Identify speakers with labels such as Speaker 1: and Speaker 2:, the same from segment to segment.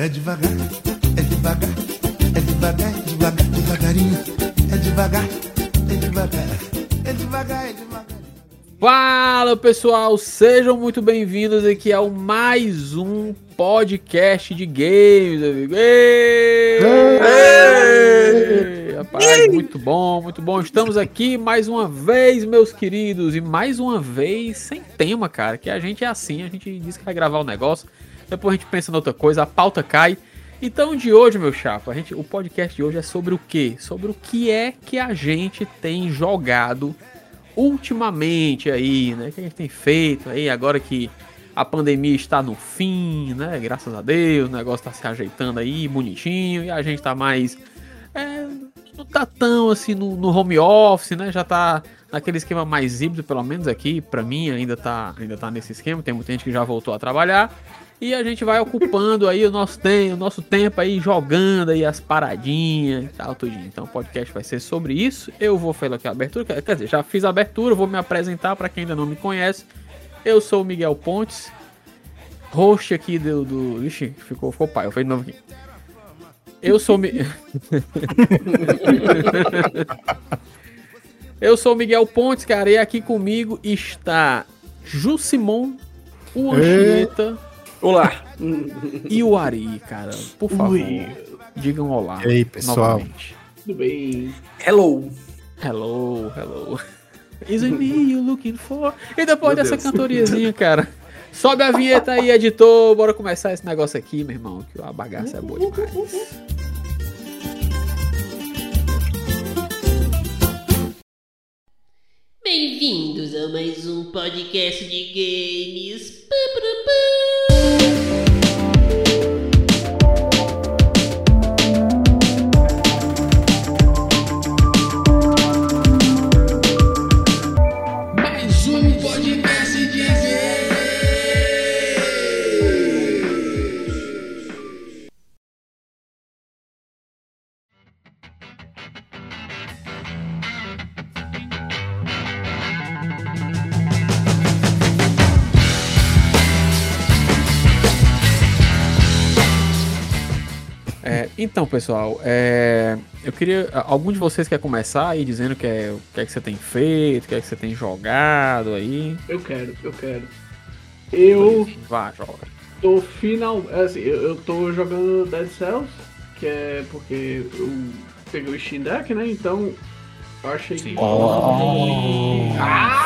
Speaker 1: É devagar, é devagar, é devagar, é devagar, devagarinho. É devagar, é devagar, é devagar, é devagar.
Speaker 2: Fala pessoal, sejam muito bem-vindos aqui ao mais um podcast de games, amigo. Ei! Ei! Rapaz, muito bom, muito bom. Estamos aqui mais uma vez, meus queridos, e mais uma vez sem tema, cara, que a gente é assim, a gente diz que vai gravar o negócio, depois a gente pensa em outra coisa, a pauta cai. Então, de hoje, meu chapa, a gente, o podcast de hoje é sobre o quê? Sobre o que é que a gente tem jogado ultimamente aí, né? O que a gente tem feito aí agora que a pandemia está no fim, né? Graças a Deus, o negócio está se ajeitando aí, bonitinho, e a gente tá mais. É, não tá tão assim no, no, home office, né? Já tá naquele esquema mais híbrido, pelo menos aqui, para mim ainda tá, ainda tá nesse esquema. Tem muita gente que já voltou a trabalhar. E a gente vai ocupando aí o nosso, tempo, o nosso tempo aí, jogando aí as paradinhas e tal, tudinho. Então o podcast vai ser sobre isso. Eu vou fazer aqui a abertura, quer dizer, já fiz a abertura, vou me apresentar para quem ainda não me conhece. Eu sou o Miguel Pontes, host aqui do. do ixi, ficou, ficou pai, eu fiz de novo aqui. Eu sou. Mi... eu sou o Miguel Pontes, cara, e aqui comigo está Jusimon, o Anchieta.
Speaker 3: Olá.
Speaker 2: E o Ari, cara, por favor,
Speaker 3: Ui.
Speaker 2: digam olá.
Speaker 4: E aí, pessoal?
Speaker 2: novamente.
Speaker 3: Tudo bem? Hello.
Speaker 2: Hello, hello. Is it me you looking for? E depois
Speaker 3: Meu
Speaker 2: dessa
Speaker 3: Deus.
Speaker 2: cantoriazinha, cara. Sobe a vinheta aí, editor. Bora começar esse negócio aqui, meu irmão. Que a bagaça é boa demais.
Speaker 5: Bem-vindos a mais um podcast de games. Pá, pá,
Speaker 1: Mais
Speaker 2: então, pessoal, é, eu queria. Algum de vocês quer começar aí dizendo que é, o que é que você tem feito, o que é que você tem jogado aí?
Speaker 3: Eu quero, eu quero. Eu
Speaker 2: Vá, joga.
Speaker 3: tô final. Assim, eu, eu tô jogando Dead Cells, que é porque eu peguei o Steam Deck, né? Então eu achei que.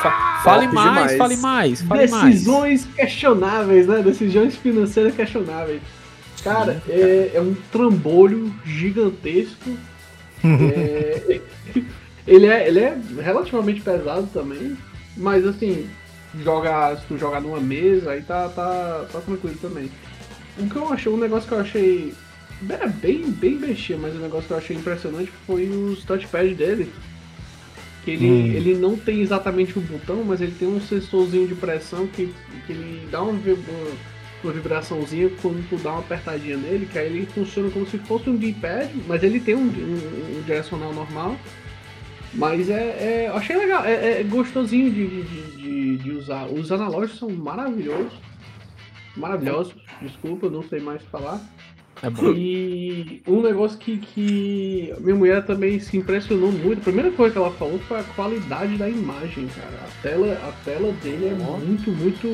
Speaker 2: Fa- fale
Speaker 3: top
Speaker 2: mais,
Speaker 3: demais.
Speaker 2: fale mais, fale mais.
Speaker 3: Decisões questionáveis, né? Decisões financeiras questionáveis. Cara, é, é um trambolho gigantesco. É, ele, é, ele é relativamente pesado também. Mas assim, joga, se tu jogar numa mesa, aí tá, tá, tá tranquilo também. O que eu achei, um negócio que eu achei. Era bem, bem bestia, mas o negócio que eu achei impressionante foi os touchpads dele. Que ele,
Speaker 4: Hum.
Speaker 3: ele não tem exatamente um botão, mas ele tem um sensorzinho de pressão que, que ele dá uma, vi- uma, vibraçãozinha quando tu dá uma apertadinha nele, que aí ele funciona como se fosse um D-pad, mas ele tem um, um- um direcional normal. Mas é, é- eu achei legal, é, é gostosinho de, de, de- de- de usar. Os analógicos são maravilhosos. Maravilhosos, desculpa, não sei mais falar.
Speaker 2: É bom.
Speaker 3: E um negócio que, que minha mulher também se impressionou muito, a primeira coisa que ela falou foi a qualidade da imagem, cara. A tela, a tela dele é muito, muito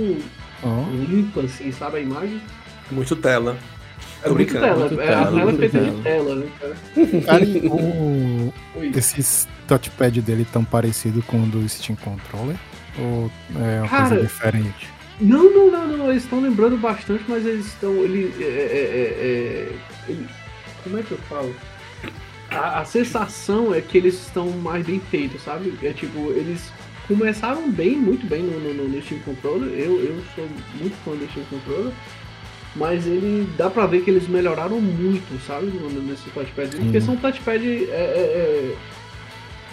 Speaker 4: Ó,
Speaker 3: limpa, assim, sabe a imagem?
Speaker 6: Muito tela.
Speaker 3: É
Speaker 6: Tô
Speaker 3: muito
Speaker 6: brincando.
Speaker 3: tela,
Speaker 2: muito
Speaker 3: é,
Speaker 2: tela,
Speaker 3: a tela é feita de
Speaker 2: tela.
Speaker 3: né, cara?
Speaker 4: e o- esses touchpad dele tão parecido com o do Steam Controller? Ou é uma
Speaker 3: Cara,
Speaker 4: coisa diferente?
Speaker 3: Não, não, não, não, eles estão lembrando bastante, mas eles estão. Ele, é, é, é, é, ele- como é que eu falo? A, a sensação é que eles estão mais bem feitos, sabe? É tipo, eles começaram bem, muito bem no, no, no Steam Controller. Eu, eu sou muito fã do Steam Controller. Mas ele dá pra ver que eles melhoraram muito, sabe? Nesse touchpad. Porque
Speaker 4: Uhum.
Speaker 3: são touchpad. É, é,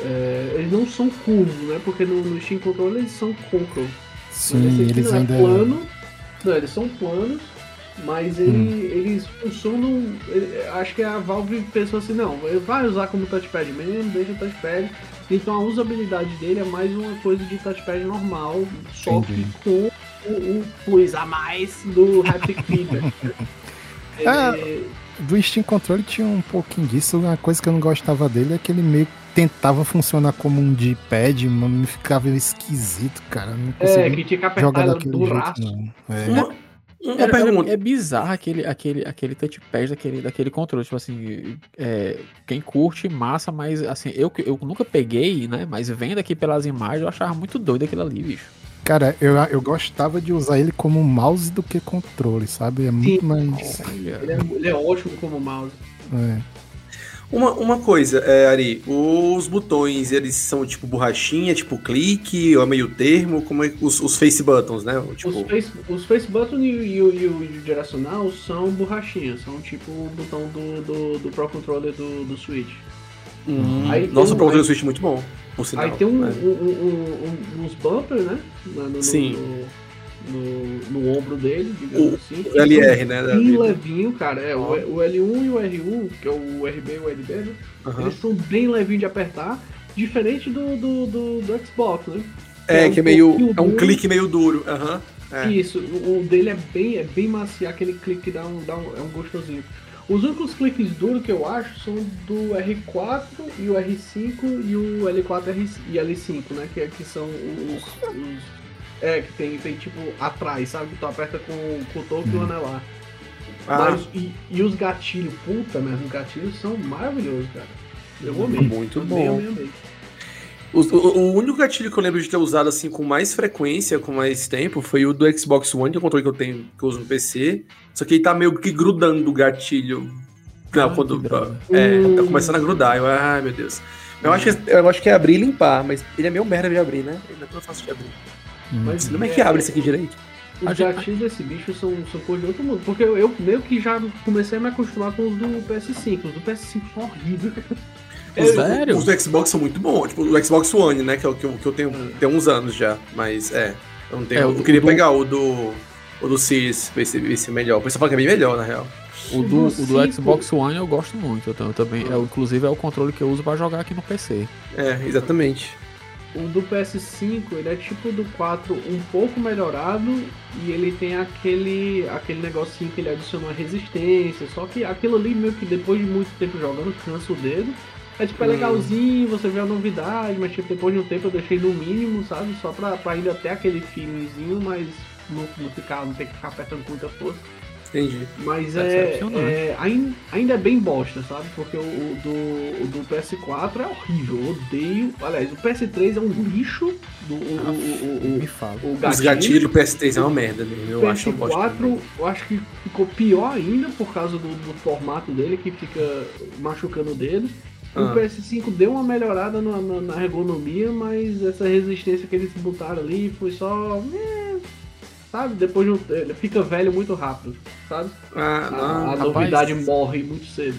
Speaker 3: é, é, eles não são curvos, né? Porque no, no Steam Controller eles são concave.
Speaker 4: Sim, eles
Speaker 3: não é
Speaker 4: ainda.
Speaker 3: plano. Não, eles são planos, mas ele-
Speaker 4: Hum.
Speaker 3: eles funcionam. ele- acho que a Valve pensou assim, não, vai usar como touchpad mesmo, deixa o touchpad. Então a usabilidade dele é mais uma coisa de touchpad normal, só
Speaker 4: Entendi.
Speaker 3: que com o, o plus a mais do Haptic Feedback.
Speaker 4: Ah,
Speaker 3: Ele-
Speaker 4: Do Steam Control tinha um pouquinho disso. Uma coisa que eu não gostava dele é que ele meio que tentava funcionar como um D-pad, mas me ficava esquisito, cara. Não
Speaker 3: É,
Speaker 4: conseguia
Speaker 3: que tinha que
Speaker 4: jogar
Speaker 3: apertar do
Speaker 4: jeito,
Speaker 3: braço.
Speaker 4: É.
Speaker 6: Uma
Speaker 2: É,
Speaker 6: pergunta.
Speaker 2: é, é bizarro aquele, aquele, aquele touchpad daquele, daquele controle. Tipo assim, é, quem curte, massa, mas assim, eu, que- eu nunca peguei, né? Mas vendo aqui pelas imagens, eu achava muito doido aquilo ali, bicho.
Speaker 4: Cara, eu, eu gostava de usar ele como mouse do que controle, sabe? É muito
Speaker 3: Sim.
Speaker 4: mais.
Speaker 2: Olha.
Speaker 3: Ele é, ele é ótimo como mouse.
Speaker 4: é.
Speaker 6: Uma, uma coisa, é, Ari, os botões, eles são tipo borrachinha, tipo clique, ou é meio termo, como é os, os face buttons, né? Tipo,
Speaker 3: Os face, os face button e, o- e o- e o direcional são borrachinhas, são tipo o botão do, do, do Pro Controller do, do Switch.
Speaker 6: hum,
Speaker 3: Aí
Speaker 6: nossa,
Speaker 3: um-
Speaker 6: o Pro Switch é muito bom, por sinal.
Speaker 3: Aí tem um,
Speaker 6: né?
Speaker 3: um- um- um- uns bumpers, né? No, no,
Speaker 6: Sim.
Speaker 3: No, no, no ombro dele, digamos
Speaker 6: O-
Speaker 3: assim.
Speaker 6: o LR, né,
Speaker 3: Bem levinho, cara. É, o, o L1 e o R1, que é o RB e o LB, né?
Speaker 6: Aham.
Speaker 3: Eles são bem levinhos de apertar, diferente do, do, do, do Xbox, né?
Speaker 6: É,
Speaker 3: um
Speaker 6: que é meio. É um
Speaker 3: duro.
Speaker 6: clique meio duro. Aham. É.
Speaker 3: Isso, o dele é bem, é bem macio, aquele clique que dá um, dá um, é um gostosinho. Os únicos cliques duros que eu acho são do R4 e o R5 e o L4 R, e L5, né? Que, que são os, os- É, que tem, tem tipo atrás, sabe? Que tu aperta com, com o toque e o anelar.
Speaker 6: Ah,
Speaker 3: Mas, e, e os gatilhos, puta mesmo, os gatilhos são maravilhosos, cara. Eu amei.
Speaker 6: Muito
Speaker 3: amei,
Speaker 6: bom.
Speaker 3: Amei, amei.
Speaker 6: O, o- o único gatilho que eu lembro de ter usado assim com mais frequência, com mais tempo, foi o do Xbox One, que é o controle que eu tenho, que eu uso no PC. Só que ele tá meio que grudando o gatilho. Não,
Speaker 2: Ah,
Speaker 6: quando. É, tá
Speaker 3: Hum.
Speaker 6: começando a grudar. Eu, ai, meu Deus. Eu acho, que, eu acho que é abrir e limpar, mas ele é meio merda de abrir, né? Ele não é tão fácil de abrir.
Speaker 3: Mas
Speaker 6: Como é que abre isso aqui direito?
Speaker 3: Os
Speaker 2: gente-
Speaker 3: gatilhos desse bicho são, são coisa de outro mundo. Porque eu, eu meio que já comecei a me acostumar com os do PS5. Os do PS5 são horríveis.
Speaker 6: Os,
Speaker 2: Sério?
Speaker 6: os do Xbox são muito bons. Tipo, o Xbox One, né? Que é o que eu, que eu tenho tem uns anos já. Mas é. Eu, não tenho,
Speaker 2: É,
Speaker 6: eu queria
Speaker 2: do-
Speaker 6: pegar o do. O do Series, ver se, ver se é melhor. O pessoal fala que é bem melhor, na real.
Speaker 2: O do, o do Xbox One eu gosto muito. Eu, eu também, é, inclusive é o controle que eu uso pra jogar aqui no PC.
Speaker 6: É, exatamente.
Speaker 3: O do PS5, ele é tipo do 4 um pouco melhorado. E ele tem aquele, aquele negocinho que ele adiciona resistência. Só que aquilo ali, meio que depois de muito tempo jogando, cansa o dedo. É tipo, é
Speaker 6: Hum.
Speaker 3: legalzinho, você vê a novidade, mas tipo, depois de um tempo eu deixei no mínimo, sabe? Só pra, pra ainda ter aquele feelingzinho, mas não, não, ficar, não ter que ficar apertando com muita força.
Speaker 6: Entendi.
Speaker 3: Mas é,
Speaker 2: Decepcionante.
Speaker 3: é ain- ainda é bem bosta, sabe? Porque o, o do, o do PS4 é horrível, eu odeio. Aliás, o PS3 é um lixo. Do, o, o, o,
Speaker 2: Me fala.
Speaker 3: o, o
Speaker 6: Os
Speaker 3: gatilho.
Speaker 6: gatilhos do PS3 é uma merda mesmo. Eu acho uma bosta.
Speaker 3: PS4, eu acho que ficou pior ainda por causa do, do formato dele, que fica machucando o dedo. O
Speaker 6: Ah.
Speaker 3: PS5 deu uma melhorada na, na- na ergonomia, mas essa resistência que eles botaram ali foi só. eh, sabe? Depois de um, ele fica velho muito rápido, sabe?
Speaker 6: Ah,
Speaker 3: A,
Speaker 6: não.
Speaker 3: a
Speaker 2: rapaz.
Speaker 3: novidade morre muito cedo.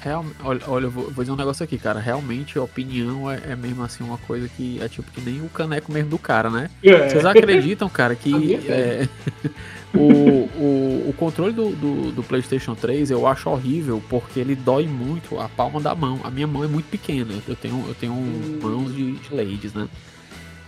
Speaker 2: Real, olha, olha, eu vou, vou dizer um negócio aqui, cara. Realmente a opinião é, é mesmo assim uma coisa que é tipo que nem o caneco mesmo do cara, né? Vocês acreditam, cara,
Speaker 3: A
Speaker 2: que é, o, o, o controle do, do, do PlayStation 3 eu acho horrível porque ele dói muito a palma da mão. A minha mão é muito pequena. Eu tenho, eu tenho
Speaker 3: Hum.
Speaker 2: mãos de, de ladies, né?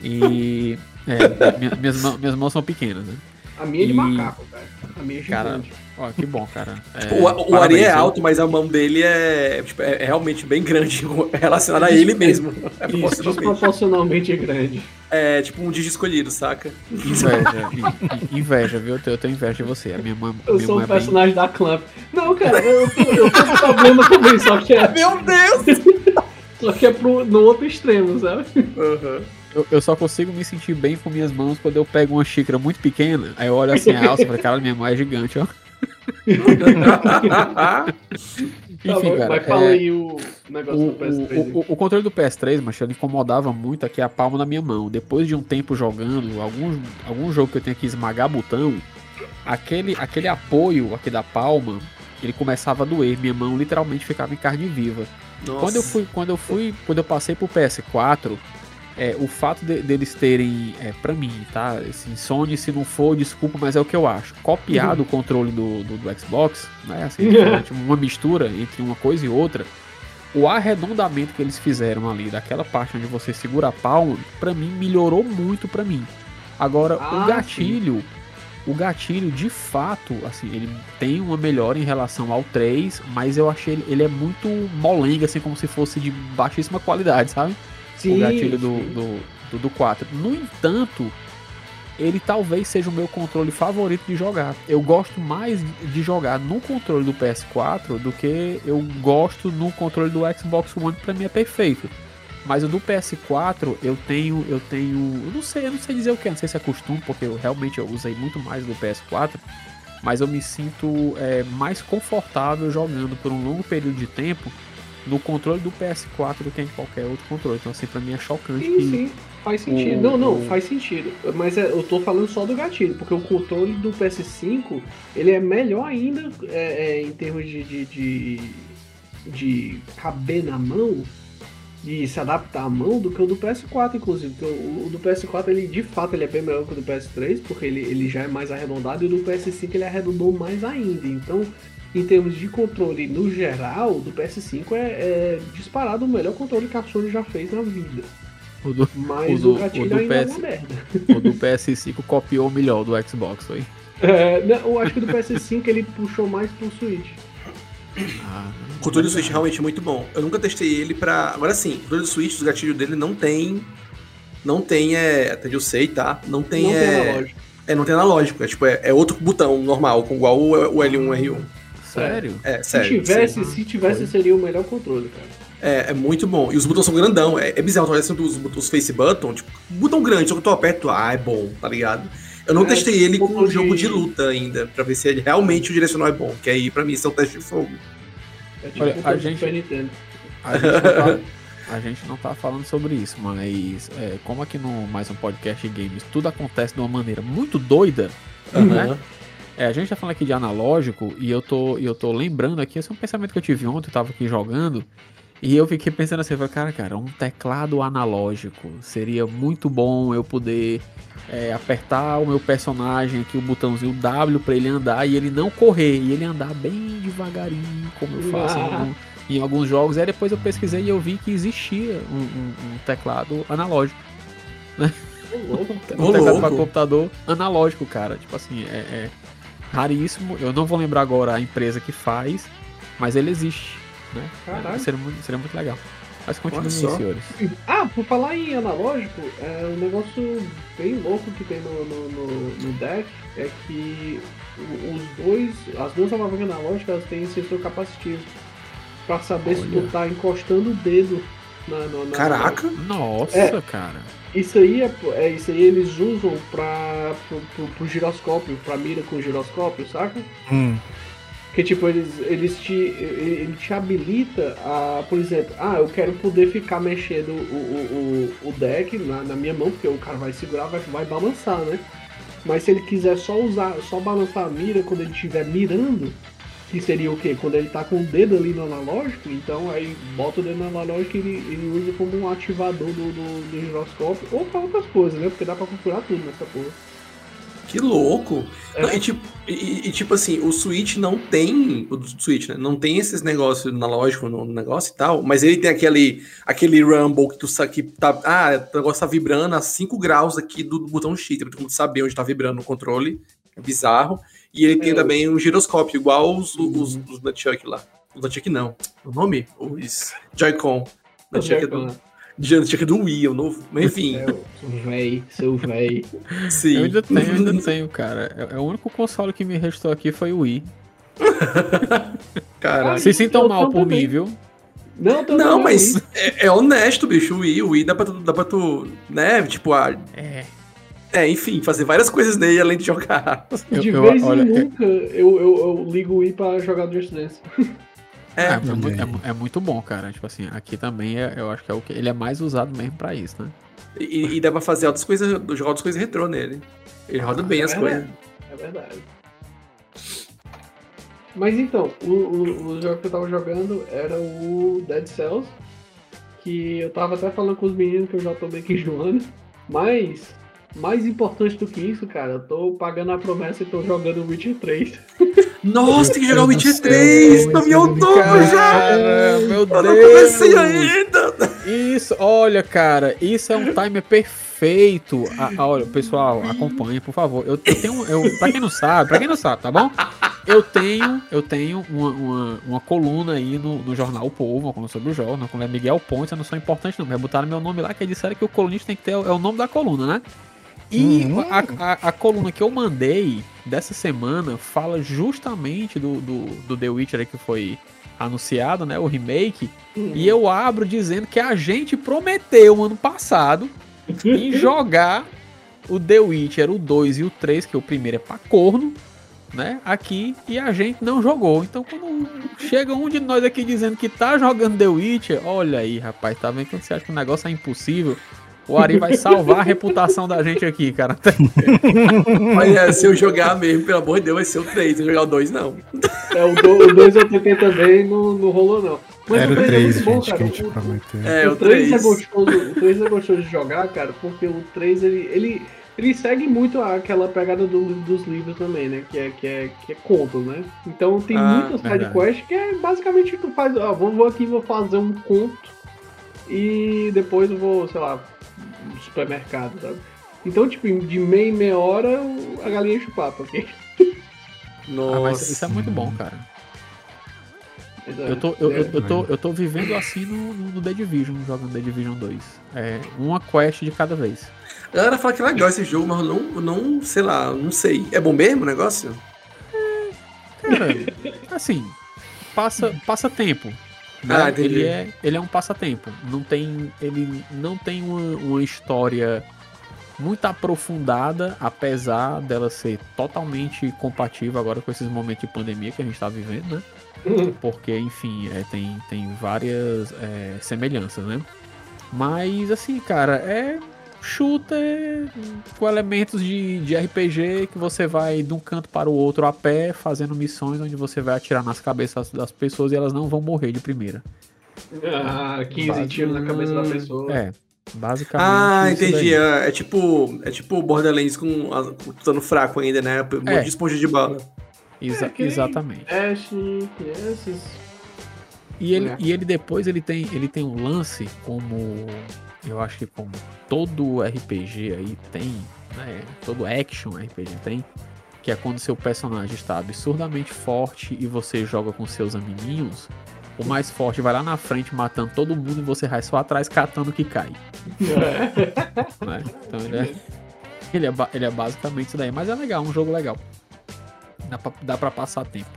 Speaker 2: E é, minha- minhas, mãos, minhas mãos são pequenas, né?
Speaker 3: A minha é de
Speaker 2: E-
Speaker 3: macaco, cara. A minha é
Speaker 2: Cara,
Speaker 3: gigante.
Speaker 2: Ó, que bom, cara. É,
Speaker 6: O, o Ari é alto, mas a mão dele é, tipo, é, realmente bem grande relacionada a ele mesmo. É,
Speaker 3: Isso,
Speaker 6: proporcionalmente.
Speaker 3: desproporcionalmente grande.
Speaker 6: É tipo um Digi escolhido, saca?
Speaker 2: Inveja, in- in- inveja, viu? Eu tenho, inveja de você. A minha mãe,
Speaker 3: Eu
Speaker 2: minha
Speaker 3: sou
Speaker 2: mãe
Speaker 3: um
Speaker 2: é bem-
Speaker 3: personagem da Clamp. Não, cara, eu, eu, tenho problema também, só que é,
Speaker 6: Meu Deus!
Speaker 3: só que é pro, no outro extremo, sabe?
Speaker 6: Uhum.
Speaker 2: Eu, eu só consigo me sentir bem com minhas mãos quando eu pego uma xícara muito pequena. Aí eu olho assim a alça e falo, cara, minha mão é gigante, ó.
Speaker 3: Tá,
Speaker 2: Enfim,
Speaker 3: mas,
Speaker 2: cara.
Speaker 3: mas fala
Speaker 2: é,
Speaker 3: aí o negócio
Speaker 2: o,
Speaker 3: do PS3.
Speaker 2: o, o, o controle do PS3, mas ele incomodava muito aqui a palma da minha mão. Depois de um tempo jogando, algum, algum jogo que eu tenha que esmagar botão, aquele, aquele apoio aqui da palma, ele começava a doer. Minha mão literalmente ficava em carne viva.
Speaker 6: Nossa.
Speaker 2: Quando eu fui, quando eu fui, quando eu passei pro PS4, é, o fato de- deles terem, é, para mim, tá? Assim, Sony, se não for, desculpa, mas é o que eu acho. Copiado o controle do, do, do Xbox, né? Assim, foi, tipo, uma mistura entre uma coisa e outra. O arredondamento que eles fizeram ali, daquela parte onde você segura a palma, pra mim melhorou muito pra mim. Agora,
Speaker 3: Ah,
Speaker 2: o gatilho, O gatilho, de fato, assim, ele tem uma melhora em relação ao 3, mas eu achei ele, ele é muito molenga, assim, como se fosse de baixíssima qualidade, sabe?
Speaker 3: Sim,
Speaker 2: o gatilho do, do, do, do 4. No entanto, ele talvez seja o meu controle favorito de jogar. Eu gosto mais de jogar no controle do PS4 do que eu gosto no controle do Xbox One, que pra mim é perfeito. Mas o do PS4 eu tenho, eu tenho, eu não sei, eu não sei dizer o que, não sei se é costume, porque eu realmente eu usei muito mais do PS4, mas eu me sinto é, mais confortável jogando por um longo período de tempo no controle do PS4 do que em qualquer outro controle. Então assim, pra mim é chocante
Speaker 3: Sim,
Speaker 2: que
Speaker 3: sim, faz sentido.
Speaker 2: o-
Speaker 3: não, não, faz sentido. Mas é, eu tô falando só do gatilho, porque o controle do PS5 ele é melhor ainda é, é, em termos de, de, de, de caber na mão, de se adaptar à mão, do que o do PS4, inclusive. Porque o, o do PS4, ele de fato ele é bem melhor que o do PS3, porque ele, ele já é mais arredondado, e o do PS5 ele arredondou mais ainda. Então, em termos de controle no geral, o do PS5 é, é disparado o melhor controle que a Sony já fez na vida.
Speaker 2: o do,
Speaker 3: Mas
Speaker 2: O do-
Speaker 3: o, gatilho
Speaker 2: o do
Speaker 3: ainda é
Speaker 2: PS
Speaker 3: uma merda.
Speaker 2: o do PS5 copiou o melhor do Xbox, foi?
Speaker 3: É, não, eu acho que do PS5 ele puxou mais pro Switch.
Speaker 2: Ah,
Speaker 6: O controle do Switch é realmente muito bom. Eu nunca testei ele pra. Agora sim, o controle do Switch, os gatilhos dele não tem. Não tem, é. Até onde eu sei, tá? Não tem,
Speaker 3: não
Speaker 6: é.
Speaker 3: tem analógico.
Speaker 6: É, não tem analógico. É tipo, é, é outro botão normal, com igual o, o L1 R1.
Speaker 2: Sério?
Speaker 6: É,
Speaker 3: Se
Speaker 6: sério.
Speaker 3: tivesse,
Speaker 6: sim.
Speaker 3: se tivesse, seria o melhor controle, cara.
Speaker 6: É, é muito bom. E os botões são grandão. É, é bizarro. Olha assim, os, os face button, tipo, botão grande, só que tu aperta, ah, é bom, tá ligado? Eu não
Speaker 3: É,
Speaker 6: testei ele com um jogo
Speaker 3: de-
Speaker 6: de luta ainda, pra ver se ele realmente o direcional é bom. Que aí, pra mim, isso é um teste de fogo.
Speaker 3: É tipo
Speaker 2: Olha,
Speaker 3: o
Speaker 2: a gente-. A gente não tá, a gente não tá falando sobre isso, mas é, como aqui no mais um podcast de games tudo acontece de uma maneira muito doida, né? É, a gente tá falando aqui de analógico e eu tô, e eu tô lembrando aqui, esse é um pensamento que eu tive ontem, eu tava aqui jogando, e eu fiquei pensando assim, eu falei, cara, cara, um teclado analógico seria muito bom eu poder é, apertar o meu personagem aqui, o botãozinho W pra ele andar e ele não correr, e ele andar bem devagarinho, como eu faço em,
Speaker 3: Ah.
Speaker 2: algum- em alguns jogos. Aí depois eu pesquisei e eu vi que existia um, um- um teclado analógico.
Speaker 3: Louco.
Speaker 2: Um teclado para computador analógico, cara. Tipo assim, é, é raríssimo. Eu não vou lembrar agora a empresa que faz, mas ele existe. Né?
Speaker 3: Caralho.
Speaker 2: Seria, muito, seria muito legal. Mas continue,
Speaker 6: Olha só.
Speaker 2: senhores.
Speaker 3: Ah, por falar em analógico, é um negócio bem louco que tem no, no, no- no deck é que os dois, as duas alavancas analógicas têm sensor capacitivo. Pra saber se tu
Speaker 2: Olha.
Speaker 3: tá encostando o dedo na, na, na
Speaker 6: Caraca!
Speaker 2: Nossa,
Speaker 3: É.
Speaker 2: cara.
Speaker 3: Isso aí, é, é- isso aí eles usam pra, pro, pro, pro giroscópio, pra mira com giroscópio, saca?
Speaker 4: Hum.
Speaker 3: Que tipo, eles, eles te. Ele ele te habilita a, por exemplo, ah, eu quero poder ficar mexendo o, o, o, o deck na, na minha mão, porque o cara vai segurar, vai, vai balançar, né? Mas se ele quiser só usar, só balançar a mira quando ele estiver mirando, que seria o quê? Quando ele tá com o dedo ali no analógico, então aí bota o dedo no analógico e ele, ele usa como um ativador do, do, do giroscópio, ou pra outras coisas, né? Porque dá pra configurar tudo nessa porra.
Speaker 6: Que louco!
Speaker 3: É.
Speaker 6: Não, e, tipo, e- e, tipo assim, o Switch não tem. O Switch, né? Não tem esses negócios analógicos no negócio e tal, mas ele tem aquele, aquele rumble que tu sabe que tá. Ah, o negócio tá vibrando a 5 graus aqui do, do botão X, pra tu saber onde tá vibrando no controle. É bizarro. E ele tem
Speaker 3: É,
Speaker 6: também um giroscópio, igual os, os, os Nunchuck lá. Os Nunchuck não. O nome? Os Joy-Con. Nunchuck é do? Nunchuck é do Wii, o novo. Mas enfim,
Speaker 3: É, o véi, seu véi.
Speaker 6: sim.
Speaker 2: Eu ainda tenho, eu ainda tenho, cara. É, é o único console que me restou aqui foi o Wii.
Speaker 6: Caraca.
Speaker 2: Se sintam mal por
Speaker 3: também.
Speaker 2: mim, viu?
Speaker 3: Não, tô
Speaker 6: Não,
Speaker 3: não,
Speaker 6: mas é, é honesto, bicho. O Wii, o Wii dá pra tu, dá pra tu né? Tipo, ah,
Speaker 2: É.
Speaker 6: é, enfim, fazer várias coisas nele além de jogar.
Speaker 2: Eu-
Speaker 3: de
Speaker 2: eu-
Speaker 3: vez
Speaker 2: olha,
Speaker 3: em nunca eu, eu, eu ligo o Wii pra jogar Just Dance.
Speaker 2: É,
Speaker 6: É,
Speaker 2: é, muito, é é muito bom, cara. Tipo assim, aqui também é- eu acho que é o que ele é mais usado mesmo pra isso, né?
Speaker 6: e, e dá pra fazer outras coisas, jogar outras coisas retrô nele. Ele roda bem
Speaker 3: é
Speaker 6: as
Speaker 3: verdade.
Speaker 6: coisas.
Speaker 3: É verdade. Mas então, o, o, o jogo que eu tava jogando era o Dead Cells. Que eu tava até falando com os meninos que eu já tô meio que enjoando. Mas, mais importante do que isso, cara, eu tô pagando a promessa e tô jogando o Witcher 3.
Speaker 6: Nossa, tem que jogar o Witcher
Speaker 4: Deus do
Speaker 6: 3!
Speaker 4: céu,
Speaker 6: Não me outubro já!
Speaker 2: Meu
Speaker 6: Eu não
Speaker 2: Deus!
Speaker 6: comecei ainda!
Speaker 2: Isso, olha, cara, isso é um timer perfeito. Ah, ah, olha, pessoal, acompanhe, por favor. Eu, eu tenho, eu, pra quem não sabe, pra quem não sabe, tá bom? Eu tenho, eu tenho uma, uma, uma coluna aí no, no jornal O Povo, uma coluna sobre o jornal, com o Miguel Pontes, eu não sou importante não, mas botaram meu nome lá, que disseram que o colunista tem que ter, é o nome da coluna, né? E a, a, a coluna que eu mandei dessa semana fala justamente do, do, do The Witcher que foi anunciado, né? O remake. E eu abro dizendo que a gente prometeu ano passado em jogar o The Witcher, o 2 e o 3, que o primeiro é pra corno, né? Aqui e a gente não jogou. Então quando chega um de nós aqui dizendo que tá jogando The Witcher, olha aí, rapaz, tá vendo quando você acha que o negócio é impossível? O Ari vai salvar a reputação da gente aqui, cara.
Speaker 6: Olha, se eu jogar mesmo, pelo amor de Deus, vai ser o 3. Se eu jogar o 2, não.
Speaker 3: É, o 2 eu tentei também, não, não rolou não. Mas
Speaker 4: Era o
Speaker 3: três
Speaker 4: 3,
Speaker 3: muito bom,
Speaker 4: gente, que
Speaker 3: cara.
Speaker 4: a gente
Speaker 3: O-.
Speaker 6: É, o
Speaker 3: o 3 é
Speaker 6: 3.
Speaker 3: gostoso, o 3 é gostoso de jogar, cara, porque o 3 ele, ele, ele segue muito aquela pegada do- dos livros também, né? Que é, que é, que é contos, né? Então tem
Speaker 6: Ah,
Speaker 3: muitas
Speaker 2: verdade.
Speaker 3: side quests que é basicamente tu faz, ó, vou, vou aqui vou fazer um conto e depois eu vou, sei lá, supermercado, sabe? Então, tipo, de meia em meia hora a galinha enche o papo aqui.
Speaker 6: Nossa.
Speaker 2: Ah, mas isso é muito bom, cara.
Speaker 3: É,
Speaker 2: Eu tô, eu, eu,
Speaker 3: é,
Speaker 2: eu tô, eu tô vivendo assim no, no no The Division, jogando The Division 2. É uma quest de cada vez.
Speaker 6: A galera fala que é legal esse jogo, mas eu não, não, sei lá, não sei. É bom mesmo o negócio?
Speaker 2: Cara, assim, passa, passa tempo. Né?
Speaker 6: Ah,
Speaker 2: ele, é, ele é um passatempo. Não tem, ele não tem uma, uma história muito aprofundada, apesar dela ser totalmente compatível agora com esses momentos de pandemia que a gente tá vivendo, né? Porque, enfim, é, tem, tem várias é, semelhanças, né? Mas, assim, cara, é shooter com elementos de, de RPG que você vai de um canto para o outro a pé, fazendo missões onde você vai atirar nas cabeças das pessoas e elas não vão morrer de primeira.
Speaker 3: Ah, 15 tiros na cabeça da pessoa.
Speaker 2: É, basicamente.
Speaker 6: Ah, entendi. É, é tipo, é tipo Borderlands com, com estando fraco ainda, né? Um monte
Speaker 2: É.
Speaker 6: de esponja de bala.
Speaker 2: Exa-
Speaker 3: Ok.
Speaker 2: Exatamente.
Speaker 3: Ash, esses.
Speaker 2: E ele,
Speaker 3: É.
Speaker 2: e ele depois ele tem, ele tem um lance como eu acho que como todo RPG aí tem, né? Todo action RPG tem, que é quando seu personagem está absurdamente forte e você joga com seus amiguinhos, o mais forte vai lá na frente matando todo mundo e você vai só atrás catando o que cai. né? Então ele é, ele, é, ele é basicamente isso daí, mas é legal, um jogo legal. Dá pra, dá pra passar tempo.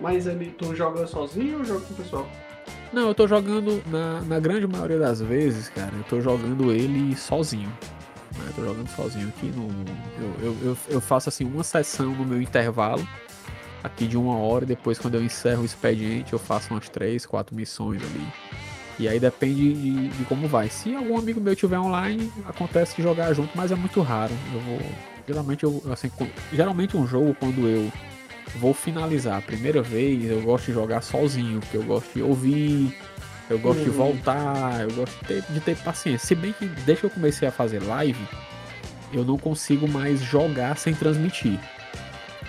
Speaker 3: Mas ele, tu joga sozinho ou joga com o pessoal?
Speaker 2: Não, eu tô jogando, na, na grande maioria das vezes, cara, eu tô jogando ele sozinho. Né? Eu tô jogando sozinho aqui no. Eu, eu, eu, eu faço assim uma sessão no meu intervalo, aqui de uma hora, depois quando eu encerro o expediente, eu faço umas três, quatro missões ali. E aí depende de, de como vai. Se algum amigo meu tiver online, acontece de jogar junto, mas é muito raro. Eu vou. Geralmente eu. Assim, geralmente um jogo quando eu vou finalizar a primeira vez, eu gosto de jogar sozinho, porque eu gosto de ouvir, eu gosto de
Speaker 3: Uhum.
Speaker 2: voltar, eu gosto de ter, de ter paciência. Se bem que desde que eu comecei a fazer live, eu não consigo mais jogar sem transmitir,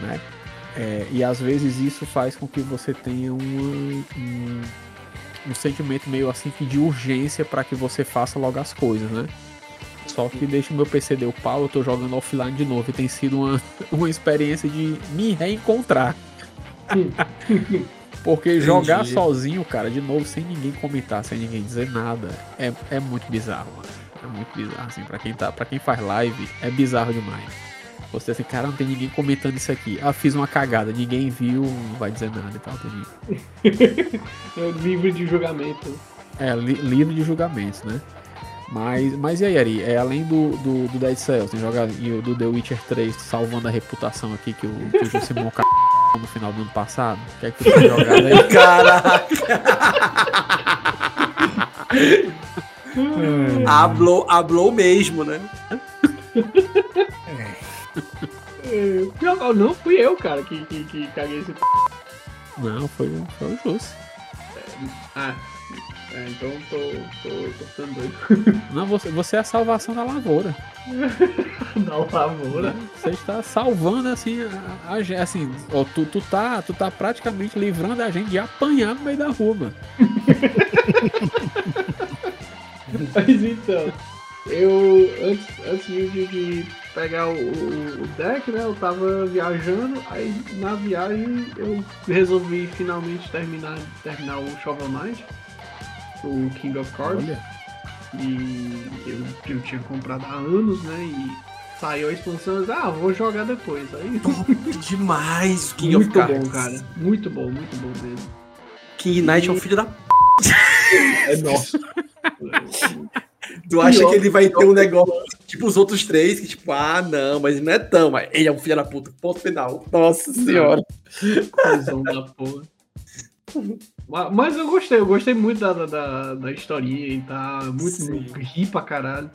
Speaker 2: né? É, e às vezes isso faz com que você tenha um, um, um sentimento meio assim que de urgência para que você faça logo as coisas, né? Só que desde que meu PC deu pau, eu tô jogando offline de novo e tem sido uma, uma experiência de me reencontrar. Porque jogar
Speaker 6: Entendi.
Speaker 2: sozinho, cara, de novo, sem ninguém comentar, sem ninguém dizer nada, é, é muito bizarro, mano. É muito bizarro, assim, pra quem, tá, pra quem faz live, é bizarro demais. Você assim, cara, não tem ninguém comentando isso aqui. Ah, fiz uma cagada, ninguém viu, não vai dizer nada e tal. entendi.
Speaker 3: É livre de julgamento.
Speaker 2: É, li, livre de julgamentos, né? Mas, mas e aí, Ari? É, além do, do, do Dead Cells, tem jogar e o do The Witcher 3 salvando a reputação aqui que o, que o Josimon c... no final do ano passado? O que é que tu tem jogado aí?
Speaker 6: Caraca! Hablou, hablou mesmo, né?
Speaker 3: É, pior, não fui eu, cara, que, que, que caguei esse. p***.
Speaker 2: Não, foi, o- foi o Jus.
Speaker 3: Ah, é, então tô, tô, tô ficando doido.
Speaker 2: Não, você, você é a salvação da lavoura.
Speaker 3: Da lavoura.
Speaker 2: Você está salvando assim, a, a- assim, ó, tu, tu, tá, tu tá praticamente livrando a gente de apanhar no meio da rua, mano.
Speaker 3: Mas então, eu antes, antes de, de- pegar o, o- o deck, né? Eu tava viajando, aí na viagem eu resolvi finalmente terminar, terminar o Shovel Knight, o King of Cards.
Speaker 4: Olha,
Speaker 3: E eu, eu tinha comprado há anos, né? E saiu a expansão, eu disse, ah, vou jogar depois. Aí
Speaker 6: Demais, King
Speaker 3: muito
Speaker 6: of Cards.
Speaker 3: bom, cara. Muito bom, muito bom mesmo.
Speaker 6: King Knight é um filho da p.
Speaker 3: É nosso.
Speaker 6: Tu acha que ele vai ter um negócio tipo os outros três, que tipo, ah, não, mas não é tão, mas ele é um filho da puta. Ponto final. Nossa senhora.
Speaker 3: Coisão da porra. Ma- Mas eu gostei, eu gostei muito da, da, da, historinha e tá muito
Speaker 6: Sim.
Speaker 3: ri pra caralho.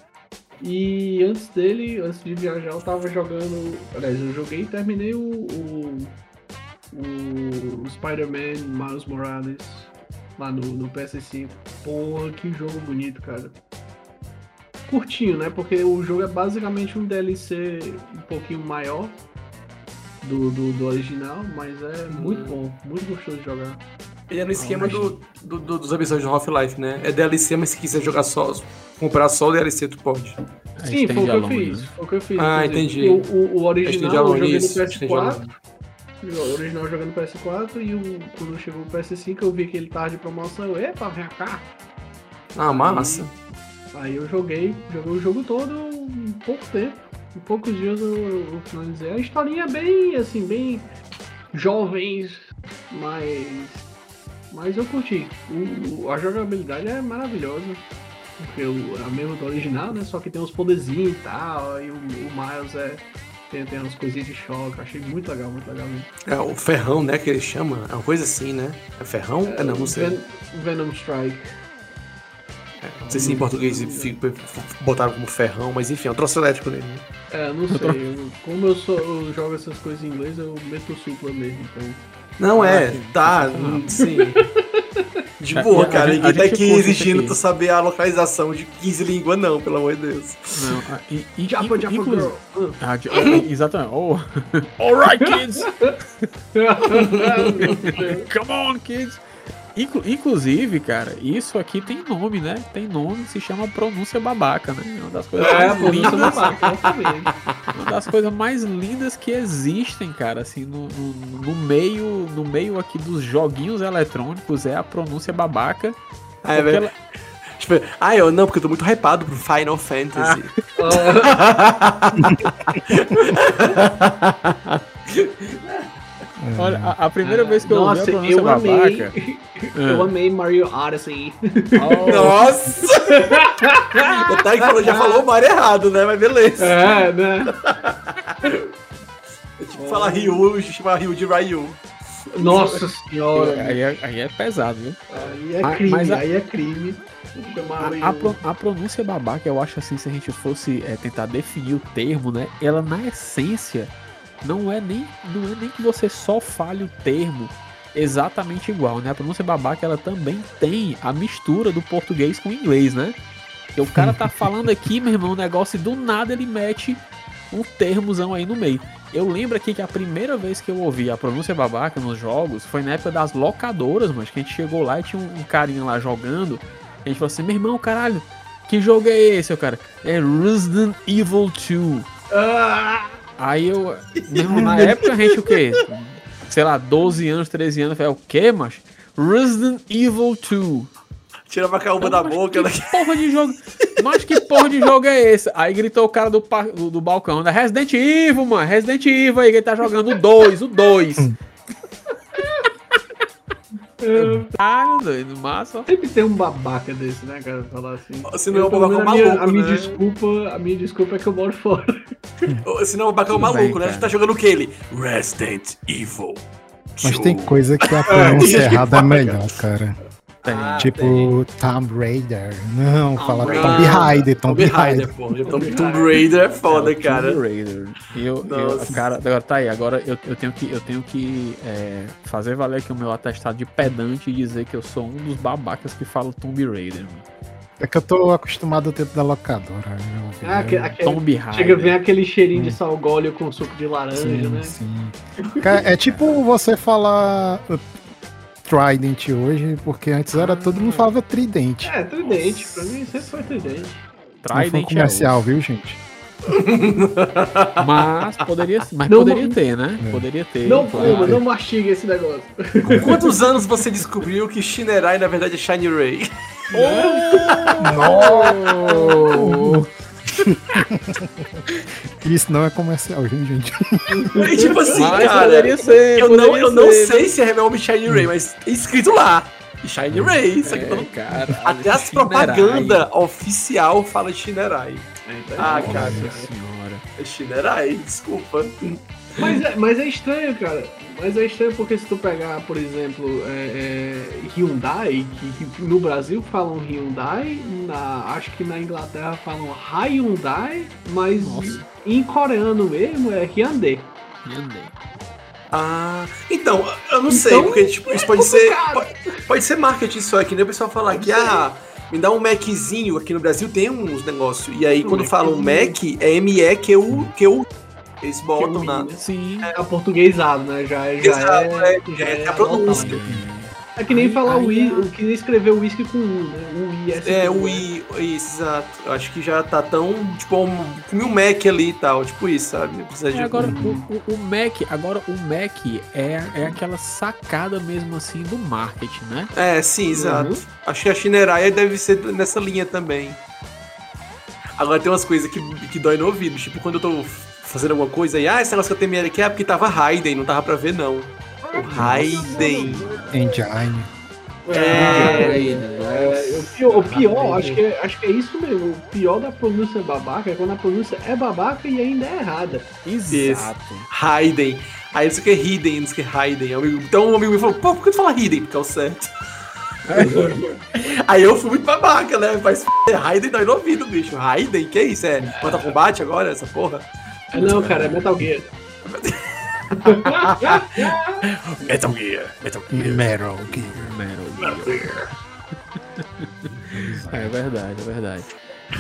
Speaker 3: E antes dele, antes de viajar, eu tava jogando. Aliás, eu joguei e terminei o. o, o Spider-Man Miles Morales lá no, no PS5. Porra, que jogo bonito, cara. Curtinho, né? Porque o jogo é basicamente um DLC um pouquinho maior do, do, do original, mas é muito bom, muito gostoso de jogar.
Speaker 6: Ele é no esquema do, do, do- dos episódios do Half-Life, né? É DLC, mas se quiser jogar só, comprar só o DLC, tu pode.
Speaker 2: Aí
Speaker 3: Sim, foi o que eu
Speaker 2: Jalone,
Speaker 3: fiz.
Speaker 2: né?
Speaker 3: Foi o que eu fiz.
Speaker 6: Ah, entendi.
Speaker 3: O, o, o original eu joguei no
Speaker 6: isso, tem
Speaker 3: PS4.
Speaker 6: Jalone.
Speaker 3: O original joguei no PS4 e o, quando chegou o PS5 eu vi que ele tava de promoção. Eu, Epa, vem cá.
Speaker 6: Ah, massa.
Speaker 3: Aí eu joguei, joguei o jogo todo em pouco tempo. Em poucos dias eu, eu finalizei. A historinha é bem, assim, bem jovens, mas. Mas eu curti. O- o- a jogabilidade é maravilhosa. Porque o, é a mesma do original, né? Só que tem uns poderzinhos e tal. E o, o Miles é. Tem, tem umas coisinhas de choque. Achei muito legal, muito legal mesmo.
Speaker 6: É o ferrão, né, que ele chama. É uma coisa assim, né? É ferrão? É, não, não sei.
Speaker 3: Ven- Venom Strike.
Speaker 6: Não sei se em português botaram como ferrão, mas enfim, é um troço elétrico nele. né?
Speaker 3: É, não sei. eu- como eu, sou, eu jogo essas coisas em inglês, eu meto o supla mesmo. Então.
Speaker 6: Não é, tá,
Speaker 2: sensacional.
Speaker 6: hum, sim. De boa,
Speaker 2: a
Speaker 6: cara. Ninguém tá aqui exigindo
Speaker 2: aqui.
Speaker 6: tu saber a localização de 15 línguas, não, pelo amor de Deus.
Speaker 2: Não, e, e,
Speaker 3: Japa, Japa
Speaker 2: inclu-
Speaker 3: Girl.
Speaker 2: Ah, ah, exatamente. Oh. Alright, kids! Come on, kids! Inclu- inclusive, cara, isso aqui tem nome, né? Tem nome, se chama pronúncia babaca, né? É uma das coisas
Speaker 3: É,
Speaker 2: mais lindas.
Speaker 3: é babaca.
Speaker 2: Uma das coisas mais lindas que existem, cara, assim, no, no, no meio, no meio aqui dos joguinhos eletrônicos é a pronúncia babaca.
Speaker 6: Ah, é, velho.
Speaker 2: ela-
Speaker 6: Tipo, ah, eu não, porque eu tô muito hypado pro Final Fantasy.
Speaker 2: olha, a, a primeira vez que eu ouvi a
Speaker 3: Nossa,
Speaker 2: pronúncia
Speaker 3: eu amei.
Speaker 2: babaca.
Speaker 3: Eu amei Mario Odyssey.
Speaker 2: Oh,
Speaker 6: Nossa! o Tag falou, já falou o Mario errado, né? Mas beleza.
Speaker 3: É, né?
Speaker 6: É tipo falar Ryu, chamar Ryu de Ryu.
Speaker 3: Nossa senhora.
Speaker 2: aí, é, aí é pesado, viu?
Speaker 3: Aí é
Speaker 2: Mas-
Speaker 3: crime,
Speaker 2: mas a-
Speaker 3: aí é crime.
Speaker 2: A, a a pronúncia babaca, eu acho assim, se a gente fosse é, tentar definir o termo, né? Ela na essência não é nem não é nem que você só fale o termo exatamente igual, né? A pronúncia babaca ela também tem a mistura do português com o inglês, né? Porque o cara tá falando aqui, meu irmão, um negócio e do nada ele mete um termozão aí no meio. Eu lembro aqui que a primeira vez que eu ouvi a pronúncia babaca nos jogos foi na época das locadoras, mas que a gente chegou lá e tinha um, carinha lá jogando. A gente falou assim, meu irmão, caralho, que jogo é esse, cara? É Resident Evil 2.
Speaker 3: Ah,
Speaker 2: Aí eu, meu irmão, na época a gente o quê? Sei lá, 12 anos, 13 anos, eu falei, o quê, macho? Resident Evil 2.
Speaker 6: Tira a macaúba da boca. né?
Speaker 2: Que porra de jogo? Mas que porra de jogo é esse? Aí gritou o cara do, do, do balcão, né? Resident Evil, mano. Resident Evil aí, que ele tá jogando o 2, o 2. Caralho, doido, massa.
Speaker 3: Sempre tem um babaca desse, né, cara? Falar assim.
Speaker 6: Se não é um babaca
Speaker 3: a minha,
Speaker 6: maluco,
Speaker 3: a minha
Speaker 6: né?
Speaker 3: desculpa, a minha desculpa é que eu moro fora.
Speaker 6: Se não, o bacão
Speaker 2: Tudo
Speaker 6: maluco,
Speaker 2: bem,
Speaker 6: né?
Speaker 2: cara.
Speaker 6: Você tá jogando o que ele? Resident Evil.
Speaker 4: Mas tem
Speaker 6: 2.
Speaker 4: coisa que a
Speaker 6: isso
Speaker 4: pronúncia errada é melhor, cara.
Speaker 2: Tem.
Speaker 6: Ah,
Speaker 4: tipo, Tomb Raider. Não, fala
Speaker 6: Raider.
Speaker 4: Tomb Raider, Tomb
Speaker 6: Tomb Raider,
Speaker 4: Raider.
Speaker 6: pô. Tomb, Tomb Raider é foda,
Speaker 2: É
Speaker 6: cara.
Speaker 2: Tomb Raider. E eu, eu- cara, agora tá aí. Agora eu, eu tenho que, eu tenho que é, fazer valer aqui o meu atestado de pedante e dizer que eu sou um dos babacas que fala Tomb Raider. Mano.
Speaker 4: É que eu tô acostumado ao tempo da locadora. eu ouvi,
Speaker 3: Ah, aque-
Speaker 4: né?
Speaker 3: aquele-
Speaker 2: Tomb
Speaker 3: chega a
Speaker 2: Raider.
Speaker 3: ver aquele cheirinho de salgóleo com suco de laranja,
Speaker 4: Sim,
Speaker 3: né?
Speaker 4: sim. Cara, É tipo você falar. Trident hoje, porque antes era todo mundo falava Tridente.
Speaker 3: É, tridente. Pra mim sempre foi tridente.
Speaker 4: Não foi um
Speaker 2: Trident é
Speaker 4: comercial, viu, gente?
Speaker 2: Mas poderia, mas
Speaker 3: Não,
Speaker 2: poderia
Speaker 3: não-
Speaker 2: ter, né?
Speaker 4: É.
Speaker 2: Poderia ter.
Speaker 3: Não
Speaker 2: claro.
Speaker 3: coma, não mastiga esse negócio.
Speaker 6: Com quantos anos você descobriu que Shinerai na verdade é Shiny Ray?
Speaker 4: Isso não é comercial, gente?
Speaker 6: E, tipo assim,
Speaker 2: Mas
Speaker 6: cara,
Speaker 2: poderia ser.
Speaker 6: eu não, eu não sei se é realmente Shiny Ray, mas é escrito lá. Shiny Ray, isso aqui
Speaker 2: É, cara,
Speaker 6: Até as propaganda oficial fala Shinerai. Ah,
Speaker 2: Nossa
Speaker 6: cara,
Speaker 2: senhora.
Speaker 6: é Shinerai, desculpa.
Speaker 3: Mas é, mas é estranho, cara. Mas é estranho porque se tu pegar, por exemplo, é, é, Hyundai, que, que no Brasil falam Hyundai, na, acho que na Inglaterra falam Hyundai, mas
Speaker 2: Nossa.
Speaker 3: em coreano mesmo é Hyundai.
Speaker 2: Hyundai.
Speaker 6: Ah, então, eu não sei,
Speaker 3: Então,
Speaker 6: porque tipo, isso
Speaker 3: é
Speaker 6: pode ser. Pode, pode ser marketing só, é que nem o pessoal falar que, ah, me dá um Maczinho, aqui no Brasil tem uns negócios. E aí,
Speaker 3: Um
Speaker 6: quando falam. Mac, é ME que eu. Eles botam
Speaker 3: Que
Speaker 6: na.
Speaker 3: né?
Speaker 2: Sim.
Speaker 3: É aportuguesado, né? Já, é- já
Speaker 6: Exato,
Speaker 3: é,
Speaker 6: é,
Speaker 3: já
Speaker 6: é
Speaker 3: é
Speaker 6: a pronúncia.
Speaker 3: adotado. É que nem falar
Speaker 2: Aí,
Speaker 3: o I, o que nem escrever o whisky com U, né? O I
Speaker 6: É, o I, isso, exato. Eu acho que já tá tão, tipo, um, um Mac ali e tal, tipo isso, sabe? Precisa
Speaker 2: É,
Speaker 6: de
Speaker 2: agora, o, o- o Mac, agora o Mac é, é aquela sacada mesmo assim do marketing, né?
Speaker 6: É, sim, exato. Acho que a Shinerai deve ser nessa linha também. Agora tem umas coisas que, que dói no ouvido, tipo quando eu tô fazendo alguma coisa e, ah, esse negócio que eu tenho aqui é porque tava Raiden, não tava pra ver não. O Raiden.
Speaker 4: Engine.
Speaker 6: É,
Speaker 3: É, o pior, o pior acho, que é, acho que é isso mesmo. O pior da pronúncia babaca é quando a pronúncia é babaca e ainda é errada.
Speaker 2: Exato.
Speaker 6: Raiden. Aí não sei o que é Hidden, não sei o que é Raiden. Então um amigo me falou, pô, por que tu fala Hidden? Porque é o certo. Aí eu fui muito babaca, né? Mas f... Raiden dói no ouvido, bicho. Raiden, que isso? É Mortal Kombat agora, essa porra?
Speaker 3: É, não, cara, é Metal Gear.
Speaker 6: Metal Gear, Metal
Speaker 4: Metal
Speaker 2: Metal Gear. é verdade, é verdade.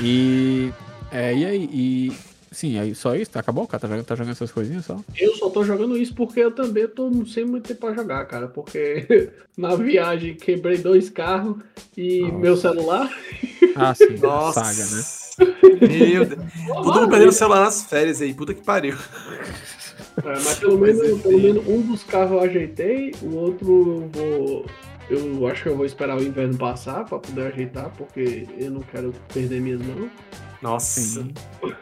Speaker 2: E. É, e aí? E. Sim, aí só isso? Acabou? Cara, tá jogando, tá jogando essas coisinhas só?
Speaker 3: Eu só tô jogando isso porque eu também tô sem muito tempo pra jogar, cara. Porque na viagem quebrei dois carros e
Speaker 2: Nossa.
Speaker 3: meu celular.
Speaker 2: Ah, sim.
Speaker 6: Nossa.
Speaker 2: Saga, né?
Speaker 6: Meu Deus. Todo mundo perdendo o celular nas férias aí, puta que pariu.
Speaker 3: É, mas pelo menos, pelo menos um dos carros eu ajeitei, o outro eu vou. Eu acho que eu vou esperar o inverno passar pra poder ajeitar, porque eu não quero perder minhas mãos.
Speaker 6: Nossa.
Speaker 2: Sim,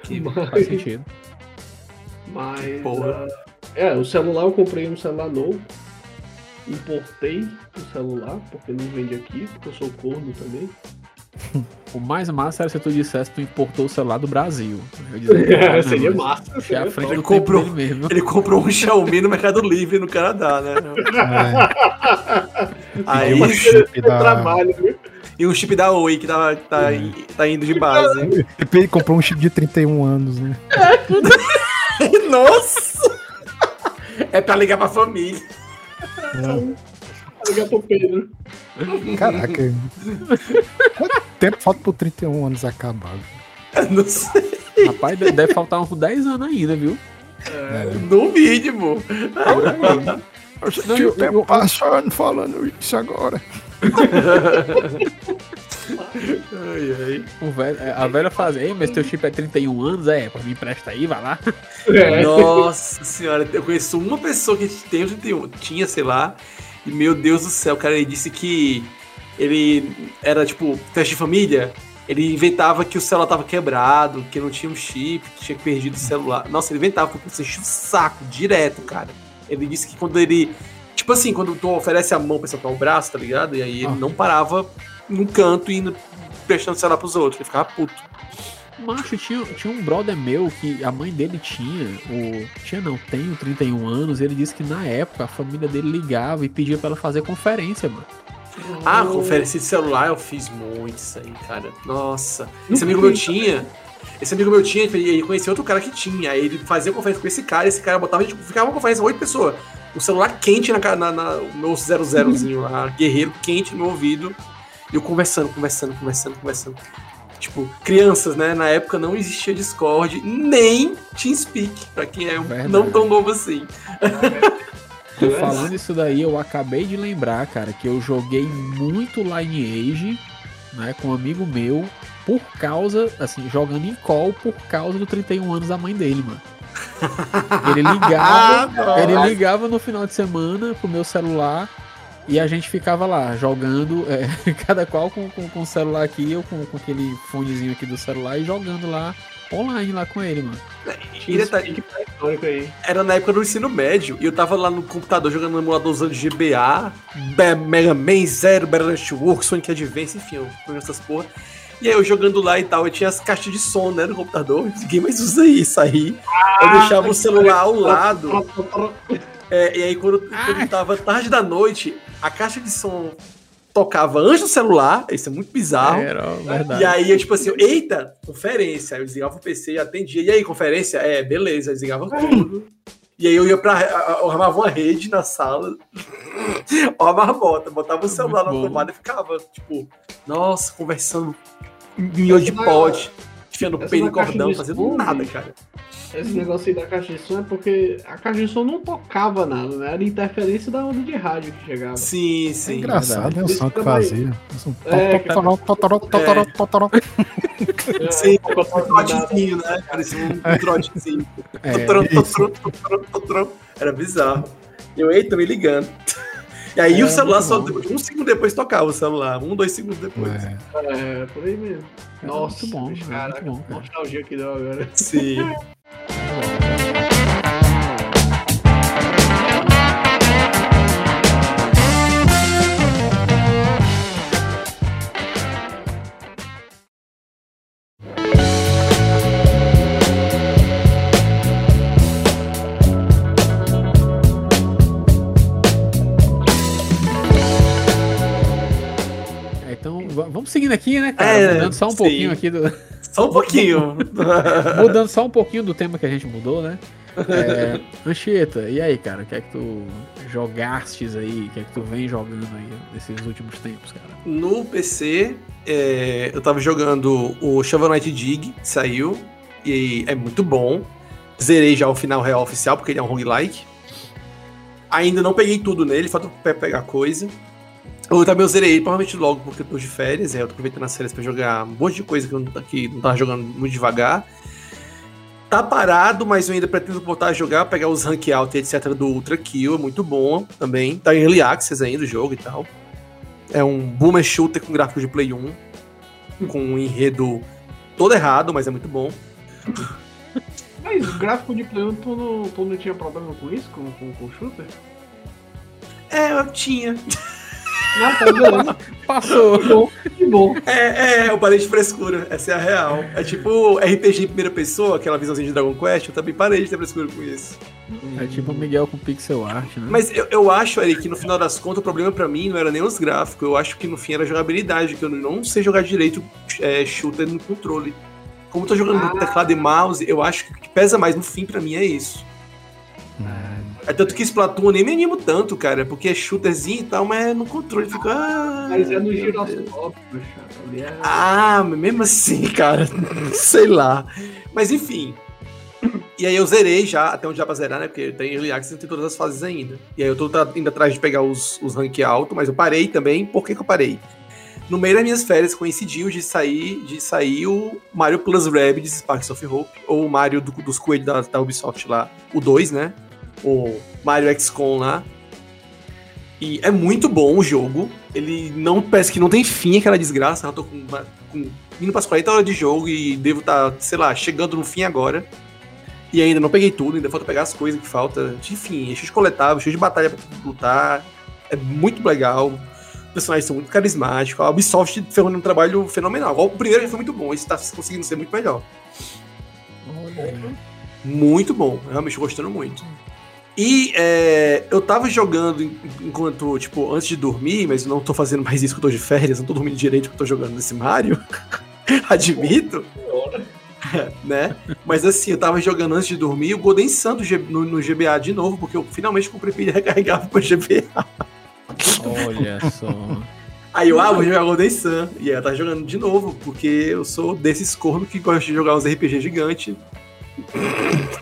Speaker 6: Que...
Speaker 2: faz
Speaker 3: Mas,
Speaker 2: sentido.
Speaker 3: mas
Speaker 6: porra.
Speaker 3: ah, é, o celular eu comprei um celular novo. Importei o celular, porque não vende aqui, porque eu sou corno também.
Speaker 2: O mais massa era se tu dissesse que tu importou o celular do Brasil. Eu dizia,
Speaker 3: É,
Speaker 2: "Ah,
Speaker 3: seria
Speaker 2: mas
Speaker 3: massa,
Speaker 2: É
Speaker 3: seria
Speaker 2: a frente
Speaker 6: Ele comprou-. Ele comprou um Xiaomi no Mercado Livre no Canadá, né?
Speaker 4: É,
Speaker 6: Aí,
Speaker 4: o chip
Speaker 3: É
Speaker 4: da...
Speaker 3: trabalho, viu?
Speaker 6: e um chip da Oi que tá, tá, tá indo de base.
Speaker 4: Ele comprou um chip de 31 anos, né?
Speaker 6: Nossa! É pra ligar pra família.
Speaker 3: Vou ligar pro Pedro.
Speaker 4: Caraca. Tempo falta pro 31 anos acabar?
Speaker 6: Não sei.
Speaker 2: Rapaz, de- deve faltar uns 10 anos ainda, viu?
Speaker 6: No mínimo.
Speaker 2: Por aí. Não, eu-
Speaker 4: tempo
Speaker 2: eu-
Speaker 4: passando falando isso agora.
Speaker 6: Ai, ai.
Speaker 2: O velho- a velha faz, ei, mas teu chip é 31 anos, é, pô, me empresta aí, vai lá.
Speaker 3: É.
Speaker 6: Nossa senhora, eu conheço uma pessoa que tem 31, tinha, sei lá, e meu Deus do céu, cara, ele disse que ele era tipo festa de família. Ele inventava que o celular tava quebrado, que não tinha um chip, que tinha perdido o celular. Nossa, ele inventava porque você enchia o saco direto, cara. Ele disse que quando ele. Tipo assim, quando tu oferece a mão pra soltar o braço, tá ligado? E aí ele
Speaker 2: Ah.
Speaker 6: não parava num canto e indo prestando celular pros outros. Ele ficava puto.
Speaker 2: Macho, tinha, tinha um brother meu que a mãe dele tinha, o, tinha não, tem o 31 anos, e ele disse que na época a família dele ligava e pedia pra ela fazer conferência, mano.
Speaker 6: Ah, conferência de celular eu fiz muito isso aí, cara. Nossa. Esse amigo meu tinha. Esse amigo meu tinha, e ele conhecia outro cara que tinha. Aí ele fazia conferência com esse cara, esse cara botava, a gente ficava uma conferência, oito pessoas. O celular quente na, ca- na, na o meu 00zinho lá, guerreiro quente no meu ouvido. E eu conversando, conversando, conversando, conversando. Tipo, crianças, né? Na época não existia Discord, nem TeamSpeak, pra quem é
Speaker 2: Verdade.
Speaker 6: não tão novo assim.
Speaker 2: falando isso daí, eu acabei de lembrar, cara, que eu joguei muito Lineage, né, com um amigo meu, por causa, assim, jogando em call por causa do 31 anos da mãe dele, mano. Ele ligava, ele ligava no final de semana pro meu celular e a gente ficava lá jogando, é, cada qual com, com, com o celular aqui, eu com, com aquele fonezinho aqui do celular e jogando lá online lá com ele, mano.
Speaker 6: E detalhe,
Speaker 3: Que aí.
Speaker 6: era na época do ensino médio e eu tava lá no computador jogando no emulador usando GBA, Mega Man Zero, Battle Network, Sonic Advance, enfim, eu essas porra. E aí eu jogando lá e tal, eu tinha as caixas de som, né, no computador. Ninguém mais usa isso aí. Eu deixava o celular ao lado. É, e aí, quando, quando tava tarde da noite, a caixa de som tocava antes do celular. Isso é muito bizarro.
Speaker 2: Era verdade.
Speaker 6: E aí, eu, tipo assim, eita, conferência. Aí eu desligava o PC e atendia. E aí, conferência? É, beleza. Eu desligava tudo. E aí eu ia pra. Eu armava uma rede na sala. Ó, a marmota. Botava o celular na
Speaker 2: Muito bom.
Speaker 6: tomada e ficava, tipo, nossa, conversando em miojo de pote. Enfiando o
Speaker 3: essa
Speaker 6: pé no
Speaker 3: da caixa
Speaker 6: cordão, fazendo nada, cara.
Speaker 3: Esse negócio aí da caixa de som é porque a caixa de som não tocava nada, né? Era interferência da onda de rádio que chegava.
Speaker 6: Sim,
Speaker 4: É
Speaker 6: sim.
Speaker 4: engraçado, né? O
Speaker 3: Isso
Speaker 4: som que fazia. O
Speaker 3: É,
Speaker 4: totoró, totoró, totoró, totoró.
Speaker 6: Sim,
Speaker 3: É,
Speaker 6: um trotezinho, né? Parecia um trotezinho.
Speaker 2: É,
Speaker 6: Totron,
Speaker 4: isso.
Speaker 6: totron, totron, totron. Era bizarro. E eu, eita, me ligando. E aí
Speaker 2: É,
Speaker 6: o celular só
Speaker 2: bom.
Speaker 6: um segundo depois tocava o celular. Um, dois segundos depois.
Speaker 4: É.
Speaker 3: É, por aí mesmo.
Speaker 2: É
Speaker 3: Nossa,
Speaker 2: muito bom, é muito bom, cara.
Speaker 3: nostalgia que deu agora.
Speaker 6: Sim.
Speaker 2: vamos seguindo aqui, né, cara?
Speaker 6: É,
Speaker 2: Mudando só um
Speaker 6: sim.
Speaker 2: pouquinho aqui do.
Speaker 6: Só um pouquinho.
Speaker 2: Mudando só um pouquinho do tema que a gente mudou, né? É, Anchieta, e aí, cara? O que é que tu jogastes aí? O que é que tu vem jogando aí nesses últimos tempos, cara?
Speaker 6: no PC, é, eu tava jogando o Shovel Knight Dig, saiu. E é muito bom. Zerei já o final real oficial, porque ele é um roguelike. Ainda não peguei tudo nele, falta pe- pegar coisa. Eu também zerei ele, provavelmente logo, porque eu tô de férias, é, eu tô aproveitando as férias pra jogar um monte de coisa que eu não, que não tava jogando muito devagar. Tá parado, mas eu ainda pretendo voltar a jogar, pegar os rank out e etc do Ultra Kill, é muito bom também. Tá em Early Access ainda o jogo e tal. É um boomer shooter com gráfico de Play 1, com um enredo todo errado, mas é muito bom.
Speaker 3: Mas o gráfico de Play 1, tu não, tu não tinha problema com isso, com o shooter?
Speaker 6: É, eu tinha.
Speaker 3: Não, tá beleza.
Speaker 2: Passou!
Speaker 3: Que bom, que bom.
Speaker 6: É, é, eu parei de frescura, essa é a real. É tipo RPG em primeira pessoa, aquela visãozinha de Dragon Quest, eu também parei de ter frescura com isso.
Speaker 2: É tipo o Miguel com pixel art, né?
Speaker 6: Mas eu, eu acho, Eric, que no final das contas o problema pra mim não era nem os gráficos, eu acho que no fim era a jogabilidade, que eu não sei jogar direito é, shooter no controle. Como eu tô jogando no
Speaker 3: Ah.
Speaker 6: teclado e mouse, eu acho que o que pesa mais no fim pra mim é isso. É tanto que Splatoon eu nem me animo tanto, cara, porque é shooterzinho e tal, mas no controle fica. Ah,
Speaker 3: Mas é no giroscópio, é...
Speaker 6: Ah, mas mesmo assim, cara, sei lá. Mas enfim. E aí eu zerei já, até onde dá pra zerar, né? Porque tem Early Access e tem todas as fases ainda. E aí eu tô indo atrás de pegar os, os rank alto, mas eu parei também. Por que, que eu parei? No meio das minhas férias coincidiu de sair, de sair o Mario Plus Rabbids Sparks of Hope, ou o Mario do- dos coelhos da, da Ubisoft lá, o 2, né? O Mario XCOM lá. E é muito bom o jogo. Ele não parece que não tem fim aquela desgraça. Eu tô com, com indo pras 40 horas de jogo e devo estar, sei lá, chegando no fim agora. E ainda não peguei tudo, ainda falta pegar as coisas que falta. Enfim, é cheio de coletável, cheio de batalha pra lutar. É muito legal. Os personagens são muito carismáticos. A Ubisoft fez um trabalho fenomenal. O primeiro já foi muito bom, esse tá conseguindo ser muito melhor.
Speaker 2: Olha.
Speaker 6: Muito bom, realmente gostando muito. E é, eu tava jogando en- enquanto, tipo, antes de dormir, mas não tô fazendo mais isso que eu tô de férias, não tô dormindo direito que eu tô jogando nesse Mario. Admito, né? Mas assim, eu tava jogando antes de dormir o Golden Sun no, no GBA de novo, porque eu finalmente comprei pilha recarregável pro GBA.
Speaker 2: Olha só.
Speaker 6: Aí eu, ah, vou jogar Golden Sun. E aí eu tava jogando de novo, porque eu sou desses cornos que gosta de jogar uns RPG gigante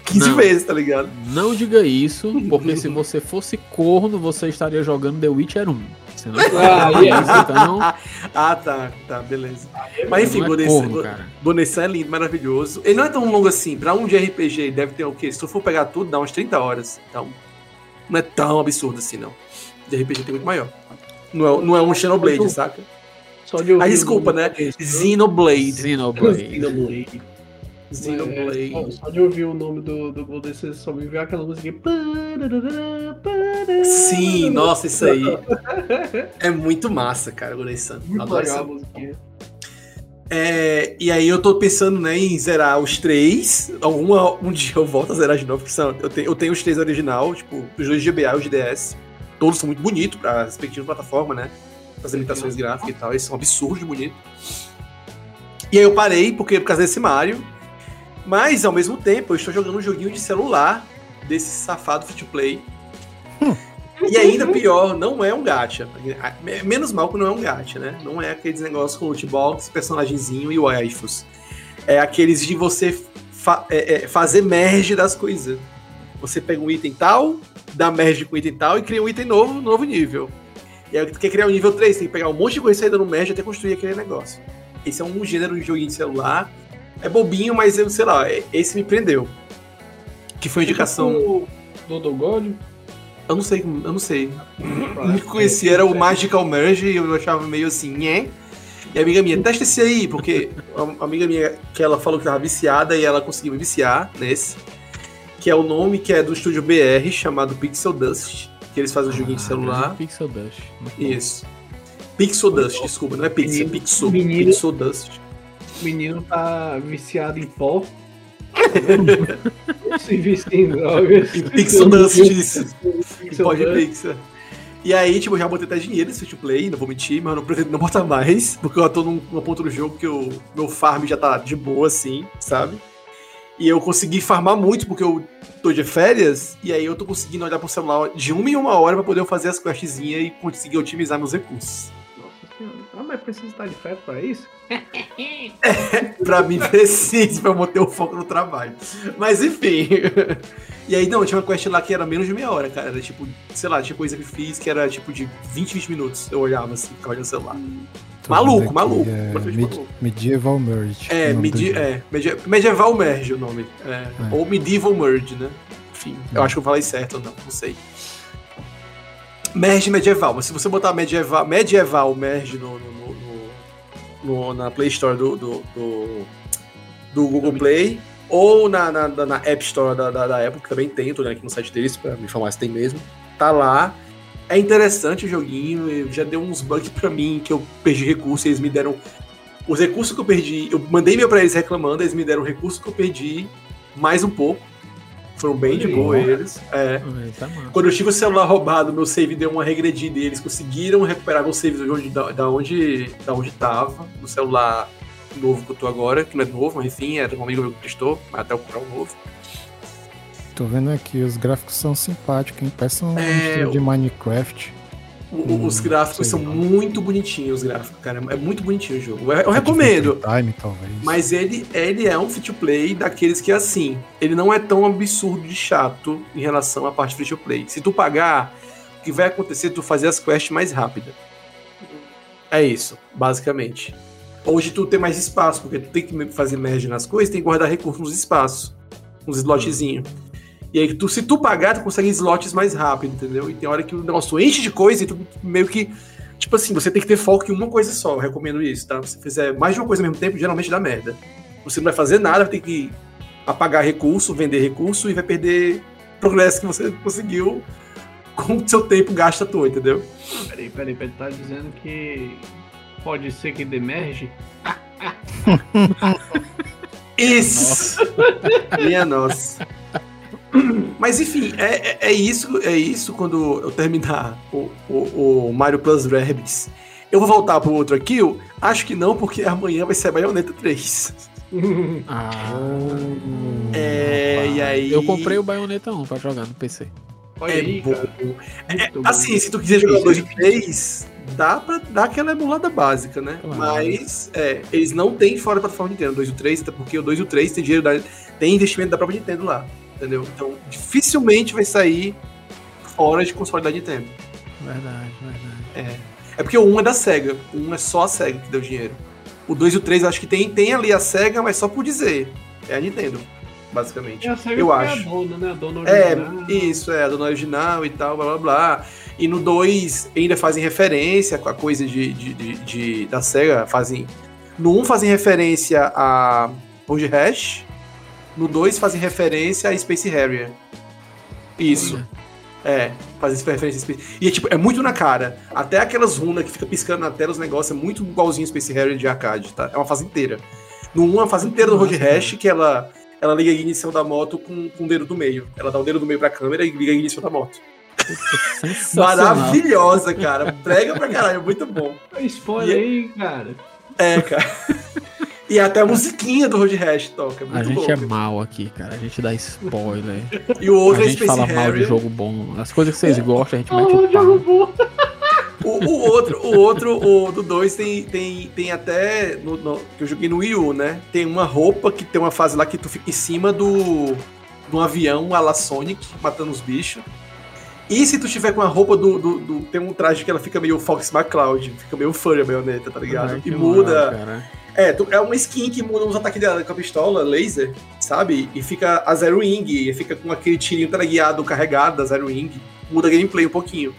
Speaker 6: 15
Speaker 2: Não.
Speaker 6: vezes, tá ligado?
Speaker 2: Não diga isso, porque se você fosse corno, você estaria jogando The Witcher 1. Você não
Speaker 3: Ah,
Speaker 2: isso, então.
Speaker 6: Ah, tá, tá, beleza. Mas enfim,
Speaker 2: é
Speaker 6: Bonessan é lindo, maravilhoso. Ele não é tão longo assim. Pra um de RPG, ele deve ter o quê? Se tu for pegar tudo, dá umas 30 horas. Então, não é tão absurdo assim, não. De RPG tem muito maior. Não é, não é um Xenoblade, saca?
Speaker 3: Só de ouvir
Speaker 6: Ah, desculpa, né? Xenoblade.
Speaker 2: Xenoblade.
Speaker 3: Xenoblade.
Speaker 6: Xenoblade.
Speaker 3: É, só, só de ouvir o nome do, do Golden você só me viu aquela música.
Speaker 6: Sim, nossa, isso aí. É muito massa, cara, Bonessan.
Speaker 3: Muito
Speaker 6: Adoro
Speaker 3: legal
Speaker 6: essa
Speaker 3: a musiquinha.
Speaker 6: É, e aí eu tô pensando né, em zerar os três. Alguma, um dia eu volto a zerar de novo, porque são, eu, tenho, eu tenho os três original, tipo, os dois GBA e os DS. Todos são muito bonitos pra respectiva plataforma, né? As limitações gráficas e tal, eles são absurdos de bonitos. E aí eu parei, porque por causa desse Mario. Mas, ao mesmo tempo, eu estou jogando um joguinho de celular desse safado free-to-play. E ainda pior, não é um gacha. Menos mal que não é um gacha, né? Não é aqueles negócios com loot box, personagemzinho e waifus. É aqueles de você fa- é, é, fazer merge das coisas. Você pega um item tal, dá merge com o item tal e cria um item novo, no novo nível. E aí tu quer criar o nível 3, tem que pegar um monte de coisa saída no merge até construir aquele negócio. Esse é um gênero de joguinho de celular. É bobinho, mas eu sei lá, é- esse me prendeu. Que foi indicação.
Speaker 3: Do Dodo God?
Speaker 6: Eu não sei, eu não sei. O único que conhecia era o Magical Merge e eu achava meio assim, nhé. E a amiga minha, testa esse aí, porque a amiga minha, que ela falou que tava viciada e ela conseguiu me viciar nesse. Que é o nome que é do estúdio BR, chamado Pixel Dust. Que eles fazem um joguinho de celular.
Speaker 2: Pixel Dust.
Speaker 6: Isso. Pixel Dust, desculpa, não é Pixel, é Pixel. Pixel Dust.
Speaker 3: O menino tá viciado em pó. Se vicia em drogas.
Speaker 6: Pixel Dust, isso. Pode. Pixel. E aí, tipo, eu já botei até dinheiro nesse free play, não vou mentir, mas eu não pretendo não botar mais, porque eu tô num, num ponto do jogo que o meu farm já tá de boa, assim, sabe? E eu consegui farmar muito, porque eu tô de férias, e aí eu tô conseguindo olhar pro celular de uma em uma hora pra poder fazer as questzinhas e conseguir otimizar meus recursos.
Speaker 3: Ah, mas precisa estar de férias pra isso?
Speaker 6: pra mim precisa, pra eu manter o foco no trabalho. Mas enfim. E aí, não, tinha uma quest lá que era menos de meia hora, cara. Era tipo, sei lá, tinha coisa que eu fiz que era tipo de 20, 20 minutos. Eu olhava assim, ficava olhando o celular.
Speaker 4: Tô
Speaker 6: Maluco, maluco,
Speaker 4: É, Medi-
Speaker 6: maluco.
Speaker 4: Medieval Merge.
Speaker 6: É, medi é media- Medieval Merge o nome. É, Ou Medieval Merge, né? Enfim, eu acho que eu falei certo ou não, não sei. Merge medieval, mas se você botar medieval, medieval merge no, no- no- no- na Play Store do, do, do, do Google Play ou na, na, na- App Store da, da, da Apple, que também tem, tô olhando aqui no site deles pra me informar se tem mesmo. Tá lá. É interessante o joguinho, já deu uns bugs pra mim que eu perdi recursos, eles me deram os recursos que eu perdi, eu mandei e-mail pra eles reclamando, eles me deram o recurso que eu perdi mais um pouco. Foram bem de boa eles. É.
Speaker 2: Tá massa.
Speaker 6: Quando eu tive o celular roubado, meu save deu uma regredida e eles conseguiram recuperar meu save de onde, da, da onde, da onde tava, no celular novo que eu tô agora, que não é novo, mas enfim, era um amigo meu que prestou, mas até eu comprar um novo.
Speaker 4: Tô vendo aqui, os gráficos são simpáticos, hein? Parece um
Speaker 6: É,
Speaker 4: estilo de Minecraft.
Speaker 6: O- os
Speaker 4: Hum,
Speaker 6: gráficos são muito bonitinhos, os gráficos, cara. É muito bonitinho o jogo. Eu, eu recomendo.
Speaker 4: Time, talvez.
Speaker 6: Mas ele, ele é um free to play daqueles que, assim, ele não é tão absurdo de chato em relação à parte free to play. Se tu pagar, o que vai acontecer é tu fazer as quests mais rápida. É isso, basicamente. Hoje tu tem mais espaço, porque tu tem que fazer merge nas coisas, tem que guardar recursos nos espaços. Uns slotzinhos. E aí, tu, se tu pagar, tu consegue slots mais rápido, entendeu? E tem hora que o negócio enche de coisa e tu meio que. Tipo assim, você tem que ter foco em uma coisa só. Eu recomendo isso, tá? Se você fizer mais de uma coisa ao mesmo tempo, geralmente dá merda. Você não vai fazer nada, vai ter que apagar recurso, vender recurso e vai perder progresso que você conseguiu com o seu tempo gasto à toa, entendeu?
Speaker 3: Peraí, peraí, peraí. Tá dizendo que pode ser que demerge?
Speaker 6: Isso! Minha nossa. Mas enfim, é, é, é isso, é isso quando eu terminar o, o, o Mario Plus Rabbids. Eu vou voltar pro outro aqui? Acho que não, porque amanhã vai ser a Bayonetta 3.
Speaker 2: Ah,
Speaker 6: É, e aí.
Speaker 2: eu comprei o Bayonetta 1 pra jogar no PC.
Speaker 3: Olha
Speaker 6: É
Speaker 3: aí,
Speaker 6: bom. É, assim,
Speaker 3: bom.
Speaker 6: se tu quiser jogar dois de três, dá pra dar aquela emulada básica, né?
Speaker 2: Claro.
Speaker 6: Mas é, eles não têm fora da plataforma Nintendo, o 2 e o 3, até porque o 2 e o 3 tem dinheiro da, tem investimento da própria Nintendo lá, entendeu? Então, dificilmente vai sair fora de console da Nintendo.
Speaker 2: Verdade, verdade.
Speaker 6: É porque o 1 é da SEGA, o 1 é só a SEGA que deu dinheiro. O 2 e o 3 eu acho que tem, tem ali a SEGA, mas só por dizer. É a Nintendo, basicamente.
Speaker 3: É a SEGA
Speaker 6: eu
Speaker 3: que
Speaker 6: acho.
Speaker 3: é a dona, né? A dona
Speaker 6: É,
Speaker 3: original.
Speaker 6: isso, é, a dona original e tal, blá blá blá. E no 2 ainda fazem referência com a coisa de, de, de- de- da SEGA, fazem. No 1 fazem referência a Road Rash, no 2 fazem referência a Space Harrier. Isso.
Speaker 2: Olha.
Speaker 6: É, fazem referência a Space E é, tipo, é muito na cara. Até aquelas runas que fica piscando na tela, os negócios é muito igualzinho Space Harrier de arcade, tá? É uma fase inteira. No 1 é uma fase inteira do Road Rash que ela, ela liga a ignição da moto com, com o dedo do meio. Ela dá o dedo do meio pra câmera e liga a ignição da moto. Maravilhosa, cara. Prega pra caralho, muito bom.
Speaker 3: Spoiler aí, cara.
Speaker 6: É, cara. E até a musiquinha do Road Rash toca. é
Speaker 2: A gente
Speaker 6: louco.
Speaker 2: é mal aqui, cara. A gente dá spoiler.
Speaker 6: E o outro
Speaker 2: a
Speaker 6: é
Speaker 2: gente
Speaker 6: Space
Speaker 2: fala mal de jogo bom. As coisas que vocês gostam, a gente mete o
Speaker 3: jogo bom.
Speaker 6: O, o outro, o outro, o do 2 tem, tem, tem até. No, no- que eu joguei no Wii U, né? Tem uma roupa que tem uma fase lá que tu fica em cima do. de um avião a la Sonic, matando os bichos. E se tu tiver com a roupa do, do, do- Tem um traje que ela fica meio Fox McCloud, fica meio furry a baioneta, tá ligado?
Speaker 2: Ai, que
Speaker 6: e muda.
Speaker 2: moral, cara.
Speaker 6: É, tu- é uma skin que muda os ataques dela com a pistola, laser, sabe? E fica a Zero Wing, e fica com aquele tirinho teleguiado carregado da Zero Wing. Muda a gameplay um pouquinho.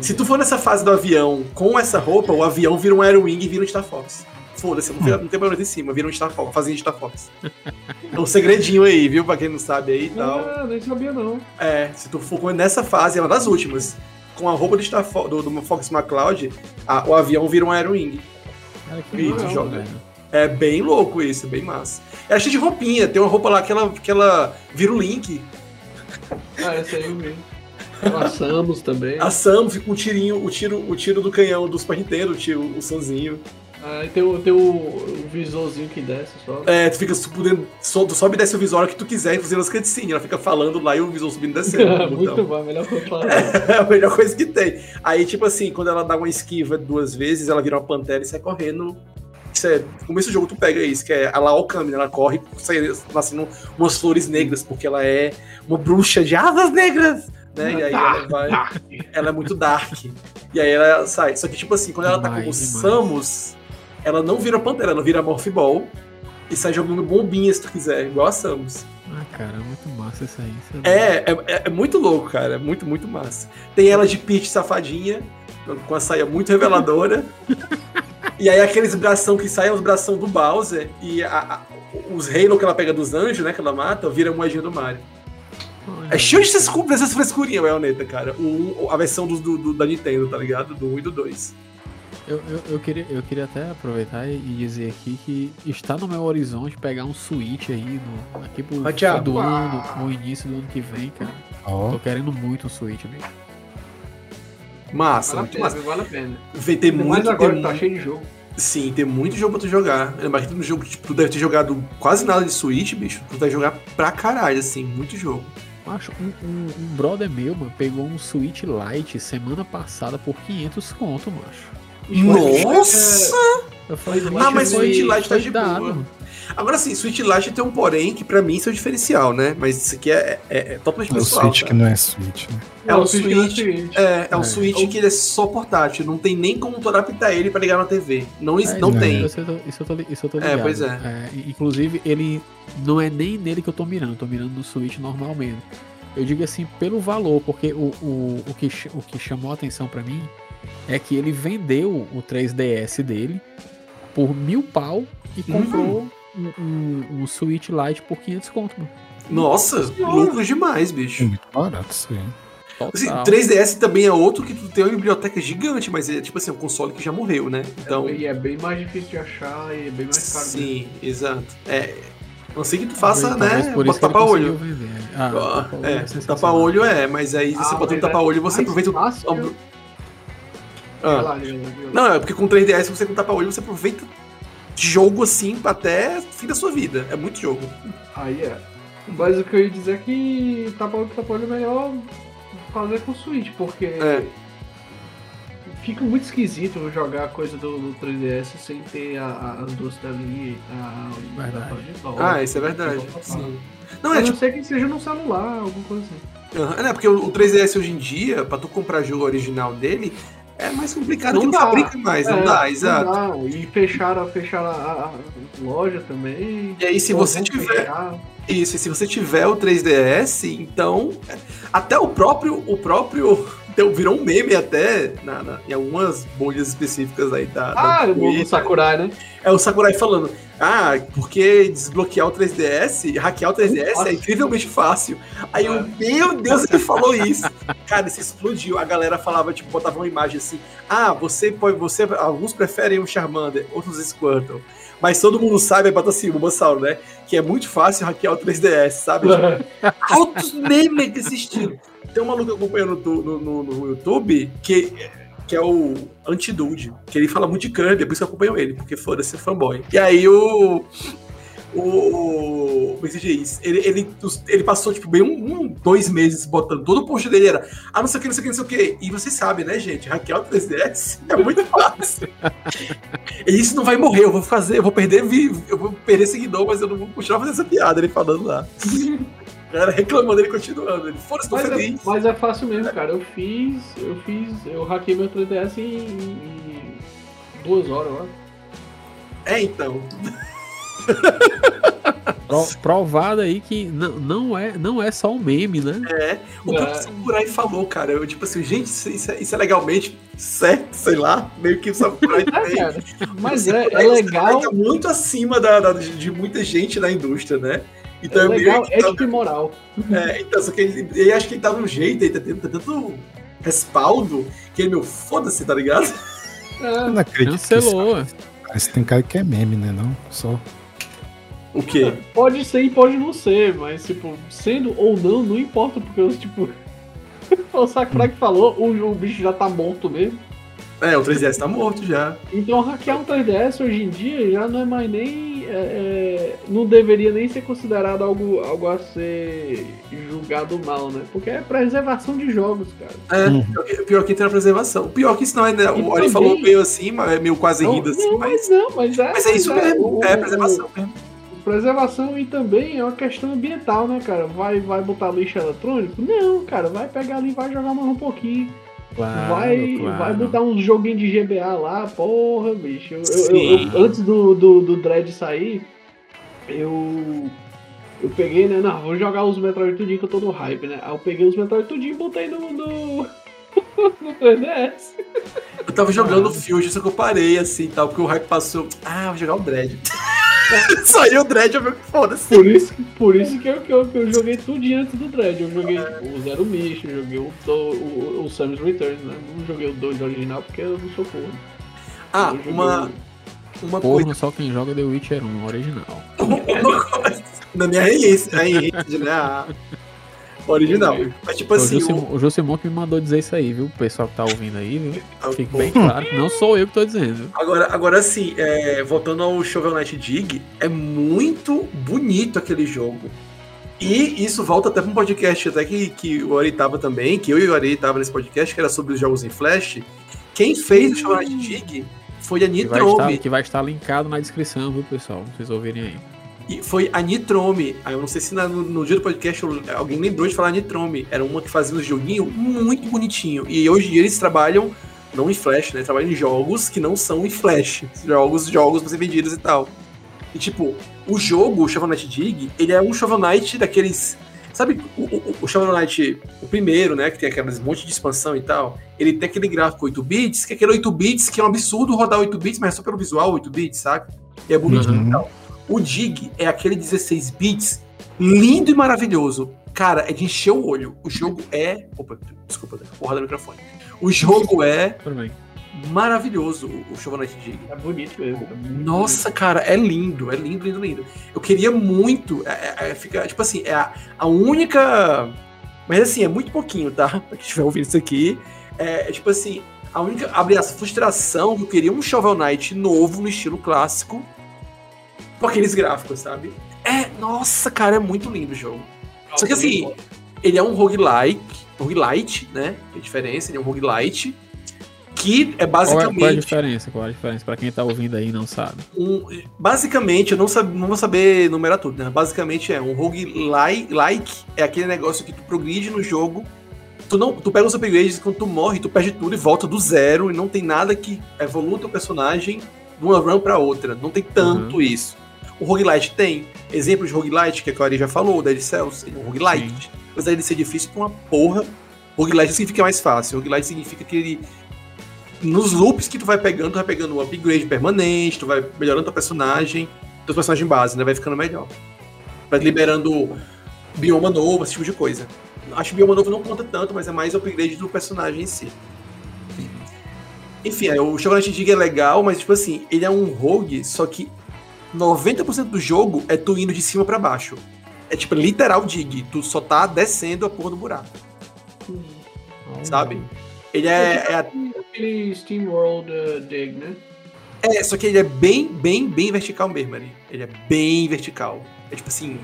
Speaker 6: Se tu for nessa fase do avião com essa roupa, o avião vira um Aero Wing e vira um Star Fox. Foda-se, não, tem- não tem problema em cima, vira um Star Fox, fazendo Star Fox. É um segredinho aí, viu? Pra quem não sabe aí e tal.
Speaker 3: Ah, nem sabia não.
Speaker 6: É, se tu for nessa fase, é uma das últimas. Com a roupa do, Star Fo- do, do Fox McCloud, a- o avião vira um Aero Wing.
Speaker 2: Cara, que velho.
Speaker 6: É bem louco isso, bem massa. É cheio de roupinha, tem uma roupa lá que ela, que ela vira o Link.
Speaker 3: Ah, essa aí eu vi. Passamos também.
Speaker 6: A Sam fica com o tirinho, o tiro, o tiro do canhão do Super Nintendo, o, tiro, o sonzinho.
Speaker 3: Aí tem, o, tem o, o visorzinho que desce só.
Speaker 6: É, tu fica podendo, so- tu sobe e desce o visor que tu quiser, inclusive nas cutscenes. Ela fica falando lá e o visor subindo e descendo.
Speaker 3: Muito
Speaker 6: botão.
Speaker 3: bom, melhor que eu falo.
Speaker 6: É a melhor coisa que tem. Aí, tipo assim, quando ela dá uma esquiva duas vezes, ela vira uma pantera e sai correndo. Isso é, no começo do jogo tu pega isso, que é a Laokami, né? Ela corre sai nascendo umas flores negras, porque ela é uma bruxa de asas negras, né? E aí ela vai. Ela é muito dark. E aí ela sai. Só que, tipo assim, quando ela tá com
Speaker 2: demais.
Speaker 6: Samus, ela não vira pantera, ela vira Morph Ball. E sai jogando bombinhas se tu quiser, igual a Samus.
Speaker 2: Ah, cara, muito massa isso aí. isso é
Speaker 6: É, é, é muito louco, cara. É muito, muito massa. Tem ela de Peach safadinha, com a saia muito reveladora. e aí aqueles bração que saem, os bração do Bowser. E a- a- os Halo que ela pega dos anjos, né, que ela mata, vira moedinha do Mario.
Speaker 2: Olha,
Speaker 6: É cheio dessas, dessas frescurinhas, Bayonetta, cara. O, a versão do, do- do- da Nintendo, tá ligado? Do 1 e do 2.
Speaker 2: Eu, eu, eu queria, eu queria até aproveitar e dizer aqui que está no meu horizonte pegar um Switch aí no, aqui pro
Speaker 6: Ah,
Speaker 2: fim do ano, no início do ano que vem, cara.
Speaker 4: Ó,
Speaker 2: Tô querendo muito um Switch, bicho.
Speaker 6: Massa,
Speaker 3: Vale a
Speaker 6: muito
Speaker 3: pena,
Speaker 6: massa.
Speaker 3: vale a pena.
Speaker 6: Vê, tem
Speaker 3: Ainda
Speaker 6: muito,
Speaker 3: agora
Speaker 6: tem
Speaker 3: tá
Speaker 6: mu-
Speaker 3: cheio de jogo.
Speaker 6: Sim, tem muito jogo pra tu jogar. Lembra que tu, no jogo, tipo, tu deve ter jogado quase nada de Switch, bicho. Tu vai jogar pra caralho, assim, muito jogo.
Speaker 2: Macho, um, um, um brother meu, mano, pegou um Switch Lite semana passada por 500 conto, macho.
Speaker 6: Nossa!
Speaker 2: Eu falei,
Speaker 3: Ah,
Speaker 2: "Macho,
Speaker 6: mas
Speaker 2: foi-
Speaker 6: Switch Lite tá de
Speaker 2: dado,
Speaker 6: boa."
Speaker 2: mano."
Speaker 6: Agora sim, Switch Lite tem um porém que pra mim isso é o diferencial, né? Mas isso aqui é, é, é totalmente
Speaker 4: é o
Speaker 6: pessoal.
Speaker 4: Switch
Speaker 6: tá?
Speaker 4: que não é Switch, né?
Speaker 6: É um
Speaker 3: o Switch que não é
Speaker 6: Switch.
Speaker 3: Switch.
Speaker 6: É, é um
Speaker 2: É.
Speaker 6: Switch que ele é só portátil, não tem nem como tu adaptar ele pra ligar na TV. Não,
Speaker 2: É,
Speaker 6: não
Speaker 2: isso,
Speaker 6: tem.
Speaker 2: Isso eu tô, isso eu tô, isso eu tô
Speaker 6: É,
Speaker 2: ligado.
Speaker 6: pois é.
Speaker 2: inclusive, ele não é nem nele que eu tô mirando, eu tô mirando no Switch normal mesmo. Eu digo assim, pelo valor, porque o, o, o, que, o que chamou a atenção pra mim é que ele vendeu o 3DS dele por mil pau e comprou um, um, um Switch Lite por 500 conto, mano.
Speaker 6: Nossa, lucro demais,
Speaker 4: É
Speaker 6: bicho.
Speaker 4: muito barato isso aí.
Speaker 6: Assim,
Speaker 2: Total.
Speaker 6: 3DS também é outro que tu tem uma biblioteca gigante, mas é tipo assim, um console que já morreu, né? Então.
Speaker 3: E é bem mais difícil de achar e é bem mais caro. mesmo.
Speaker 6: Sim, exato. É. A não ser que tu faça,
Speaker 2: Talvez
Speaker 6: né?
Speaker 2: por isso que ele
Speaker 6: Tapa-olho.
Speaker 2: Ah,
Speaker 6: Ah,
Speaker 2: tapa-olho
Speaker 6: é, tapa-olho é, mas aí você
Speaker 3: Ah,
Speaker 6: bota um
Speaker 3: é
Speaker 6: tapa-olho você
Speaker 3: mais
Speaker 6: aproveita o.
Speaker 3: fácil.
Speaker 6: Ah. Não, é porque com 3DS você com tapa-olho você aproveita jogo assim até o fim da sua vida. É muito jogo.
Speaker 3: Aí é. Mas o que eu ia dizer é que tapa olho tapa olho é melhor fazer com o Switch, porque.
Speaker 6: É.
Speaker 3: fica muito esquisito jogar a coisa do, do 3DS sem ter a, a, as duas telinhas. A, a,
Speaker 2: Verdade.
Speaker 3: a de volta,
Speaker 6: Ah, isso é verdade. Sim. Não,
Speaker 3: A
Speaker 6: é
Speaker 3: não
Speaker 6: tipo.
Speaker 3: ser que seja no celular, alguma coisa assim.
Speaker 6: aham, né, porque o o 3DS hoje em dia, pra tu comprar jogo original dele, é mais complicado
Speaker 3: Não
Speaker 6: que não
Speaker 3: dá.
Speaker 6: fabrica mais, não
Speaker 3: É,
Speaker 6: dá, exato.
Speaker 3: dá. E fecharam, fecharam a, a- loja também.
Speaker 6: E aí, se você tiver.
Speaker 3: fechar.
Speaker 6: Isso, e se você tiver o 3DS, então. Até o próprio. O próprio. então, Virou um meme até na, na- em algumas bolhas específicas aí da. da
Speaker 3: Ah, o. Sakurai, né?
Speaker 6: É o Sakurai falando. Ah, porque desbloquear o 3DS, hackear o 3DS é incrivelmente fácil. Aí eu, meu Deus, ele falou isso. Cara, isso explodiu. A galera falava, tipo, botava uma imagem assim. Ah, você pode. Você, alguns preferem o Charmander, outros Squirtle. Mas todo mundo sabe, é bota assim, o Bulbasaur, né? Que é muito fácil hackear o 3DS, sabe? Tipo, altos memes desse estilo. Tem um maluco acompanhando no, no, no- no YouTube que, que é o Antidude, que ele fala muito de Kirby, é por isso que eu acompanho ele, porque foda-se, fanboy. E aí o. O. Como é se diz? Ele, ele, ele passou, tipo, bem um, um, dois meses botando. Todo o post dele era. Ah, não sei o que, não sei o que, não sei o que. E vocês sabem, né, gente? O 3DS é muito fácil. e isso não vai morrer, eu vou fazer, eu vou perder vi- eu vou perder seguidor, mas eu não vou continuar fazendo essa piada, ele falando lá. A galera reclamando, ele continuando. Ele, foda-se, tô
Speaker 3: Mas é,
Speaker 6: feliz.
Speaker 3: mas é fácil mesmo, cara. Eu fiz. Eu fiz. Eu hackei meu 3DS em, em duas horas, acho.
Speaker 6: É, então.
Speaker 2: Pro- provado aí que não, não, é, não é só um meme, né?
Speaker 6: É. O
Speaker 3: É.
Speaker 6: próprio Sakurai falou, cara. Eu, tipo assim, gente, isso, isso é, isso é legalmente certo, sei lá. Meio que o Sakurai
Speaker 3: É,
Speaker 6: tem.
Speaker 3: cara. Mas
Speaker 6: O
Speaker 3: é, é
Speaker 6: o
Speaker 3: legal.
Speaker 6: Tá muito acima da, da- de, de muita gente na indústria, né? Então
Speaker 3: É legal,
Speaker 6: tá-
Speaker 3: ética e moral.
Speaker 6: É, então, só que ele, ele acha que ele tá num jeito, ele tá tendo tá tanto respaldo, que ele, meu, foda-se, tá ligado?
Speaker 3: É,
Speaker 4: Eu não acredito
Speaker 2: Cancelou.
Speaker 4: que tem cara que é meme, né? Não, só.
Speaker 6: O quê?
Speaker 3: Pode ser e pode não ser, mas, tipo, sendo ou não, não importa, porque, tipo, o Sakurai que falou, o, o bicho já tá morto mesmo.
Speaker 6: É, o 3DS tá morto já.
Speaker 3: Então, hackear um 3DS hoje em dia já não é mais nem. é, é, não deveria nem ser considerado algo, algo a ser julgado mal, né? Porque é preservação de jogos, cara.
Speaker 6: É,
Speaker 4: Uhum.
Speaker 6: pior que- pior que tem a preservação. O pior que isso não é, né?
Speaker 3: E
Speaker 6: O Ori
Speaker 3: também-
Speaker 6: falou meio assim, mas meio quase
Speaker 3: Não,
Speaker 6: rindo assim,
Speaker 3: não,
Speaker 6: mas.
Speaker 3: mas não, mas é.
Speaker 6: Mas é isso mesmo,
Speaker 3: o-
Speaker 6: é
Speaker 3: o-
Speaker 6: preservação mesmo.
Speaker 3: preservação e também é uma questão ambiental, né, cara? Vai, vai botar lixo eletrônico? Não, cara, vai pegar ali e vai jogar mais um pouquinho.
Speaker 2: Claro,
Speaker 3: vai,
Speaker 2: claro.
Speaker 3: vai botar uns joguinhos de GBA lá, porra, bicho. Eu- eu- eu- antes do, do, do Dread sair, eu. Eu peguei, né? Não, vou jogar os Metroid tudinho que eu tô no hype, né? Aí eu peguei os Metroid tudinho e botei no. no... no 3DS.
Speaker 6: Eu tava jogando o Fusion, só que eu parei assim e tal, porque o hype passou. Ah, vou jogar o Dread. Saiu o Dread, eu vi que foda-se.
Speaker 3: Por isso, por isso que, eu, que, eu, que eu joguei tudinho antes do Dread. Eu joguei o Zero Mission, eu joguei o, o, o, o Samus Returns, né? Não joguei o 2 original porque eu não sou porra.
Speaker 6: Ah, uma, uma
Speaker 2: Porno
Speaker 6: coisa.
Speaker 2: só quem joga The Witcher 1 original.
Speaker 6: Uma coisa. Na minha release, né? Original. Mas tipo
Speaker 2: o
Speaker 6: assim, o,
Speaker 2: o Jusimon que me mandou dizer isso aí, viu? O pessoal que tá ouvindo aí, viu? Fique
Speaker 6: bom.
Speaker 2: bem claro que não sou eu que tô dizendo.
Speaker 6: Agora, agora sim, é, voltando ao Shovel Knight Dig, é muito bonito aquele jogo. E isso volta até para um podcast até que, que o Ari tava também, que eu e o Ari tava nesse podcast, que era sobre os jogos em Flash. Quem fez o Shovel Knight Dig foi a
Speaker 2: Que vai, estar, que vai estar linkado na descrição, viu, pessoal? Pra vocês ouvirem aí.
Speaker 6: E foi a Nitrome. Aí eu não sei se na- no, no dia do podcast eu- alguém lembrou de falar Nitrome. Era uma que fazia um joguinho muito bonitinho. E hoje em dia eles trabalham não em Flash, né? Trabalham em jogos que não são em Flash. Jogos, jogos pra ser vendidos e tal. E tipo, o jogo, o Shovel Knight Dig, ele é um Shovel Knight daqueles. Sabe, o, o, o Shovel Knight, o primeiro, né? Que tem aqueles monte de expansão e tal. Ele tem aquele gráfico 8 bits, que é aquele 8 bits que é um absurdo rodar 8 bits, mas é só pelo visual 8 bits, saca? E é bonitinho
Speaker 4: Uhum.
Speaker 6: e tal. O Dig é aquele 16 bits lindo e maravilhoso. Cara, é de encher o olho. O jogo é. Opa, desculpa, porra do microfone. O jogo é
Speaker 2: Tudo bem.
Speaker 6: maravilhoso, o o Shovel Knight Dig.
Speaker 3: É bonito mesmo.
Speaker 6: Nossa, cara, é lindo, é lindo, lindo, lindo. Eu queria muito. É, é, é, fica, tipo assim, é a, a única. Mas assim, é muito pouquinho, tá? Pra quem estiver ouvindo isso aqui. É, é tipo assim, a única. Abre essa frustração que eu queria um Shovel Knight novo no estilo clássico. Com aqueles gráficos, sabe? É, nossa, cara, é muito lindo o jogo. Só que assim, ele é um roguelike, roguelite, né? Tem diferença, ele é um roguelite.
Speaker 2: Qual
Speaker 6: que é
Speaker 2: é, qual é a
Speaker 6: basicamente.
Speaker 2: diferença? Qual é a diferença? Pra quem tá ouvindo aí e não sabe.
Speaker 6: um- basicamente, eu não, sab- não vou saber numerar tudo, né? Basicamente é um roguelike like, é aquele negócio que tu progride no jogo. Tu, não, tu pega os upgrades e quando tu morre, tu perde tudo e volta do zero. E não tem nada que evolua teu personagem de uma run pra outra. Não tem tanto isso. O roguelite tem. Exemplo de roguelite, que a Clary já falou, o Dead Cells, é um roguelite. Apesar de ser difícil pra uma porra, roguelite significa mais fácil. Roguelite significa que ele nos loops que tu vai pegando, tu vai pegando um upgrade permanente, tu vai melhorando teu personagem, teu personagem base, né? Vai ficando melhor. Vai liberando bioma novo, esse tipo de coisa. Acho que bioma novo não conta tanto, mas é mais o upgrade do personagem em si. Enfim, é, o Shogunate Dig é legal, mas tipo assim, ele é um rogue, só que 90% do jogo é tu indo de cima pra baixo. É tipo literal dig, tu só tá descendo a porra do buraco, sabe? Ele é, é
Speaker 3: Aquele Steam World uh, Dig, né?
Speaker 6: É, só que ele é bem, bem, bem vertical mesmo ali. Ele é bem vertical. É tipo assim.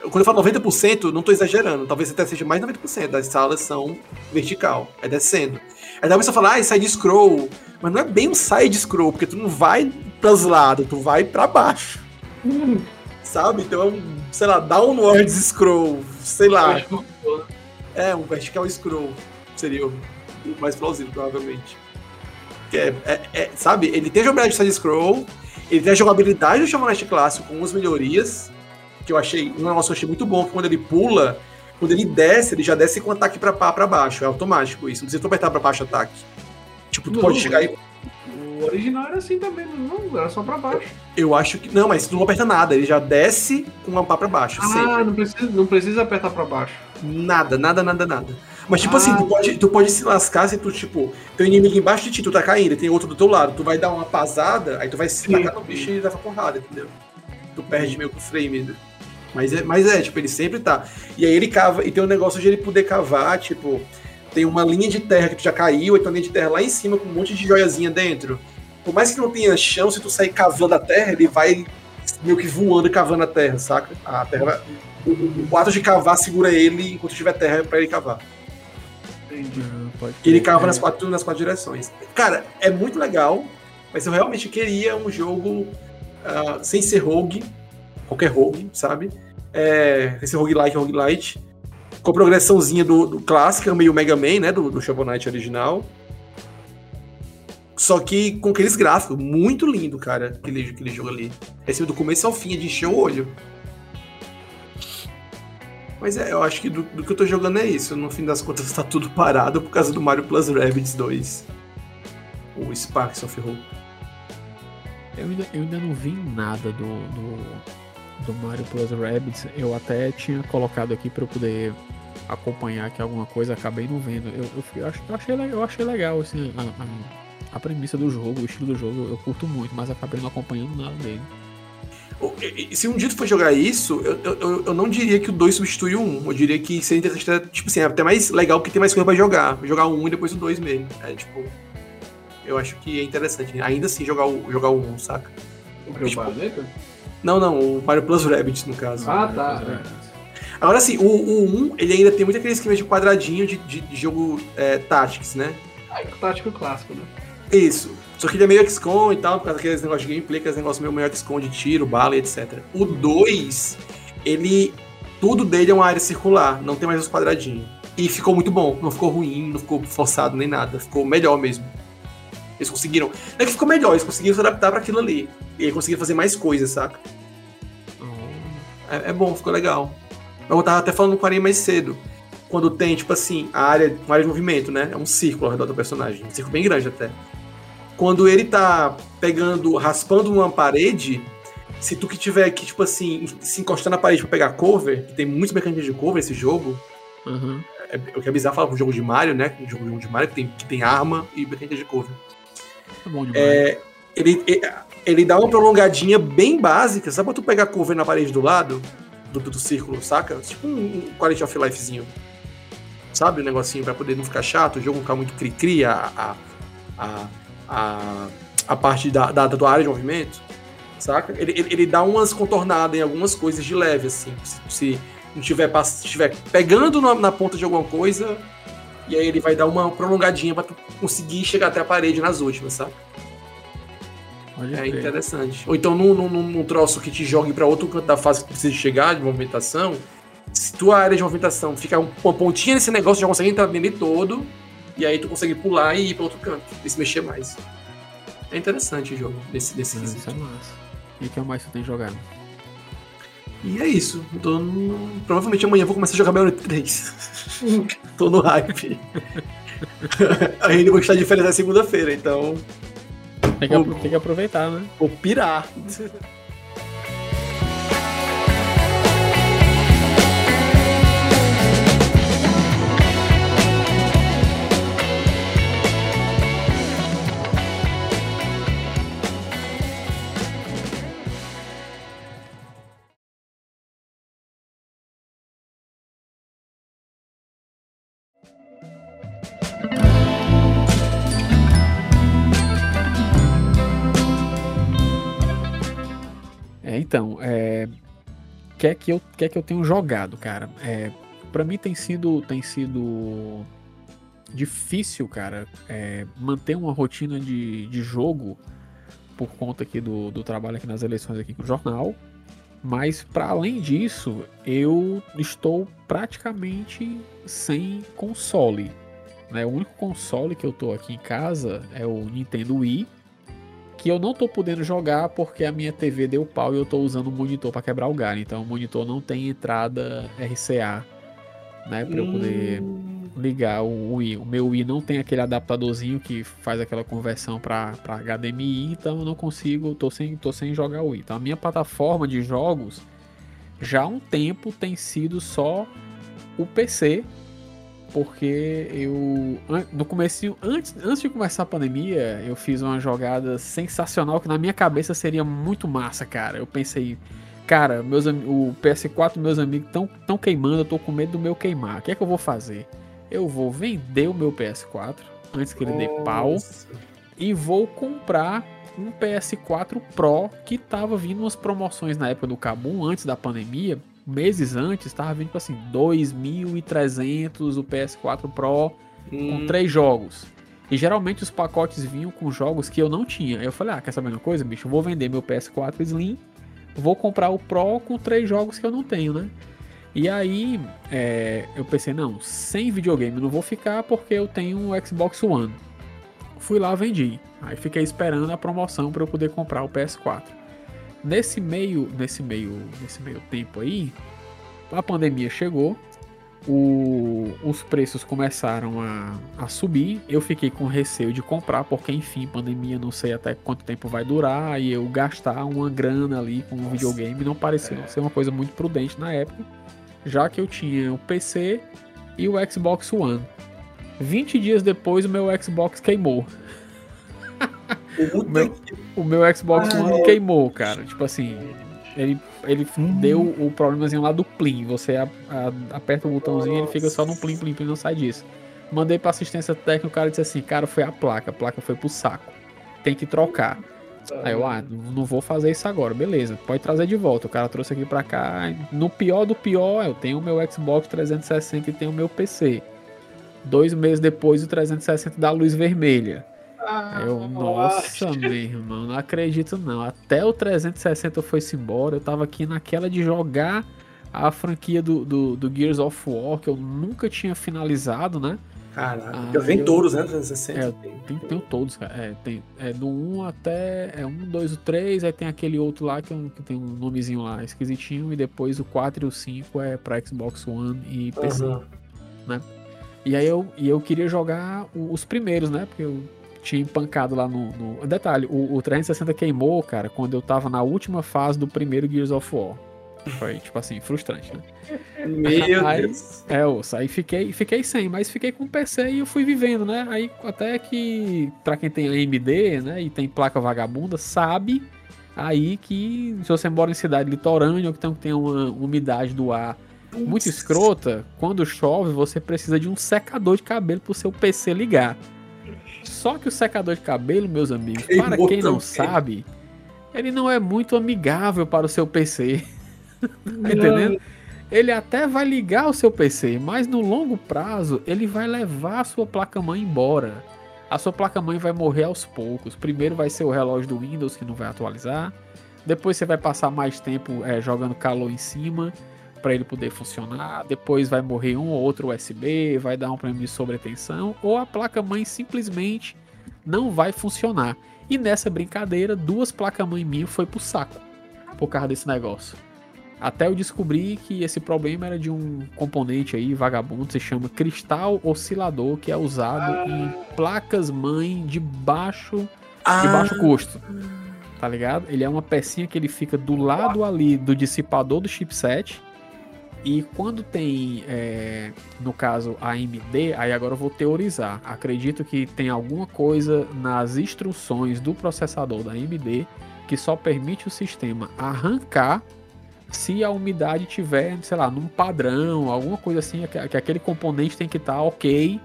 Speaker 6: Quando eu falo 90%, não tô exagerando. Talvez até seja mais de 90% das salas são vertical. É descendo. Aí talvez você fala, ah, side scroll. Mas não é bem um side scroll, porque tu não vai pros lados, tu vai pra baixo. Sabe? Então é um, sei lá, downward scroll. Sei lá. É, um vertical scroll. Seria o mais plausível, provavelmente. É, é- é- sabe, ele tem a jogabilidade de side-scroll, ele tem a jogabilidade do Shovel Knight clássico com umas melhorias, que eu achei, um negócio que eu achei muito bom, que quando ele pula, quando ele desce, ele já desce com ataque pra, pá, pra baixo, é automático isso, não precisa tu apertar pra baixo ataque. Tipo, tu
Speaker 3: Não,
Speaker 6: pode chegar e...
Speaker 3: O original era assim também, não, era só pra baixo.
Speaker 6: Eu acho que... Não, mas tu não aperta nada, ele já desce com uma pá pra baixo, sempre.
Speaker 3: Ah, não precisa, não precisa apertar pra baixo.
Speaker 6: Nada, nada, nada, nada. Mas, tipo
Speaker 3: Ah.
Speaker 6: assim, tu pode, tu pode se lascar se tu, tipo, tem um inimigo embaixo de ti, tu tá caindo, tem outro do teu lado. Tu vai dar uma pasada, aí tu vai se tacar no bicho e leva porrada, entendeu? Tu perde meio que o frame. Né? Mas, é, mas é, tipo, ele sempre tá. E aí ele cava, e tem um negócio de ele poder cavar, tipo, tem uma linha de terra que tu já caiu, e tem uma linha de terra lá em cima com um monte de joiazinha dentro. Por mais que não tenha chão, se tu sair cavando a terra, ele vai meio que voando e cavando a terra, saca? A terra o, o, o ato de cavar segura ele enquanto tiver terra pra ele cavar.
Speaker 3: Entendi.
Speaker 6: E ele cava
Speaker 2: É,
Speaker 6: nas quatro, nas quatro direções. Cara, é muito legal, mas eu realmente queria um jogo ah, sem ser rogue, qualquer rogue, sabe? É, sem ser roguelike, roguelite, com a progressãozinha do, do clássico, meio Mega Man, né, do, do Shovel Knight original. Só que com aqueles gráficos, muito lindo, cara, aquele, aquele jogo ali. Esse do começo ao fim, é de encher o olho. Mas é, eu acho que do, do que eu tô jogando é isso. No fim das contas, tá tudo parado por causa do Mario Plus Rabbids 2. O Sparks of Hope.
Speaker 2: Eu ainda, eu ainda não vi nada do, do, do Mario Plus Rabbids. Eu até tinha colocado aqui pra eu poder acompanhar aqui alguma coisa, acabei não vendo. Eu, eu, eu ach- eu achei, eu achei legal assim, a, a, a premissa do jogo, o estilo do jogo, eu curto muito, mas acabei não acompanhando nada dele.
Speaker 6: Se um dia tu for jogar isso, eu, eu- eu, não diria que o 2 substitui o 1. Eu diria que seria interessante, ter, tipo assim, é até mais legal porque tem mais coisa pra jogar. Jogar o 1 e depois o 2 mesmo. É tipo. Eu acho que é interessante. Ainda assim jogar o, jogar o 1, saca?
Speaker 3: O que
Speaker 6: Tipo? Não, não, o Mario Plus Rabbids, no caso.
Speaker 3: Ah, tá.
Speaker 6: Agora sim, o, o 1, ele ainda tem muito aquele esquema de quadradinho de, de, de jogo é, Tactics, né?
Speaker 3: Ah, é o tático clássico, né?
Speaker 6: Isso. Só que ele é meio XCOM e tal, por causa daqueles negócios de gameplay, aqueles negócios meio, meio XCOM de tiro, bala e etc. O 2, ele. Tudo dele é uma área circular, não tem mais os quadradinhos. E ficou muito bom, não ficou ruim, não ficou forçado nem nada, ficou melhor mesmo. Eles conseguiram. Não é que ficou melhor, eles conseguiram se adaptar para aquilo ali. E conseguiram fazer mais coisas, saca? É, é bom, ficou legal. Eu tava até falando com Aranha mais cedo. Quando tem, tipo assim, a área, uma área de movimento, né? É um círculo ao redor do personagem. Um círculo bem grande até. Quando ele tá pegando, raspando uma parede, se tu que tiver que, tipo assim, se encostar na parede pra pegar cover, que tem muitos mecanismos de cover esse jogo,
Speaker 2: aham.
Speaker 6: é, o que é bizarro falar pro jogo de Mario, né? Um jogo, jogo de Mario que tem, que tem arma e mecanismo de cover.
Speaker 2: Tá bom demais.
Speaker 6: É, ele, ele- ele dá uma prolongadinha bem básica, sabe pra tu pegar cover na parede do lado do, do, do círculo, saca? Tipo um, um quality of lifezinho. Sabe? Um negocinho pra poder não ficar chato, o jogo não ficar muito cri-cri, a, a, a, a, a parte da, da, da tua área de movimento, saca? Ele, ele, ele dá umas contornadas em algumas coisas de leve, assim. Se, se não tiver, se tiver pegando na, na ponta de alguma coisa E aí ele vai dar uma prolongadinha pra tu conseguir chegar até a parede nas últimas, sabe?
Speaker 2: Pode
Speaker 6: É interessante. Ou então num, num, num- troço que te jogue pra outro canto da fase que tu precisa chegar de movimentação. Se tua área de movimentação ficar um- uma pontinha nesse negócio, já consegue entrar nele todo. E aí tu consegue pular e ir pra outro canto. E se mexer mais. É interessante o jogo desse, desse
Speaker 2: Não,
Speaker 6: quesito.
Speaker 2: isso é massa. E o que mais você tem jogado?
Speaker 6: E é isso. Tô no- Provavelmente amanhã eu vou começar a jogar Bayonetta 3. Tô no hype. Ainda vou estar de férias na segunda-feira, então
Speaker 2: Tem que, apro- tem que aproveitar, né?
Speaker 6: vou pirar.
Speaker 2: Então, é. Que é que eu, que que eu tenho jogado, cara? É, para mim tem sido, tem sido difícil, cara, é, manter uma rotina de, de jogo por conta aqui do, do trabalho aqui nas eleições aqui com o jornal. Mas para além disso, eu estou praticamente sem console. Né? O único console que eu tô aqui em casa é o Nintendo Wii que eu não tô podendo jogar porque a minha TV deu pau e eu tô usando um monitor para quebrar o galho. Então o monitor não tem entrada RCA, né, para eu poder ligar o Wii. O meu Wii não tem aquele adaptadorzinho que faz aquela conversão para HDMI, então eu não consigo, tô sem, tô sem jogar o Wii. Então a minha plataforma de jogos já há um tempo tem sido só o PC, porque eu no começo antes, antes de começar a pandemia, eu fiz uma jogada sensacional que na minha cabeça seria muito massa, cara. Eu pensei, cara, meus o PS4 meus amigos estão tão queimando, eu tô com medo do meu queimar. O que é que eu vou fazer? Eu vou vender o meu PS4 antes que ele dê pau e vou comprar um PS4 Pro que tava vindo umas promoções na época do Kabum, antes da pandemia, meses antes, tava vindo tipo assim, 2.300 o PS4 Pro
Speaker 6: Hum.
Speaker 2: com três jogos. E geralmente os pacotes vinham com jogos que eu não tinha. Aí eu falei, ah, quer saber uma coisa, bicho? Eu vou vender meu PS4 Slim, vou comprar o Pro com três jogos que eu não tenho, né? E aí é, eu pensei, não, sem videogame não vou ficar porque eu tenho um Xbox One. Fui lá, vendi. Aí fiquei esperando a promoção para eu poder comprar o PS4. Nesse meio, nesse meio, nesse meio tempo aí, a pandemia chegou, o- os preços começaram a, a subir. Eu fiquei com receio de comprar, porque enfim, pandemia, não sei até quanto tempo vai durar, e eu gastar uma grana ali com um videogame não parecia ser uma coisa muito prudente na época, já que eu tinha o PC e o Xbox One. 20 dias depois, o meu Xbox queimou.
Speaker 6: Puta
Speaker 2: meu- O meu Xbox One queimou, cara. Tipo assim, ele, ele
Speaker 4: Hum.
Speaker 2: deu o problemazinho lá do plim. Você a- a- aperta o botãozinho e ele fica só no plim, plim, plim, não sai disso. Mandei pra assistência técnica, o cara disse assim, cara, foi a placa, a placa foi pro saco. Tem que trocar. Aí eu, ah, não não vou fazer isso agora, beleza, pode trazer de volta. O cara trouxe aqui pra cá. No pior do pior, eu tenho o meu Xbox 360 e tenho o meu PC. Dois meses depois, o 360 dá luz vermelha. Aí eu, nossa, meu irmão, não acredito não. Até o 360 foi-se embora. Eu tava aqui naquela de jogar a franquia do, do, do Gears of War, que eu nunca tinha finalizado, né?
Speaker 6: Caraca,
Speaker 2: Ah, eu-
Speaker 6: todos, né? 360.
Speaker 2: É, Tem, tenho todos, cara. É, tem, é do 1 até. É 1, 2, o 3, aí tem aquele outro lá que, é um- que tem um nomezinho lá esquisitinho, e depois o 4 e o 5 é pra Xbox One e PC.
Speaker 6: Aham.
Speaker 2: E aí eu, e eu queria jogar os primeiros, né? Porque eu tinha empancado lá no. no- Detalhe, o, o 360 queimou, cara, quando eu tava na última fase do primeiro Gears of War. Foi, tipo assim, frustrante, né?
Speaker 6: Meu
Speaker 2: Aí-
Speaker 6: Deus.
Speaker 2: É, osso, aí fiquei, fiquei sem, mas fiquei com o PC e eu fui vivendo, né? Aí até que, pra quem tem AMD, né, e tem placa vagabunda, sabe aí que se você mora em cidade litorânea ou que tem, tem uma umidade do ar muito escrota, quando chove você precisa de um secador de cabelo pro seu PC ligar. Só que o secador de cabelo, meus amigos,
Speaker 6: Queimou
Speaker 2: para quem não
Speaker 6: também.
Speaker 2: sabe, ele não é muito amigável para o seu PC. tá entendendo? ele até vai ligar o seu PC, mas no longo prazo ele vai levar a sua placa-mãe embora. A sua placa-mãe vai morrer aos poucos. Primeiro vai ser o relógio do Windows que não vai atualizar. Depois você vai passar mais tempo é, jogando calor em cima para ele poder funcionar. Depois vai morrer um ou outro USB, vai dar um problema de sobretensão, ou a placa-mãe simplesmente não vai funcionar. E nessa brincadeira, duas placas-mãe minhas foi pro saco por causa desse negócio. Até eu descobri que esse problema era de um componente aí vagabundo, se chama cristal oscilador, que é usado em placas-mãe de baixo, de
Speaker 6: Ah.
Speaker 2: baixo custo. Tá ligado? Ele é uma pecinha que ele fica do lado ali do dissipador do chipset. E quando tem, é, no caso, a AMD, aí agora eu vou teorizar. Acredito que tem alguma coisa nas instruções do processador da AMD que só permite o sistema arrancar se a umidade tiver, sei lá, num padrão, alguma coisa assim, que que aquele componente tem que estar ok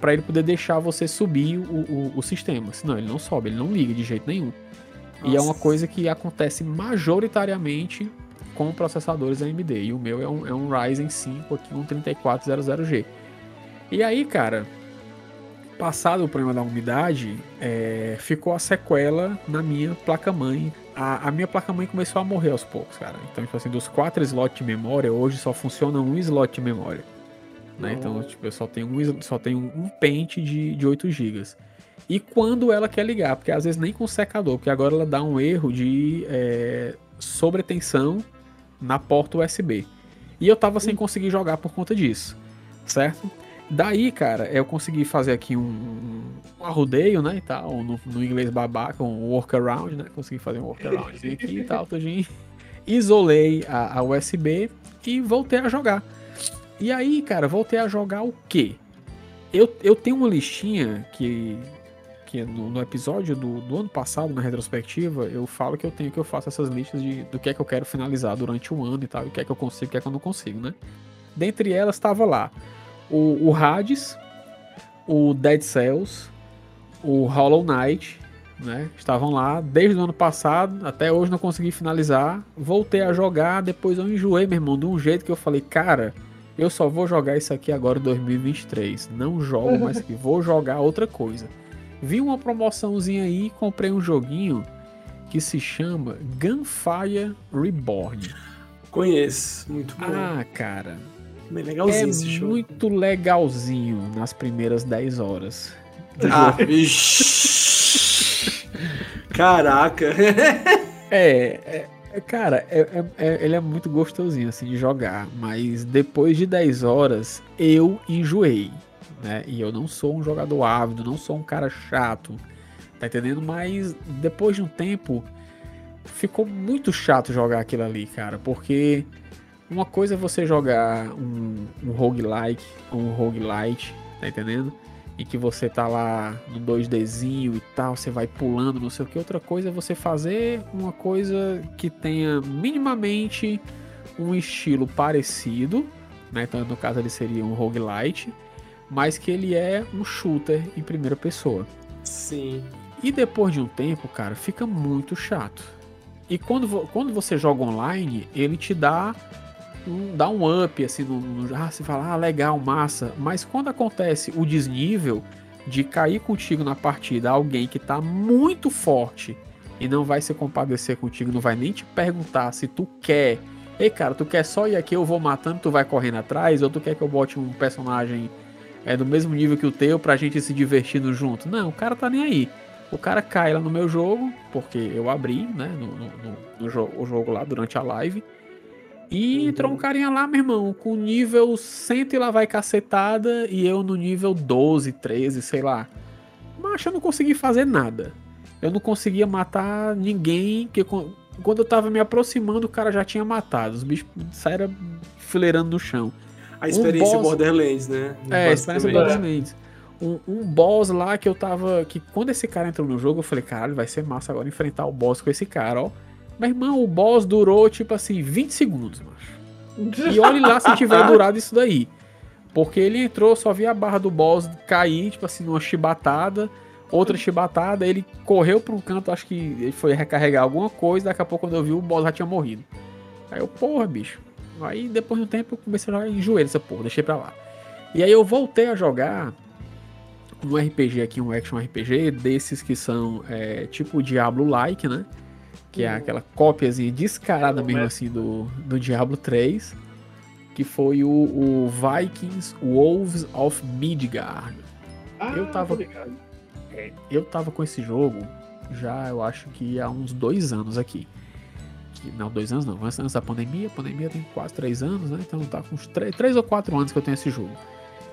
Speaker 2: para ele poder deixar você subir o, o, o sistema. Senão ele não sobe, ele não liga de jeito nenhum. E é uma
Speaker 6: Nossa.
Speaker 2: coisa que acontece majoritariamente com processadores AMD. E o meu é um, é um Ryzen 5 aqui, um 3400G. E aí, cara, passado o problema da umidade, é, ficou a sequela na minha placa-mãe. A, a minha placa-mãe começou a morrer aos poucos, cara. Então, tipo assim, dos quatro slots de memória, hoje só funciona um slot de memória. Né? Então, tipo, eu só tenho um, só tenho um pente de, de 8 GB. E quando ela quer ligar, porque às vezes nem com secador, porque agora ela dá um erro de é, sobretensão na porta USB. E eu tava sem conseguir jogar por conta disso, certo? Daí, cara, eu consegui fazer aqui um, um, arrodeio, né, e tal, no, no inglês babaca, um workaround, né, consegui fazer um workaround aqui e tal, tudinho. Isolei a, a USB e voltei a jogar. E aí, cara, voltei a jogar o quê? Eu, eu tenho uma listinha que, que no, no episódio do, do ano passado, na retrospectiva, eu falo que eu tenho que eu faço essas listas de, do que é que eu quero finalizar durante o ano e tal, o que é que eu consigo o que é que eu não consigo, né? Dentre elas estava lá o, o Hades, o Dead Cells, o Hollow Knight, né? Estavam lá desde o ano passado, até hoje não consegui finalizar. Voltei a jogar, depois eu enjoei, meu irmão, de um jeito que eu falei, cara, eu só vou jogar isso aqui agora em 2023. Não jogo mais aqui, vou jogar outra coisa. Vi uma promoçãozinha aí, comprei um joguinho que se chama Gunfire Reborn.
Speaker 6: Conheço. Muito bom.
Speaker 2: Ah, cara,
Speaker 6: Bem
Speaker 2: é
Speaker 6: legalzinho esse jogo.
Speaker 2: muito legalzinho nas primeiras 10 horas.
Speaker 6: Ah, vixi. Caraca.
Speaker 2: É, é- é, cara, é- é- é- ele é muito gostosinho assim de jogar, mas depois de 10 horas eu enjoei, né? E eu não sou um jogador ávido, não sou um cara chato, tá entendendo? Mas depois de um tempo ficou muito chato jogar aquilo ali, cara, porque uma coisa é você jogar um, um roguelike ou um roguelite, tá entendendo? E que você tá lá no 2Dzinho e tal, você vai pulando, não sei o que. Outra coisa é você fazer uma coisa que tenha minimamente um estilo parecido, né? Então, no caso, ele seria um roguelite, mas que ele é um shooter em primeira pessoa.
Speaker 6: Sim.
Speaker 2: E depois de um tempo, cara, fica muito chato. E quando, quando você joga online, ele te dá um, dá um up, assim, no, no, ah, você fala, ah, legal, massa. Mas quando acontece o desnível de cair contigo na partida alguém que tá muito forte e não vai se compadecer contigo, não vai nem te perguntar se tu quer. Ei, cara, tu quer só ir aqui, eu vou matando, tu vai correndo atrás, ou tu quer que eu bote um personagem é, do mesmo nível que o teu pra gente se divertindo junto? Não, o cara tá nem aí. O cara cai lá no meu jogo, porque eu abri, né, no, no, no- no jo- o jogo lá durante a live. E
Speaker 6: Uhum.
Speaker 2: entrou um carinha lá, meu irmão, com nível 100 e lá vai cacetada, e eu no nível 12, 13, sei lá. Mas eu não consegui fazer nada. Eu não conseguia matar ninguém, que quan- quando eu tava me aproximando, o cara já tinha matado. Os bichos saíram fileirando no chão.
Speaker 6: A experiência
Speaker 2: boss-
Speaker 6: Borderlands, né?
Speaker 2: É, experiência
Speaker 6: Basicamente.
Speaker 2: Borderlands. Um, um boss lá que eu tava. Que quando esse cara entrou no jogo, eu falei, caralho, vai ser massa agora enfrentar o boss com esse cara, ó. Meu irmão, o boss durou, tipo assim, 20 segundos, macho. E olhe lá se tiver durado isso daí. Porque ele entrou, só vi a barra do boss cair, tipo assim, numa chibatada. Outra chibatada, ele correu pra um canto, acho que ele foi recarregar alguma coisa. Daqui a pouco, quando eu vi, o boss já tinha morrido. Aí eu, porra, bicho. Aí depois de um tempo eu comecei a jogar em joelho essa porra, deixei pra lá. E aí eu voltei a jogar um RPG aqui, um action RPG, desses que são é, tipo Diablo-like, né? Que é aquela cópiazinha descarada mesmo assim do, do Diablo 3. Que foi o, o Vikings Wolves of Midgard.
Speaker 3: Ah,
Speaker 2: Eu tava-. É, eu tava com esse jogo já, eu acho que há uns dois anos aqui. Não, dois anos não, antes, da pandemia. A pandemia tem quase três anos, né? Então tá com uns três, três ou quatro anos que eu tenho esse jogo.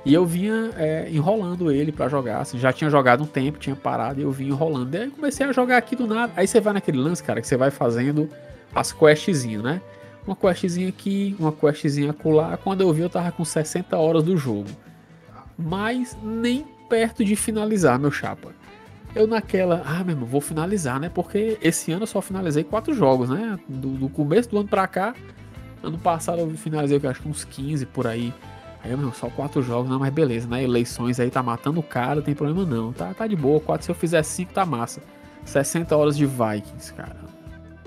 Speaker 2: E eu vinha é, enrolando ele pra jogar, assim, já tinha jogado um tempo, tinha parado e eu vinha enrolando. Aí eu comecei a jogar aqui do nada. Aí você vai naquele lance, cara, que você vai fazendo as questzinhas, né? Uma questzinha aqui, uma questzinha acolá. Quando eu vi, eu tava com 60 horas do jogo. Mas nem perto de finalizar, meu chapa. Eu naquela, ah, meu irmão, vou finalizar, né? Porque esse ano eu só finalizei quatro jogos, né? Do, do começo do ano pra cá. Ano passado eu finalizei, eu acho que uns 15 por aí. Aí, meu irmão, só quatro jogos, não, mas beleza, né? Eleições aí tá matando o cara, não tem problema não. Tá, tá de boa, quatro, se eu fizer cinco tá massa. 60 horas de Vikings, cara.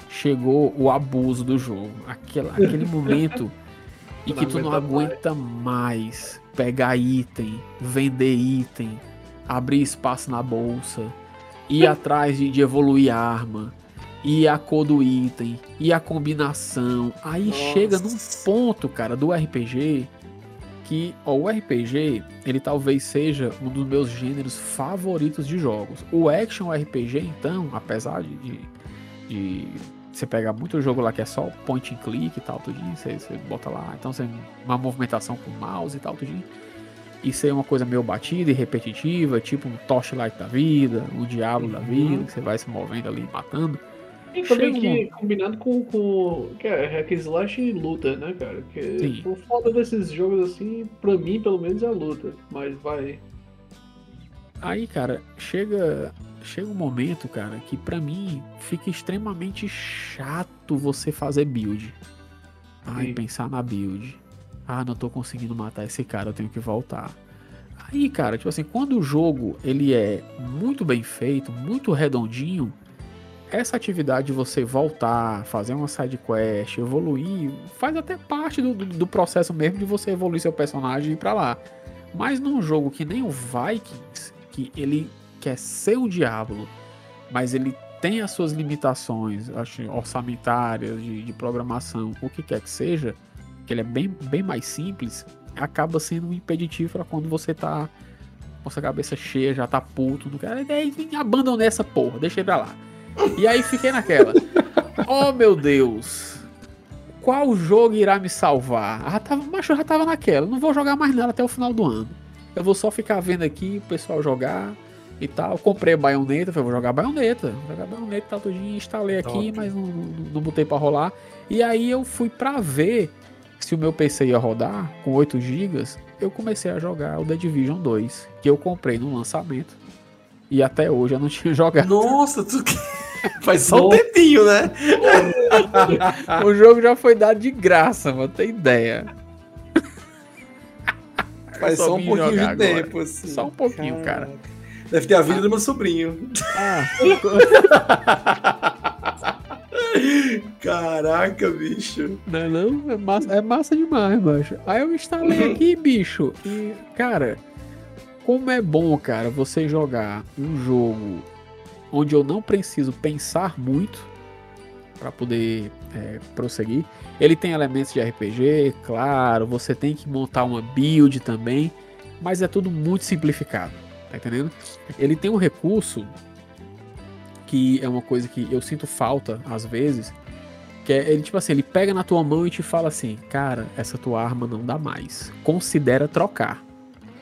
Speaker 2: Chegou o abuso do jogo. Aquela, aquele momento em que tu não aguenta mais pegar item, vender item, abrir espaço na bolsa, ir atrás de, de evoluir arma, e a cor do item, e a combinação. Aí
Speaker 6: Nossa.
Speaker 2: chega num ponto, cara, do RPG que ó, o RPG, ele talvez seja um dos meus gêneros favoritos de jogos. O action RPG, então, apesar de, de, de você pegar muito jogo lá que é só point and click e tal, tudinho, você, você bota lá, então você uma movimentação com mouse e tal, tudinho. Isso aí é uma coisa meio batida e repetitiva, tipo um Torchlight da vida, um Diablo da vida, que você vai se movendo ali, matando.
Speaker 3: E também
Speaker 2: Chega
Speaker 3: que combinado com, com que é hack and slash e luta, né, cara? Que
Speaker 2: Sim.
Speaker 3: o foda desses jogos assim, pra mim pelo menos é a luta. Mas vai.
Speaker 2: Aí, cara, chega chega um momento, cara, que pra mim fica extremamente chato você fazer build. Ai,
Speaker 3: Sim.
Speaker 2: pensar na build. Ah, não tô conseguindo matar esse cara, eu tenho que voltar. Aí, cara, tipo assim, quando o jogo ele é muito bem feito, muito redondinho, essa atividade de você voltar, fazer uma side quest, evoluir, faz até parte do, do, processo mesmo de você evoluir seu personagem e ir pra lá. Mas num jogo que nem o Vikings, que ele quer ser o Diablo, mas ele tem as suas limitações acho, orçamentárias, de, de programação, o que quer que seja, que ele é bem, bem mais simples, acaba sendo um impeditivo para quando você tá com essa cabeça cheia, já tá puto, não quero, daí abandonei essa porra, deixei pra lá. E aí fiquei naquela. oh meu Deus! Qual jogo irá me salvar? Ah, tava, macho, eu já tava naquela. Não vou jogar mais nada até o final do ano. Eu vou só ficar vendo aqui o pessoal jogar e tal. Comprei a baioneta, falei, vou jogar baioneta. Vou jogar baioneta e tal, tudinho. Instalei aqui,
Speaker 6: Top.
Speaker 2: mas não, não, não botei pra rolar. E aí eu fui pra ver se o meu PC ia rodar com 8 GB. Eu comecei a jogar o The Division 2, que eu comprei no lançamento. E até hoje eu não tinha jogado.
Speaker 6: Nossa, tu... faz só um tempinho, né?
Speaker 2: O jogo já foi dado de graça, mano. Tem ideia.
Speaker 6: Faz
Speaker 2: só
Speaker 6: só um pouquinho de
Speaker 2: agora.
Speaker 6: tempo, assim.
Speaker 2: Só um pouquinho, cara.
Speaker 6: Deve ter a vida do meu sobrinho.
Speaker 2: Ah,
Speaker 6: Caraca, bicho.
Speaker 2: não é não? É massa, é massa demais, macho. Aí eu instalei aqui, bicho. E, cara, como é bom, cara, você jogar um jogo onde eu não preciso pensar muito para poder é, prosseguir. Ele tem elementos de RPG, claro. Você tem que montar uma build também, mas é tudo muito simplificado. Tá entendendo? Ele tem um recurso que é uma coisa que eu sinto falta às vezes, que é ele tipo assim, ele pega na tua mão e te fala assim: "Cara, essa tua arma não dá mais. Considera trocar,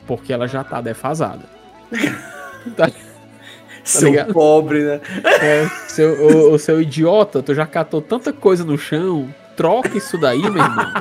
Speaker 2: porque ela já tá defasada." Tá-
Speaker 6: Seu
Speaker 2: ligado?
Speaker 6: pobre, né?
Speaker 2: é, seu, o, o seu idiota, tu já catou tanta coisa no chão, troca isso daí, meu irmão.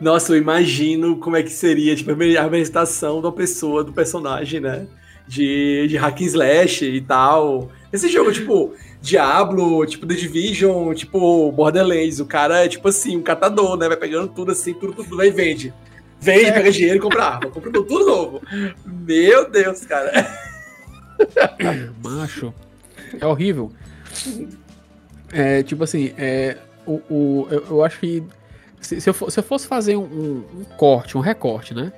Speaker 6: Nossa, eu imagino como é que seria, tipo, a apresentação da pessoa, do personagem, né? De, de hack and slash e tal. Esse jogo, tipo, Diablo, tipo, The Division, tipo, Borderlands. O cara é, tipo assim, um catador, né? Vai pegando tudo assim, tudo, tudo, vai e vende. Vende, pega dinheiro e compra arma. Compra tudo, tudo novo. Meu Deus, cara.
Speaker 2: Macho. É horrível. É, tipo assim, é, o, o, eu, eu acho que se, se eu, for- se eu fosse fazer um, um- um corte, um recorte, né?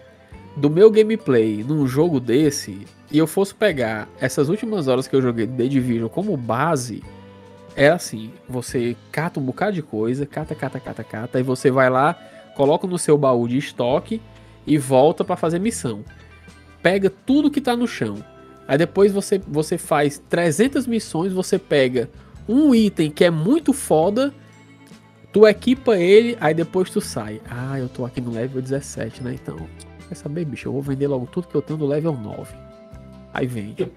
Speaker 2: Do meu gameplay num jogo desse, e eu fosse pegar essas últimas horas que eu joguei The Division como base, é assim: você cata um bocado de coisa, cata, cata, cata, cata, aí você vai lá, coloca no seu baú de estoque e volta pra fazer missão. Pega tudo que tá no chão. Aí depois você, você faz 300 missões, você pega um item que é muito foda, tu equipa ele, aí depois tu sai. Ah, eu tô aqui no level 17, né? Então, quer saber, bicho? Eu vou vender logo tudo que eu tenho do level 9. Aí vende.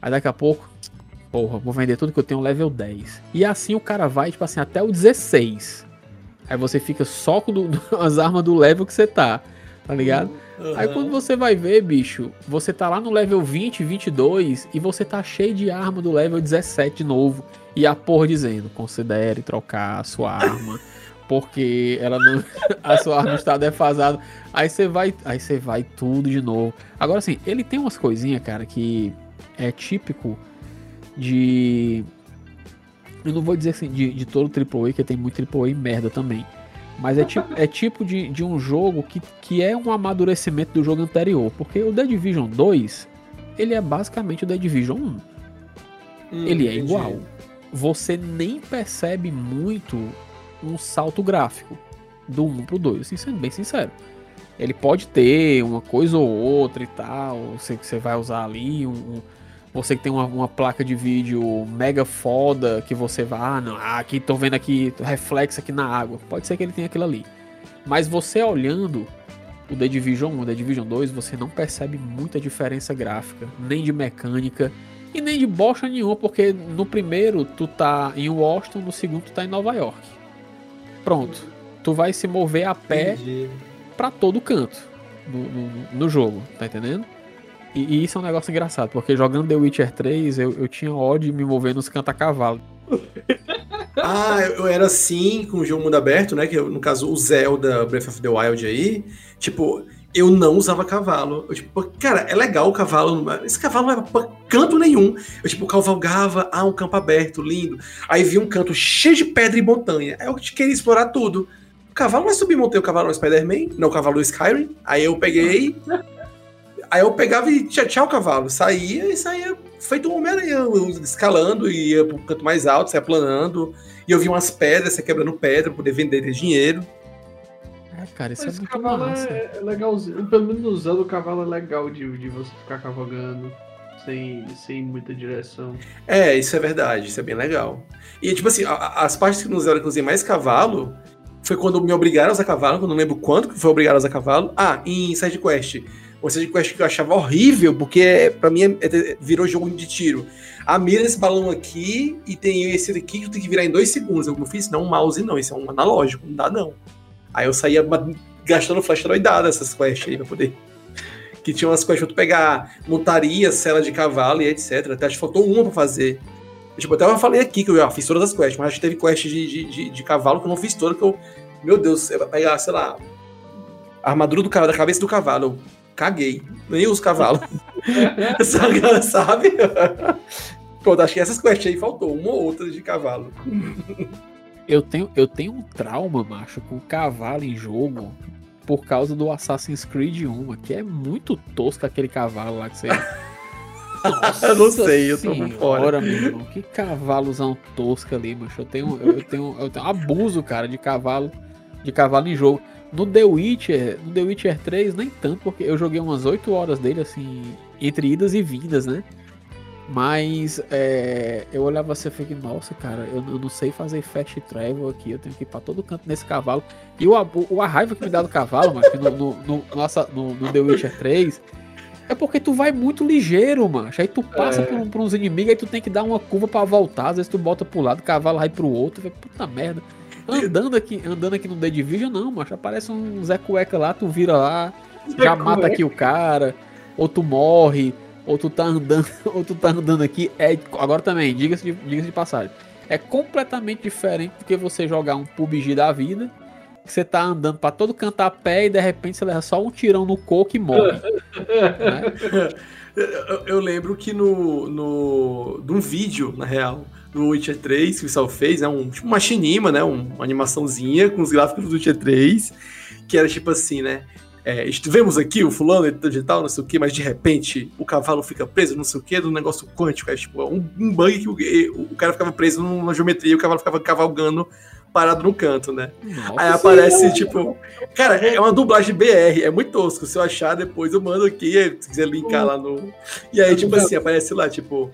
Speaker 2: Aí daqui a pouco, porra, vou vender tudo que eu tenho level 10. E assim o cara vai, tipo assim, até o 16. Aí você fica só com do- as armas do level que você tá, tá ligado? Aí quando você vai ver, bicho, você tá lá no level 20, 22 e você tá cheio de arma do level 17 de novo. E a porra dizendo, considere trocar a sua arma, porque ela não a sua arma está defasada. Aí você vai, aí você vai tudo de novo. Agora assim, ele tem umas coisinhas, cara, que é típico de eu não vou dizer assim de, de todo AAA, que tem muito AAA merda também. Mas é tipo, é tipo de, de um jogo que, que é um amadurecimento do jogo anterior. Porque o The Division 2, ele é basicamente o The Division 1.
Speaker 6: Hum,
Speaker 2: ele é
Speaker 6: entendi.
Speaker 2: igual. Você nem percebe muito um salto gráfico do 1 pro 2, assim, sendo bem sincero. Ele pode ter uma coisa ou outra e tal, você, você vai usar ali, um, você que tem uma, uma placa de vídeo mega foda, que você vai, ah, não, ah, aqui tô vendo aqui reflexo aqui na água. Pode ser que ele tenha aquilo ali. Mas você olhando o The Division 1 e o The Division 2, você não percebe muita diferença gráfica, nem de mecânica, e nem de bosta nenhuma, porque no primeiro tu tá em Washington, no segundo tu tá em Nova York. Pronto. Tu vai se mover a pé pra todo canto no, no- no jogo, tá entendendo? E, e isso é um negócio engraçado, porque jogando The Witcher 3, eu, eu tinha ódio de me mover nos canta-cavalo.
Speaker 6: Ah, eu eu era assim com o jogo mundo aberto, né? Que eu, no caso o Zelda Breath of the Wild aí, tipo, eu não usava cavalo. Eu, tipo, cara, é legal o cavalo, mas esse cavalo não vai pra canto nenhum. Eu, tipo, cavalgava, ah, um campo aberto, lindo. Aí vi um canto cheio de pedra e montanha. Aí eu queria explorar tudo. O cavalo vai subir montei o cavalo no Spider-Man, não o cavalo do Skyrim. Aí eu peguei. Aí eu pegava e tchau, tchau cavalo. Saía e saía feito um Homem-Aranha, escalando e ia pro canto mais alto, saia planando. E eu vi umas pedras, você quebrando pedra poder vender dinheiro.
Speaker 2: É, cara, isso
Speaker 3: Mas
Speaker 2: é
Speaker 3: o
Speaker 2: muito
Speaker 3: cavalo
Speaker 2: massa.
Speaker 3: é, é legalzinho. Pelo menos usando o cavalo é legal de, de você ficar cavalgando sem, sem muita direção.
Speaker 6: É, isso é verdade, isso é bem legal. E tipo assim, a- a- as partes que nos Zelda que eu usei mais cavalo foi quando me obrigaram a usar cavalo, que eu não lembro quanto que foi obrigado a usar cavalo. Ah, em Side Quest. Uma Side Quest que eu achava horrível, porque pra mim é- é- virou jogo de tiro. Ah, mira esse balão aqui e tem esse daqui que tu tem que virar em dois segundos. Eu não fiz, não, um mouse não, isso é um analógico, não dá não. Aí eu saía gastando flecha doidada essas quests aí pra poder. Que tinha umas quests pra tu pegar montaria, cela de cavalo e etc. Até acho que faltou uma pra fazer. Tipo, até eu falei aqui que eu já fiz todas as quests, mas acho que teve quest de, de, de, de cavalo que eu não fiz toda, que eu. Meu Deus, eu pegar, sei lá. A armadura do cavalo, da cabeça do cavalo. Eu caguei. Nem uso cavalo. Sabe- Sabe? Pronto, acho que essas quests aí faltou, uma ou outra de cavalo.
Speaker 2: Eu tenho, eu tenho um trauma, macho, com cavalo em jogo por causa do Assassin's Creed 1, que é muito tosco aquele cavalo lá que você.
Speaker 6: Eu não sei, eu tô por fora.
Speaker 2: Meu irmão, que cavalozão tosco ali, macho. Eu tenho, eu tenho, eu tenho abuso, cara, de cavalo, de cavalo em jogo. No The Witcher, no The Witcher 3, nem tanto, porque eu joguei umas 8 horas dele, assim, entre idas e vindas, né? Mas é, eu olhava assim e fiquei, nossa, cara, eu, eu não sei fazer fast travel aqui, eu tenho que ir pra todo canto nesse cavalo. E o, o- a raiva que me dá do cavalo, mas no, no, no, nossa, no, no The Witcher 3, é porque tu vai muito ligeiro, mano. Aí tu passa
Speaker 3: É.
Speaker 2: por, por uns inimigos, aí tu tem que dar uma curva pra voltar, às vezes tu bota pro lado, o cavalo vai pro outro, vê, puta merda. Andando aqui, andando aqui no The Division, não, macho. Aparece um Zé Cueca lá, tu vira lá, já mata aqui o cara, ou tu morre, ou tu tá andando, ou tu tá andando aqui. É, agora também, diga-se de, diga de passagem. É completamente diferente do que você jogar um PUBG da vida, que você tá andando pra todo canto a pé e de repente você leva só um tirão no coco e morre. né?
Speaker 6: Eu, eu lembro que no, no. de um vídeo, na real, do Witcher 3 que o pessoal fez, né? Um, tipo uma chinima, né? Um- uma animaçãozinha com os gráficos do Witcher 3, que era tipo assim, né? É, estivemos aqui, o fulano e tal, não sei o que, mas de repente o cavalo fica preso, não sei o que, do negócio quântico. É tipo um, um bug que o, o cara ficava preso numa geometria e o cavalo ficava cavalgando parado no canto, né?
Speaker 2: Nossa,
Speaker 6: Aí aparece, tipo. Cara, é uma dublagem BR, é muito tosco. Se eu achar depois, eu mando aqui, se quiser linkar lá no. E aí, tipo assim, aparece lá, tipo.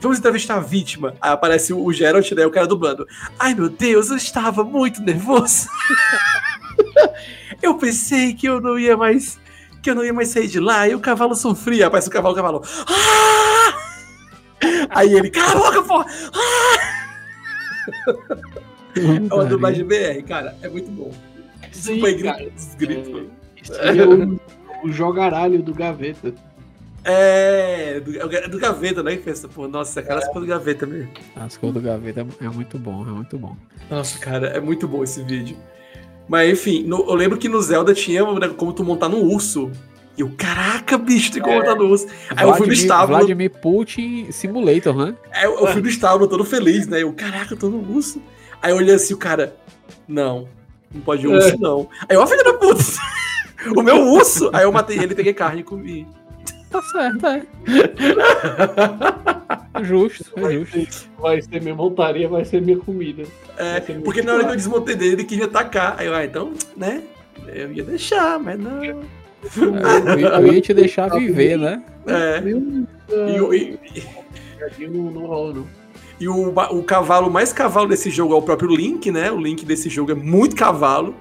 Speaker 6: Vamos entrevistar a vítima. Aí aparece o Geralt, né? O cara dublando. Ai meu Deus, eu estava muito nervoso. eu pensei que eu não ia mais. Que eu não ia mais sair de lá. E o cavalo sofria. Aparece o cavalo, o cavalo. Ah! Aí ele, cala a boca, porra! É uma dublagem BR, cara. É muito bom.
Speaker 3: Sim,
Speaker 6: Super
Speaker 3: cara.
Speaker 6: gritos, gritos.
Speaker 3: Isso aí é o, o jogaralho do Gaveta.
Speaker 6: É, do, é do Gaveta, né? Pensa, pô, nossa, aquela é. do Gaveta mesmo.
Speaker 2: As cores do gaveta é é muito bom, é muito bom.
Speaker 6: Nossa, cara, é muito bom esse vídeo. Mas enfim, no- eu lembro que no Zelda tinha né, como tu montar no urso. E eu, caraca, bicho, tem como montar no urso. Aí eu fui no estábulo,
Speaker 2: Vladimir Putin Simulator, né?
Speaker 6: aí eu, eu fui no estábulo todo feliz, né? Eu, caraca, eu tô no urso. Aí eu olhei assim, o cara, não, não pode ir urso, não. Aí eu, ó, filho da puta, o meu urso. Aí eu matei ele, peguei carne e comi.
Speaker 2: Tá certo, é. Justo, é justo.
Speaker 3: Vai ser minha montaria, vai ser minha comida.
Speaker 6: É,
Speaker 3: Vai ser
Speaker 6: porque na hora que eu desmontei dele, ele queria atacar. Aí eu, ah, então, né? Eu ia deixar, mas não.
Speaker 2: É, eu, ia- eu ia te deixar viver, né?
Speaker 6: É.
Speaker 3: Meu
Speaker 6: E, o- e-
Speaker 3: não, não rola, não.
Speaker 6: e o, o cavalo mais cavalo desse jogo é o próprio Link, né? O Link desse jogo é muito cavalo.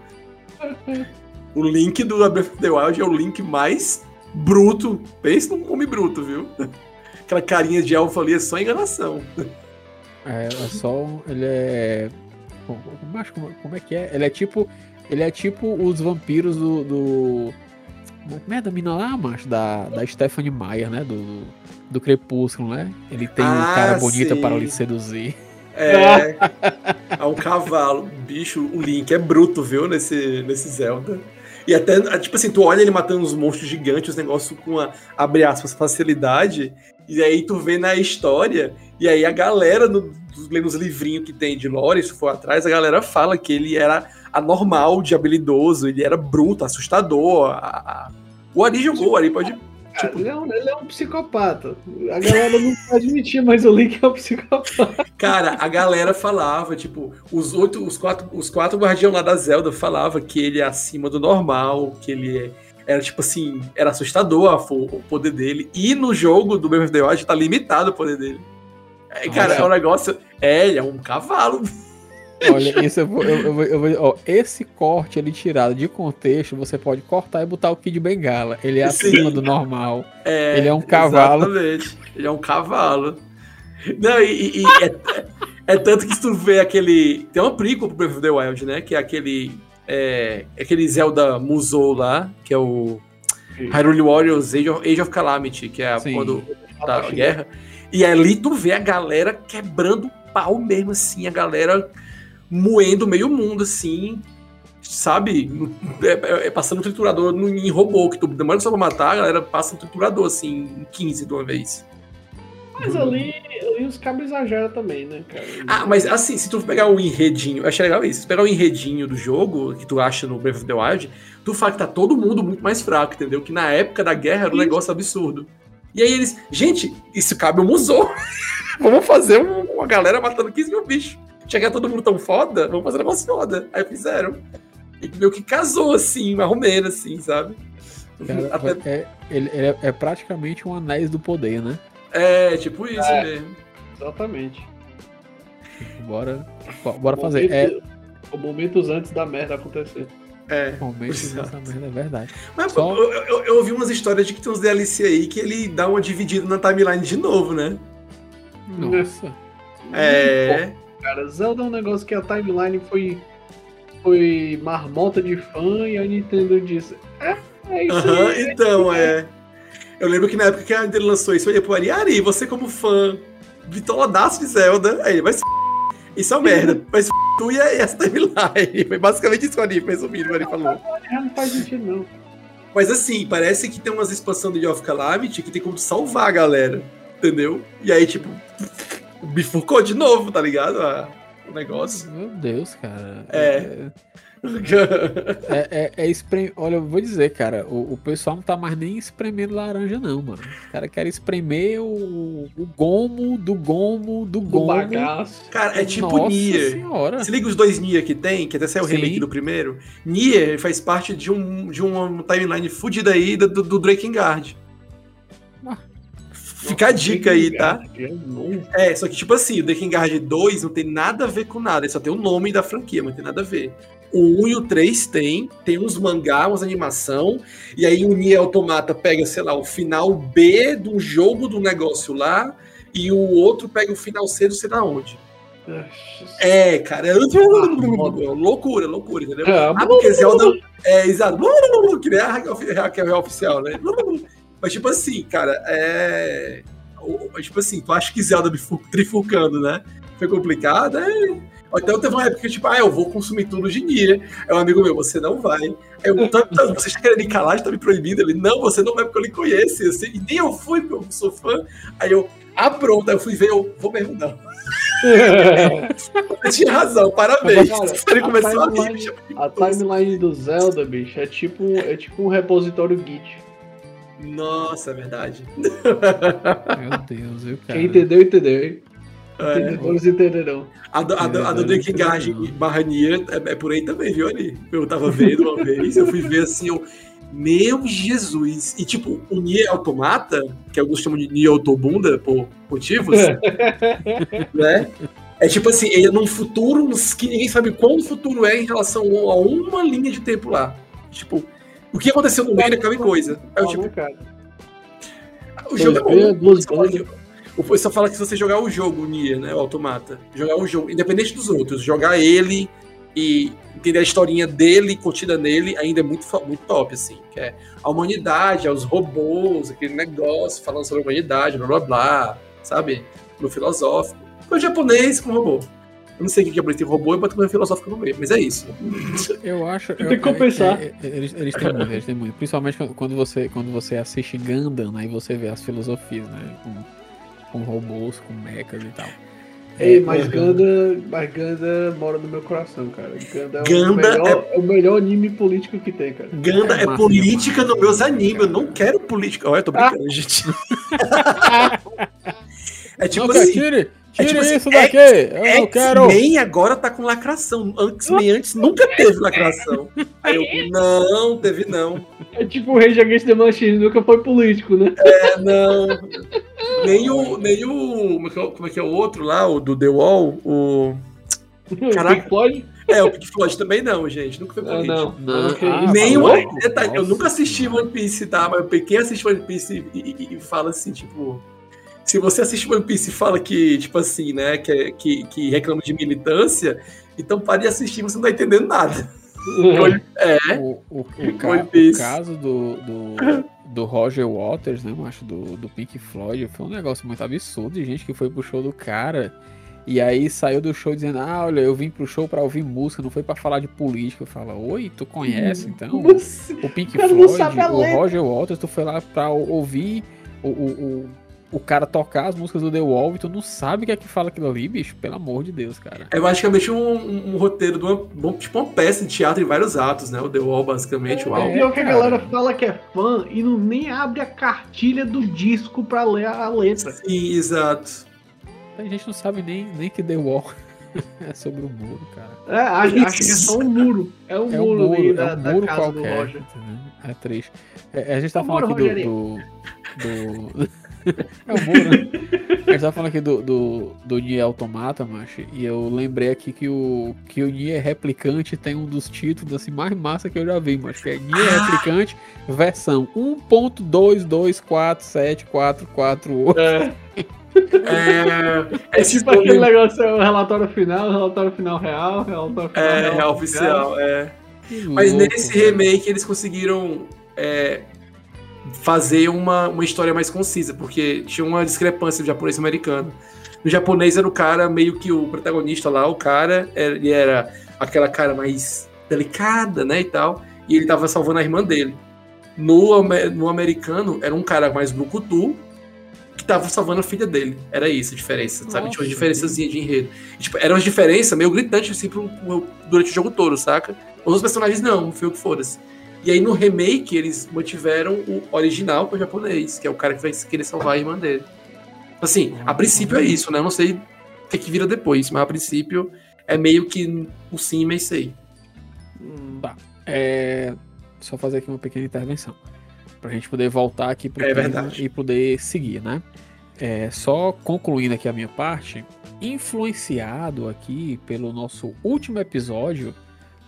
Speaker 6: O Link do Breath of the Wild é o Link mais bruto. Pensa num homem bruto, viu? Aquela carinha de elfo ali é só enganação.
Speaker 2: É, é só. um- Ele é. Como, como, como é que é? Ele é tipo. Ele é tipo os vampiros do. do... Como é da mina lá, macho? Da, da Stephanie Meyer, né? Do, do Crepúsculo, né? Ele tem um
Speaker 6: Ah,
Speaker 2: cara bonita para lhe seduzir.
Speaker 6: É. É um cavalo. Bicho, o Link é bruto, viu? Nesse, nesse Zelda. E até, tipo assim, tu olha ele matando os monstros gigantes, os negócios com a, abre aspas, facilidade. E aí tu vê na história, e aí a galera, no, lendo os livrinhos que tem de lore, se for atrás, a galera fala que ele era anormal de habilidoso, ele era bruto, assustador. a- a- O Ari jogou, o Ari pode.
Speaker 3: Cara, ele, é um, ele é um psicopata. A galera não pode admitir, mas o Link é um psicopata.
Speaker 6: Cara, a galera falava, tipo, os oito, os quatro, os quatro guardiões lá da Zelda falava que ele é acima do normal, que ele é- era tipo assim, era assustador a o poder dele. E no jogo do Breath of the Wild tá limitado o poder dele. É, cara,
Speaker 2: Nossa.
Speaker 6: é um negócio. É, ele é um cavalo.
Speaker 2: Olha, isso eu vou, eu, vou- eu vou- ó, esse corte ele tirado de contexto, você pode cortar e botar o Kid Bengala. Ele é
Speaker 6: Sim.
Speaker 2: acima do normal.
Speaker 6: É,
Speaker 2: Ele é um cavalo.
Speaker 6: Exatamente. Ele é um cavalo. Não, e, e- é, é tanto que se tu vê aquele. Tem uma prequel pro Breath of the Wild, né? Que é aquele. É, aquele Zelda Musou lá, que é o Hyrule Warriors Age of, Age of Calamity, que é a-
Speaker 2: Sim.
Speaker 6: quando tá a guerra. E ali tu vê a galera quebrando pau mesmo, assim, a galera moendo meio mundo, assim, sabe? É, é- é passando um triturador no- em robô, que tu demora só pra matar, a galera passa um triturador, assim, em 15 de uma vez.
Speaker 3: Mas ali, ali os cabos exageram também, né, cara?
Speaker 6: Ah, mas assim, se tu pegar o enredinho, eu achei legal isso. Se tu pegar o enredinho do jogo, que tu acha no Breath of the Wild, tu fala que tá todo mundo muito mais fraco, entendeu? Que na época da guerra era um negócio absurdo. E aí eles, gente, isso cabe um museu. vamos fazer um- uma galera matando 15 mil bichos. Chegar todo mundo tão foda, vamos fazer um negócio foda. Aí fizeram. E meio que casou, assim, menos, assim, sabe?
Speaker 2: Cara,
Speaker 6: Até-
Speaker 2: é, ele, ele é, é praticamente um anéis do poder, né?
Speaker 6: é, tipo isso
Speaker 3: É.
Speaker 6: mesmo.
Speaker 3: Exatamente.
Speaker 2: Bora, bora fazer. É,
Speaker 3: Momentos- Momentos antes da merda acontecer.
Speaker 6: É.
Speaker 2: realmente
Speaker 6: Exato.
Speaker 2: essa merda é verdade.
Speaker 6: Mas
Speaker 2: Só-
Speaker 6: eu, eu- eu ouvi umas histórias de que tem uns DLC aí que ele dá uma dividida na timeline de novo, né?
Speaker 2: Nossa.
Speaker 6: É.
Speaker 3: Cara, Zelda é um negócio que a timeline foi, foi marmota de fã e a Nintendo disse: É, é isso aí.
Speaker 6: então, é. Eu lembro que na época que a Nintendo lançou isso, eu olhei pro Ari, Ari, você como fã bitoladaço de Zelda, aí ele vai se. Isso é uma merda, f... tu e essa timeline. Foi basicamente isso que o Ari, resumindo, o Ari falou.
Speaker 3: Já não faz sentido, não.
Speaker 6: Mas assim, parece que tem umas expansões do of Calamity que tem como salvar a galera, entendeu? E aí, tipo, Bifurcou de novo, tá ligado? Ah, O negócio.
Speaker 2: Meu Deus, cara.
Speaker 6: É.
Speaker 2: É, é, é esprem... Olha, eu vou dizer, cara, o, o pessoal não tá mais nem espremendo laranja, não, mano. Os caras querem espremer o, o gomo do gomo do
Speaker 3: Do
Speaker 2: gomo.
Speaker 3: bagaço.
Speaker 6: Cara, é tipo
Speaker 2: Nossa
Speaker 6: Nier.
Speaker 2: senhora.
Speaker 6: Se liga os dois Nier que tem, que até saiu o
Speaker 2: Sim.
Speaker 6: remake do primeiro. Nier faz parte de, um, de uma timeline fodida aí do, do Drakengard. Fica a dica aí, tá?
Speaker 3: Não.
Speaker 6: É, só que tipo assim, o Drakengard 2 não tem nada a ver com nada, ele só tem o nome da franquia, mas não tem nada a ver. O 1 e o 3 tem, tem uns mangá, umas animação, e aí o Nier Automata pega, sei lá, o final B do jogo do negócio lá, e o outro pega o final C do sei lá onde. É, cara, é loucura, loucura, entendeu?
Speaker 3: Ah,
Speaker 6: Ah, porque Zelda. É, exato. Que nem a Raquel é oficial, né? Mas, tipo assim, cara, é. Tipo assim, tu acha que Zelda trifurcando, né? Foi complicado, é. Então teve uma época que, tipo, ah, eu vou consumir tudo de Nier. Aí um amigo meu, você não vai. Aí eu, tá, tá, você está querendo me calar, está me proibindo? Ele, não, você não vai porque eu lhe conheço. Assim, e nem eu fui, porque eu sou fã. Aí eu, ah, pronto, aí eu fui ver, eu vou mesmo não. Você tinha razão, parabéns.
Speaker 3: Cara,
Speaker 6: Ele
Speaker 3: a
Speaker 6: começou a rir,
Speaker 3: timeline-
Speaker 6: bicho.
Speaker 3: A timeline do Zelda, bicho, é tipo, é tipo um repositório Git.
Speaker 6: Nossa, é verdade.
Speaker 2: Meu Deus, viu, cara?
Speaker 3: Quem entendeu, entendeu, hein?
Speaker 6: É.
Speaker 3: Entenderão.
Speaker 6: A do, a do, a do
Speaker 2: É,
Speaker 6: Drake Gard
Speaker 2: não.
Speaker 6: barra Nier é, é por aí também, viu ali? Eu tava vendo uma vez, eu fui ver assim, eu. Meu Jesus! E tipo, o Nier Automata, que alguns chamam de Nier Autobunda por motivos, né? É tipo assim, ele é num futuro que ninguém sabe qual o futuro é em relação a uma linha de tempo lá. Tipo, o que aconteceu no meio é aquela coisa. É o tipo,
Speaker 3: né,
Speaker 6: o jogo é bom. fala que- O pessoal fala que se você jogar o jogo, o Nier, né, o Automata, jogar o jogo, independente dos outros, jogar ele e entender a historinha dele, contida nele, ainda é muito, muito top, assim. Que é a humanidade, é os robôs, aquele negócio falando sobre a humanidade, blá blá blá, sabe? No filosófico. Foi japonês com robô. Eu não sei o que japonês tem robô e bota coisa filosófica no meio, mas é isso.
Speaker 2: Eu acho.
Speaker 3: Tem que compensar.
Speaker 2: é- é- eles, eles têm muito, eles têm muito. Principalmente quando- você, quando você assiste Gundam, aí você vê as filosofias, né? Com, com robôs, com mechas e tal.
Speaker 3: Ei,
Speaker 2: É,
Speaker 3: mas
Speaker 2: é,
Speaker 3: Ganda, mas Ganda mora no meu coração, cara. Ganda é, o,
Speaker 6: Ganda
Speaker 3: melhor, é... o melhor anime político que tem, cara.
Speaker 6: Ganda
Speaker 2: É
Speaker 6: é, política nos meus animes, eu não quero política. Olha, eu tô brincando, gente. é tipo
Speaker 2: não,
Speaker 6: assim.
Speaker 2: tire, tire
Speaker 6: tipo assim,
Speaker 2: isso daqui! eu não quero!
Speaker 6: X-Men agora tá com lacração. X-Men antes nunca teve lacração. Aí eu, não, teve não.
Speaker 3: É tipo o Rage Against the Machine, nunca foi político, né?
Speaker 6: É, não. Nem o. Nem o. Como é, que é, o- como é que é o outro lá, o do The Wall? O. Caraca.
Speaker 3: Floyd?
Speaker 6: É, o Pink Floyd também não, gente. Nunca foi
Speaker 3: Ah,
Speaker 6: político.
Speaker 3: não.
Speaker 2: Não, ah,
Speaker 3: isso.
Speaker 6: Nem o. eu nunca assisti. One Piece, tá? Mas quem assiste One Piece e, e- e fala assim, tipo. Se você assiste One Piece e fala que, tipo assim, né, que, que, que reclama de militância, então pare de assistir, você não tá entendendo nada. É,
Speaker 2: O, o, o, ca- o caso do, do, do Roger Waters, né, macho, do, do Pink Floyd, foi um negócio muito absurdo de gente que foi pro show do cara e aí saiu do show dizendo, ah, olha, eu vim pro show pra ouvir música, não foi pra falar de política. Eu falo, oi, tu conhece então?
Speaker 3: Como assim?
Speaker 2: O Pink Floyd, o. Roger Waters, tu foi lá pra ou- ouvir o, o, o, o cara tocar as músicas do The Wall e tu não sabe o que é que fala aquilo ali, bicho? Pelo amor de Deus, cara.
Speaker 6: é basicamente um, um- um roteiro de uma, tipo uma peça de teatro em vários atos, né? O The Wall, basicamente, o
Speaker 3: É,
Speaker 6: álbum.
Speaker 3: pior que a galera fala que é fã e não nem abre a cartilha do disco pra ler a letra.
Speaker 6: Sim, exato.
Speaker 2: A gente não sabe nem, nem que The Wall é sobre o muro, cara.
Speaker 3: É, acha, acha que é só um muro. É um
Speaker 2: É um
Speaker 3: muro, ali
Speaker 2: muro,
Speaker 3: da,
Speaker 2: é um
Speaker 3: da
Speaker 2: muro
Speaker 3: casa do
Speaker 2: qualquer.
Speaker 3: Roger.
Speaker 2: entendeu? É triste. É, a gente tá
Speaker 3: É um
Speaker 2: falando
Speaker 3: muro,
Speaker 2: aqui do. do, do- é um muro, né? A gente tá falando aqui do, do, do Nier Automata, macho, e eu lembrei aqui que o, que o Nier Replicante tem um dos títulos assim, mais massa que eu já vi, mas que é Nier
Speaker 3: Ah!
Speaker 2: Replicante versão 1.2247448.
Speaker 3: É,
Speaker 6: É,
Speaker 3: é tipo aquele negócio, é o relatório final, o relatório final real, o relatório final
Speaker 6: É,
Speaker 3: real,
Speaker 6: é oficial, é.
Speaker 2: Que
Speaker 6: Mas
Speaker 2: louco,
Speaker 6: nesse remake eles conseguiram é, fazer uma, uma história mais concisa, porque tinha uma discrepância do japonês e americano. No japonês era o cara meio que o protagonista lá, o cara, ele era aquela cara mais delicada, né, e tal, e ele tava salvando a irmã dele. No, no americano era um cara mais brucutu, que tava salvando a filha dele. Era isso a diferença, sabe? Tinha
Speaker 2: Nossa,
Speaker 6: uma diferençazinha de enredo. E, tipo, era uma diferença meio gritante, assim, pro, pro- durante o jogo todo, saca? Os outros personagens não, foi o que foda-se. E aí no remake eles mantiveram o original com o japonês, que é o cara que vai querer salvar a irmã dele. Assim, a princípio é isso, né? Eu não sei o que, que vira depois, mas a princípio é meio que o sim, meio sei.
Speaker 2: Tá. É, só fazer aqui uma pequena intervenção. Pra gente poder voltar aqui pro
Speaker 6: É
Speaker 2: e poder seguir, né? É, só concluindo aqui a minha parte, influenciado aqui pelo nosso último episódio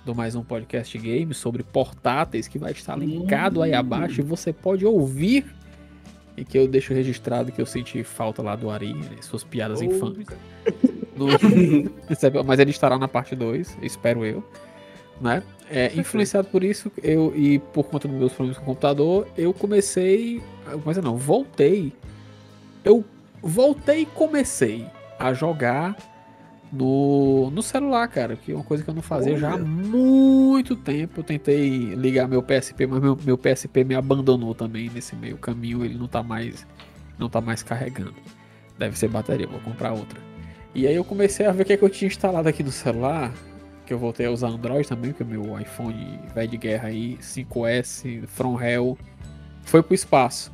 Speaker 2: do mais um podcast game sobre portáteis que vai estar linkado aí abaixo e você pode ouvir e que eu deixo registrado que eu senti falta lá do Ari, suas piadas infames. No- Mas ele estará na parte 2, espero eu. Né? É, influenciado por isso eu, e por conta dos meus problemas com o computador, eu comecei. Mas não, voltei. Eu voltei e comecei a jogar no, no celular, cara. Que é uma coisa que eu não fazia já há muito tempo. Eu tentei ligar meu PSP, mas meu, meu PSP me abandonou também nesse meio caminho. Ele não tá mais. Não tá mais carregando. Deve ser bateria, vou comprar outra. E aí eu comecei a ver o que, é que eu tinha instalado aqui no celular. Que eu voltei a usar Android também, porque o meu iPhone velho de guerra aí, 5S, From Hell, foi pro espaço.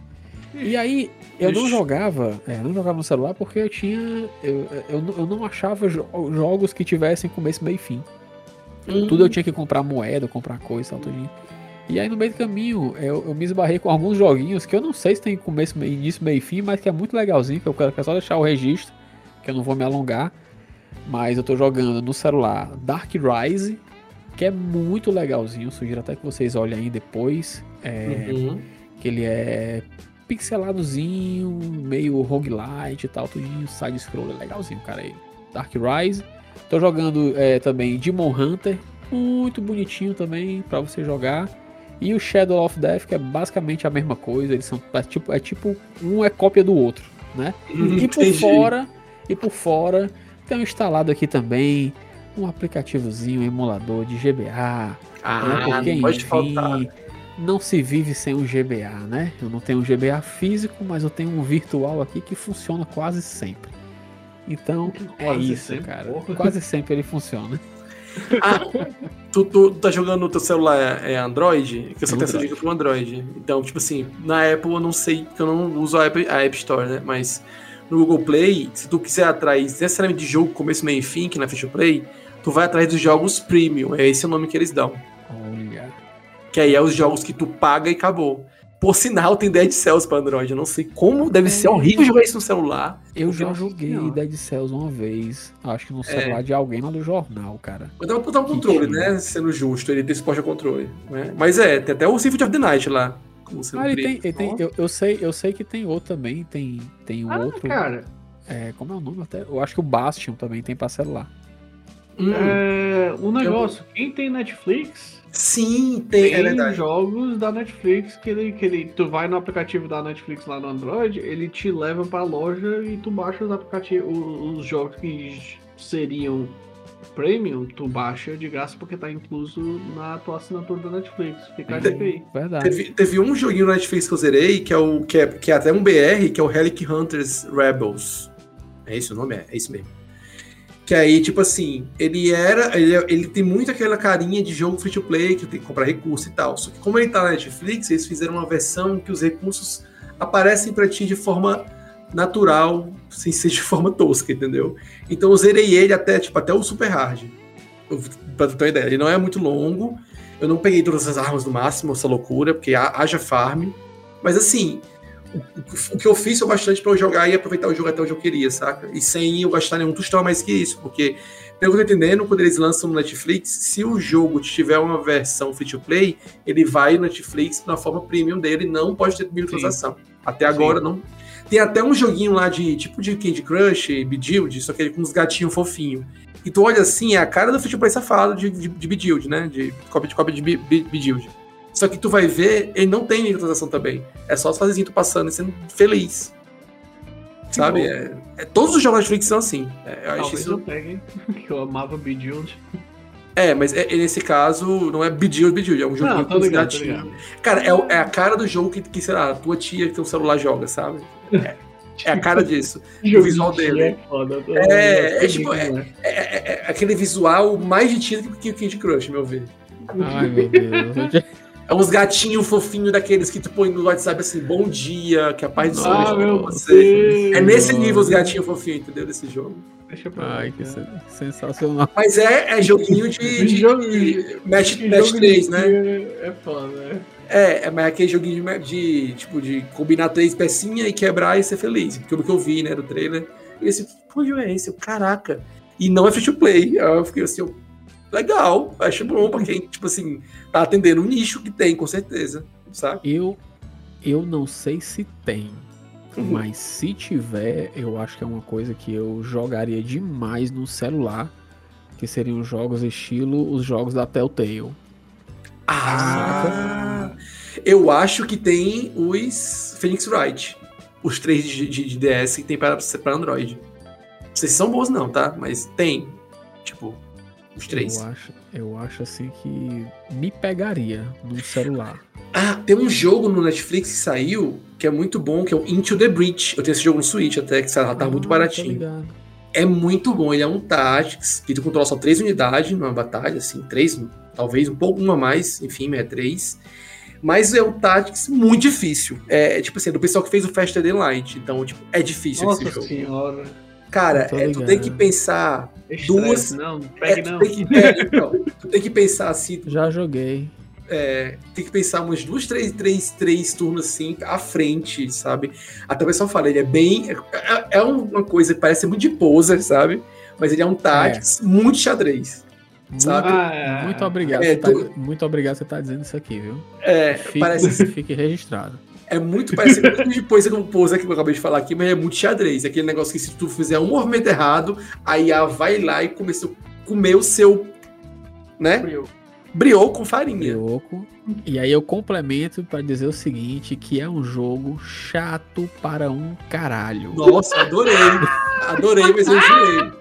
Speaker 2: E aí, eu não
Speaker 6: Ixi.
Speaker 2: jogava, é, não jogava no celular porque eu tinha. Eu, eu, não- eu não achava jo- jogos que tivessem começo, meio e fim. Tudo eu tinha que comprar moeda, comprar coisa, tal, tudinho. E aí no meio do caminho eu, eu me esbarrei com alguns joguinhos que eu não sei se tem começo, meio, início, meio e fim, mas que é muito legalzinho, que eu quero que é só deixar o registro, que eu não vou me alongar. Mas eu tô jogando no celular Dark Rise, que é muito legalzinho. Sugiro até que vocês olhem aí depois. É,
Speaker 6: Uhum.
Speaker 2: que ele é pixeladozinho, meio roguelite e tal, tudinho, side-scroller, legalzinho, cara. Aí. Dark Rise. Tô jogando é, também Demon Hunter, muito bonitinho também pra você jogar. E o Shadow of Death, que é basicamente a mesma coisa, eles são é tipo, é tipo um é cópia do outro, né? E por
Speaker 6: Entendi.
Speaker 2: fora, e por fora, tem instalado aqui também um aplicativozinho, um emulador de GBA, né?
Speaker 6: Ah,
Speaker 2: Porque,
Speaker 6: não pode
Speaker 2: enfim,
Speaker 6: faltar.
Speaker 2: Não se vive sem um GBA, né? Eu não tenho um GBA físico, mas eu tenho um virtual aqui que funciona quase sempre. Então, é
Speaker 3: Quase
Speaker 2: isso,
Speaker 3: sempre,
Speaker 2: cara.
Speaker 3: porra.
Speaker 2: Quase sempre ele funciona.
Speaker 6: Ah, tu, tu tá jogando no teu celular é Android? Que eu só
Speaker 2: É
Speaker 6: tenho essa
Speaker 2: Android.
Speaker 6: dica pro Android. Então, tipo assim, na Apple eu não sei, porque eu não uso a App, a App Store, né? Mas no Google Play, se tu quiser atrás necessariamente de jogo começo, meio e fim, que na Feature Play, tu vai atrás dos jogos premium. É esse o nome que eles dão.
Speaker 2: Olha.
Speaker 6: Que aí é os jogos que tu paga e acabou. Por sinal, tem Dead Cells pra Android. Eu não sei como deve ser horrível jogar isso no celular.
Speaker 2: Eu já joguei
Speaker 3: Senhora.
Speaker 2: Dead Cells uma vez. Acho
Speaker 6: É.
Speaker 2: que no celular de alguém lá do jornal, cara.
Speaker 6: Mas dá pra botar um controle,
Speaker 2: Que
Speaker 6: né? Sendo justo, ele tem suporte a controle. Né? Mas é, tem até o Symphony of the Night lá.
Speaker 2: Ah, ele tem. Ele tem eu, eu sei, eu sei que tem outro também. Tem, tem um
Speaker 3: Ah,
Speaker 2: outro.
Speaker 3: cara,
Speaker 2: É, como é o nome até? Eu acho que o Bastion também tem pra celular.
Speaker 6: Hum,
Speaker 3: é, um negócio, quem tem Netflix
Speaker 6: Sim, tem, é
Speaker 3: tem
Speaker 6: verdade.
Speaker 3: jogos da Netflix que ele, que ele. Tu vai no aplicativo da Netflix lá no Android, ele te leva pra loja e tu baixa os aplicativos, os, os jogos que seriam premium, tu baixa de graça porque tá incluso na tua assinatura da Netflix. Fica a dica aí.
Speaker 2: Verdade.
Speaker 6: Teve, teve um joguinho na Netflix que eu zerei, que é, o, que, é, que é até um BR, que é o Relic Hunters Rebels. É esse o nome? É, é isso mesmo. Que aí, tipo assim, ele era. Ele, ele tem muito aquela carinha de jogo free to play, que tem que comprar recurso e tal. Só que como ele tá na Netflix, eles fizeram uma versão que os recursos aparecem pra ti de forma natural, sem ser de forma tosca, entendeu? Então eu zerei ele até, tipo, até o Super Hard. Eu, pra ter uma ideia, ele não é muito longo. Eu não peguei todas as armas no máximo, essa loucura, porque ha- haja farm. Mas assim, o, que eu fiz foi bastante pra eu jogar e aproveitar o jogo até onde eu queria, saca? E sem eu gastar nenhum tostão mais que isso, porque, pelo que eu tô entendendo, quando eles lançam no Netflix, se o jogo tiver uma versão free to play, ele vai no Netflix na forma premium dele, não pode ter microtransação. Até agora não. Tem até um joguinho lá de tipo de Candy Crush, Bejeweled, só que ele com uns gatinhos fofinhos. E tu olha assim, é a cara do free to play safado de, de, de Bejeweled, né? De cópia de cópia de Be- Be- Bejeweled. Só que tu vai ver, ele não tem microtransação também. É só os fasezinhos tu passando e sendo feliz. Sabe?
Speaker 3: bom.
Speaker 6: É, é- todos os jogos da Netflix são assim. É, eu acho
Speaker 3: Talvez
Speaker 6: isso.
Speaker 3: eu pegue, que eu amava Bejeweled.
Speaker 6: É, mas é- é nesse caso não é Bejeweled, Bejeweled, é um jogo
Speaker 3: Não,
Speaker 6: os
Speaker 3: ligado.
Speaker 6: Cara, é, o- é a cara do jogo que, que, sei lá, a tua tia que tem um celular joga, sabe? É a cara disso.
Speaker 3: Joguinho
Speaker 6: visual dele.
Speaker 3: É, foda,
Speaker 6: É, é tipo,
Speaker 3: é.
Speaker 6: É, é- é aquele visual mais divertido que o Candy Crush, meu ver.
Speaker 2: Ai, meu Deus.
Speaker 6: É uns gatinhos fofinhos daqueles que tu põe no WhatsApp assim, bom dia, que a paz do Senhor
Speaker 3: Ah,
Speaker 6: esteja com você.
Speaker 3: Deus.
Speaker 6: É nesse nível os gatinhos fofinhos, entendeu? Desse jogo.
Speaker 3: Deixa pra
Speaker 2: Ai, que sensacional.
Speaker 6: Mas é, é joguinho de, de,
Speaker 3: Jogo-
Speaker 6: de match, match
Speaker 3: jogo
Speaker 6: 3,
Speaker 3: de
Speaker 6: né?
Speaker 3: É foda, né?
Speaker 6: É, é mas é aquele joguinho de, de, tipo, de combinar três pecinhas e quebrar e ser feliz. Pelo que eu vi, né, do trailer. E esse, pô, é esse? Caraca. E não é free to play. Aí Eu fiquei assim, eu, legal. Acho bom pra quem, tipo assim, tá atendendo o nicho que tem, com certeza. Sabe?
Speaker 2: Eu, eu não sei se tem,
Speaker 6: Uhum.
Speaker 2: mas se tiver, eu acho que é uma coisa que eu jogaria demais no celular, que seriam jogos estilo os jogos da Telltale.
Speaker 6: Ah! Eu acho que tem os Phoenix Wright. Os três de, de- de DS que tem para, para Android. Não sei se são bons, não, tá? Mas tem. Tipo, os três.
Speaker 2: Eu acho, eu acho assim que me pegaria no celular.
Speaker 6: Ah, tem um jogo no Netflix que saiu que é muito bom, que é o Into the Breach. Eu tenho esse jogo no Switch até, que tá
Speaker 2: Ah,
Speaker 6: muito
Speaker 2: tô
Speaker 6: baratinho. É muito bom, ele é um Tactics, que tu controla só três unidades numa batalha, assim, três, talvez um pouco uma a mais, enfim, é três. Mas é um Tactics muito difícil. É tipo assim, é do pessoal que fez o Faster Than Light. Então, tipo, é difícil
Speaker 3: Nossa
Speaker 6: esse jogo.
Speaker 3: senhora.
Speaker 6: Cara, é, tu tem que pensar.
Speaker 3: Estresse,
Speaker 6: Duas-
Speaker 3: Não, não
Speaker 6: É,
Speaker 3: pegue
Speaker 6: tu,
Speaker 3: não.
Speaker 6: tem que, é, então, tu tem que pensar assim, tu
Speaker 2: Já joguei.
Speaker 6: é, tem que pensar umas duas, três, três, três turnos assim à frente, sabe? Até o pessoal fala, ele é bem. É, é uma coisa que parece muito de poser, sabe? Mas ele é um Tactics muito xadrez. Sabe?
Speaker 3: Ah,
Speaker 2: Muito obrigado.
Speaker 6: É,
Speaker 2: tá-
Speaker 6: tu-
Speaker 2: muito obrigado você tá dizendo isso aqui, viu?
Speaker 6: É,
Speaker 2: Fique,
Speaker 6: parece,
Speaker 2: fique registrado.
Speaker 6: É muito parecido com de o poser que eu acabei de falar aqui, mas é muito xadrez. Aquele negócio que se tu fizer um movimento errado, aí a vai lá e começou a comer o seu. Né? Briou com farinha.
Speaker 2: Brioco. E aí eu complemento pra dizer o seguinte, que é um jogo chato para um caralho.
Speaker 6: Nossa, adorei. Adorei, mas eu enjoei.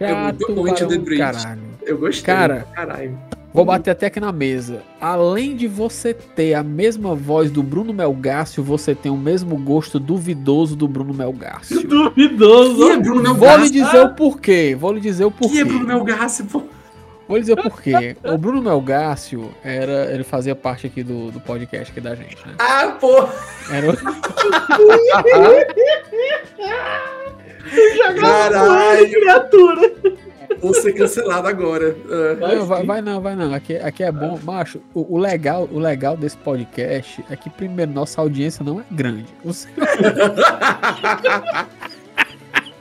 Speaker 6: É muito
Speaker 2: Chato
Speaker 6: bom
Speaker 2: para
Speaker 6: the
Speaker 2: um caralho.
Speaker 6: Eu gostei.
Speaker 2: Cara,
Speaker 6: caralho.
Speaker 2: Vou bater até aqui na mesa. Além de você ter a mesma voz do Bruno Melgácio, você tem o mesmo gosto duvidoso do Bruno Melgácio.
Speaker 3: Duvidoso.
Speaker 6: Quem é Bruno
Speaker 2: Vou lhe
Speaker 6: Melgaço?
Speaker 2: dizer o porquê. Vou lhe dizer o porquê.
Speaker 6: Quem é Bruno Melgaço, pô?
Speaker 2: Vou lhe dizer o porquê. O Bruno Melgácio era, ele fazia parte aqui do, do podcast aqui da gente, né?
Speaker 6: Ah, pô!
Speaker 2: Era o-
Speaker 6: Caralho!
Speaker 3: criatura.
Speaker 6: Vou ser cancelado agora. Ah.
Speaker 2: Não, vai, vai não, vai não. Aqui, aqui é bom. Macho, o, o legal, o legal desse podcast é que, primeiro, nossa audiência não é grande. O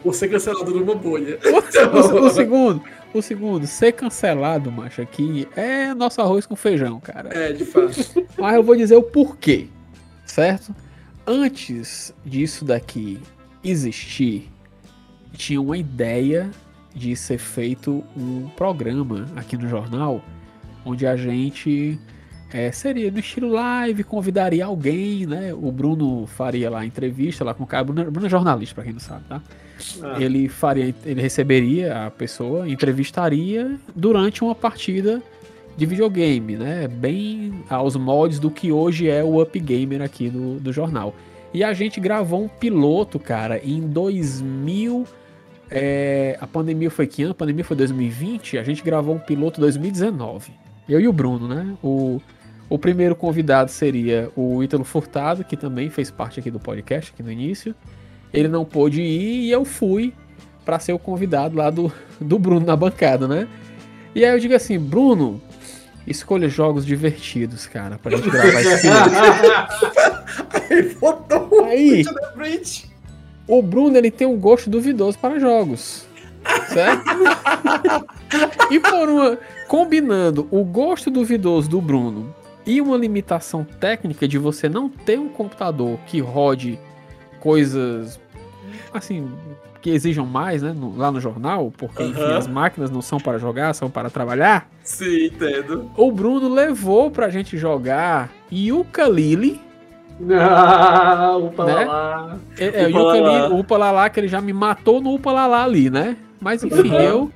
Speaker 6: Vou ser cancelado numa bolha.
Speaker 2: O, o- o segundo, o segundo, ser cancelado, macho, aqui é nosso arroz com feijão, cara.
Speaker 6: É, de fato.
Speaker 2: Mas eu vou dizer o porquê, certo? Antes disso daqui existir, tinha uma ideia de ser feito um programa aqui no jornal, onde a gente é, seria no estilo live, convidaria alguém, né? O Bruno faria lá a entrevista lá com o cara. Bruno, Bruno é jornalista, pra quem não sabe, tá?
Speaker 3: Ah,
Speaker 2: ele faria, ele receberia a pessoa, entrevistaria durante uma partida de videogame, né? Bem aos moldes do que hoje é o Up Gamer aqui do, do jornal. E a gente gravou um piloto, cara, em 2000. É, a pandemia foi que ano? A pandemia foi 2020. A gente gravou um piloto em 2019. Eu e o Bruno, né? O, o primeiro convidado seria o Ítalo Furtado, que também fez parte aqui do podcast, aqui no início. Ele não pôde ir e eu fui para ser o convidado lá do, do Bruno na bancada, né? E aí eu digo assim, Bruno, escolha jogos divertidos, cara, pra gente gravar esse piloto.
Speaker 6: Ele botou
Speaker 2: Aí,
Speaker 6: da frente.
Speaker 2: O Bruno ele tem um gosto duvidoso para jogos, certo? e por uma combinando o gosto duvidoso do Bruno e uma limitação técnica de você não ter um computador que rode coisas assim que exijam mais, né, no- lá no jornal, porque enfim, as máquinas não são para jogar, são para trabalhar.
Speaker 6: Sim, entendo.
Speaker 2: O Bruno levou pra gente jogar Yooka-Laylee,
Speaker 3: Ah, upa
Speaker 2: Né?
Speaker 3: lá lá.
Speaker 2: É, é, o
Speaker 6: Upa
Speaker 2: o Upa Lalá, que ele já me matou no Upa Lalá ali, né? Mas enfim,
Speaker 3: Uhum.
Speaker 2: eu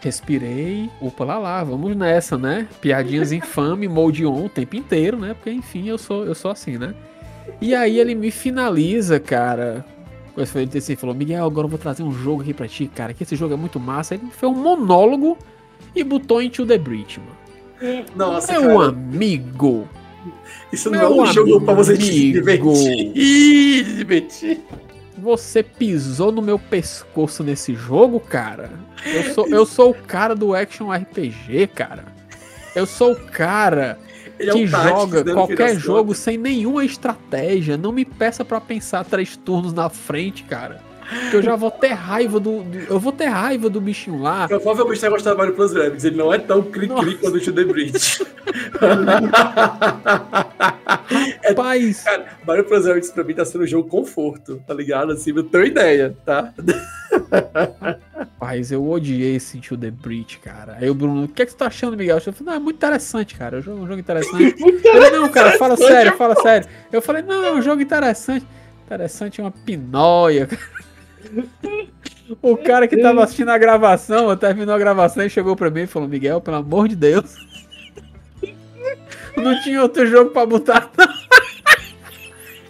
Speaker 2: respirei, Upa Lalá, vamos nessa, né? Piadinhas infame, molde on o tempo inteiro, né? Porque enfim, eu sou, eu sou assim, né? E aí ele me finaliza, cara, ele assim, falou, Miguel, agora eu vou trazer um jogo aqui pra ti, cara, que esse jogo é muito massa. Ele fez um monólogo e botou Into the Breach, mano.
Speaker 6: Nossa,
Speaker 2: Meu
Speaker 6: cara,
Speaker 2: amigo,
Speaker 6: isso não é um jogo pra você se divertir. Ih, divertir.
Speaker 2: você pisou no meu pescoço nesse jogo, cara? Eu sou, eu sou o cara do Action RPG, cara. Eu sou o cara
Speaker 6: Ele é
Speaker 2: que
Speaker 6: um Tactics,
Speaker 2: joga qualquer jogo sem nenhuma estratégia. Não me peça pra pensar três turnos na frente, cara. Que eu já vou ter raiva do, do- Eu vou ter raiva do bichinho lá.
Speaker 6: Provavelmente vai gostar do Mario Plus Rabbids. Ele não é tão cri-cri quanto o The Breach.
Speaker 2: Rapaz,
Speaker 6: Cara, Mario Plus Rabbids pra mim tá sendo um jogo conforto, tá ligado? Assim, eu tenho ideia, tá?
Speaker 2: rapaz, eu odiei esse To The Breach, cara. Aí o Bruno, o que, é que você tá achando, Miguel? Eu falei, não, é muito interessante, cara. É um jogo, um jogo interessante. Ele, não, cara, fala sério, fala sério. Eu falei, não, é um jogo interessante. Interessante é uma pinóia, cara. O cara que tava assistindo a gravação, terminou a gravação e chegou pra mim e falou, Miguel, pelo amor de Deus. Não tinha outro jogo pra botar.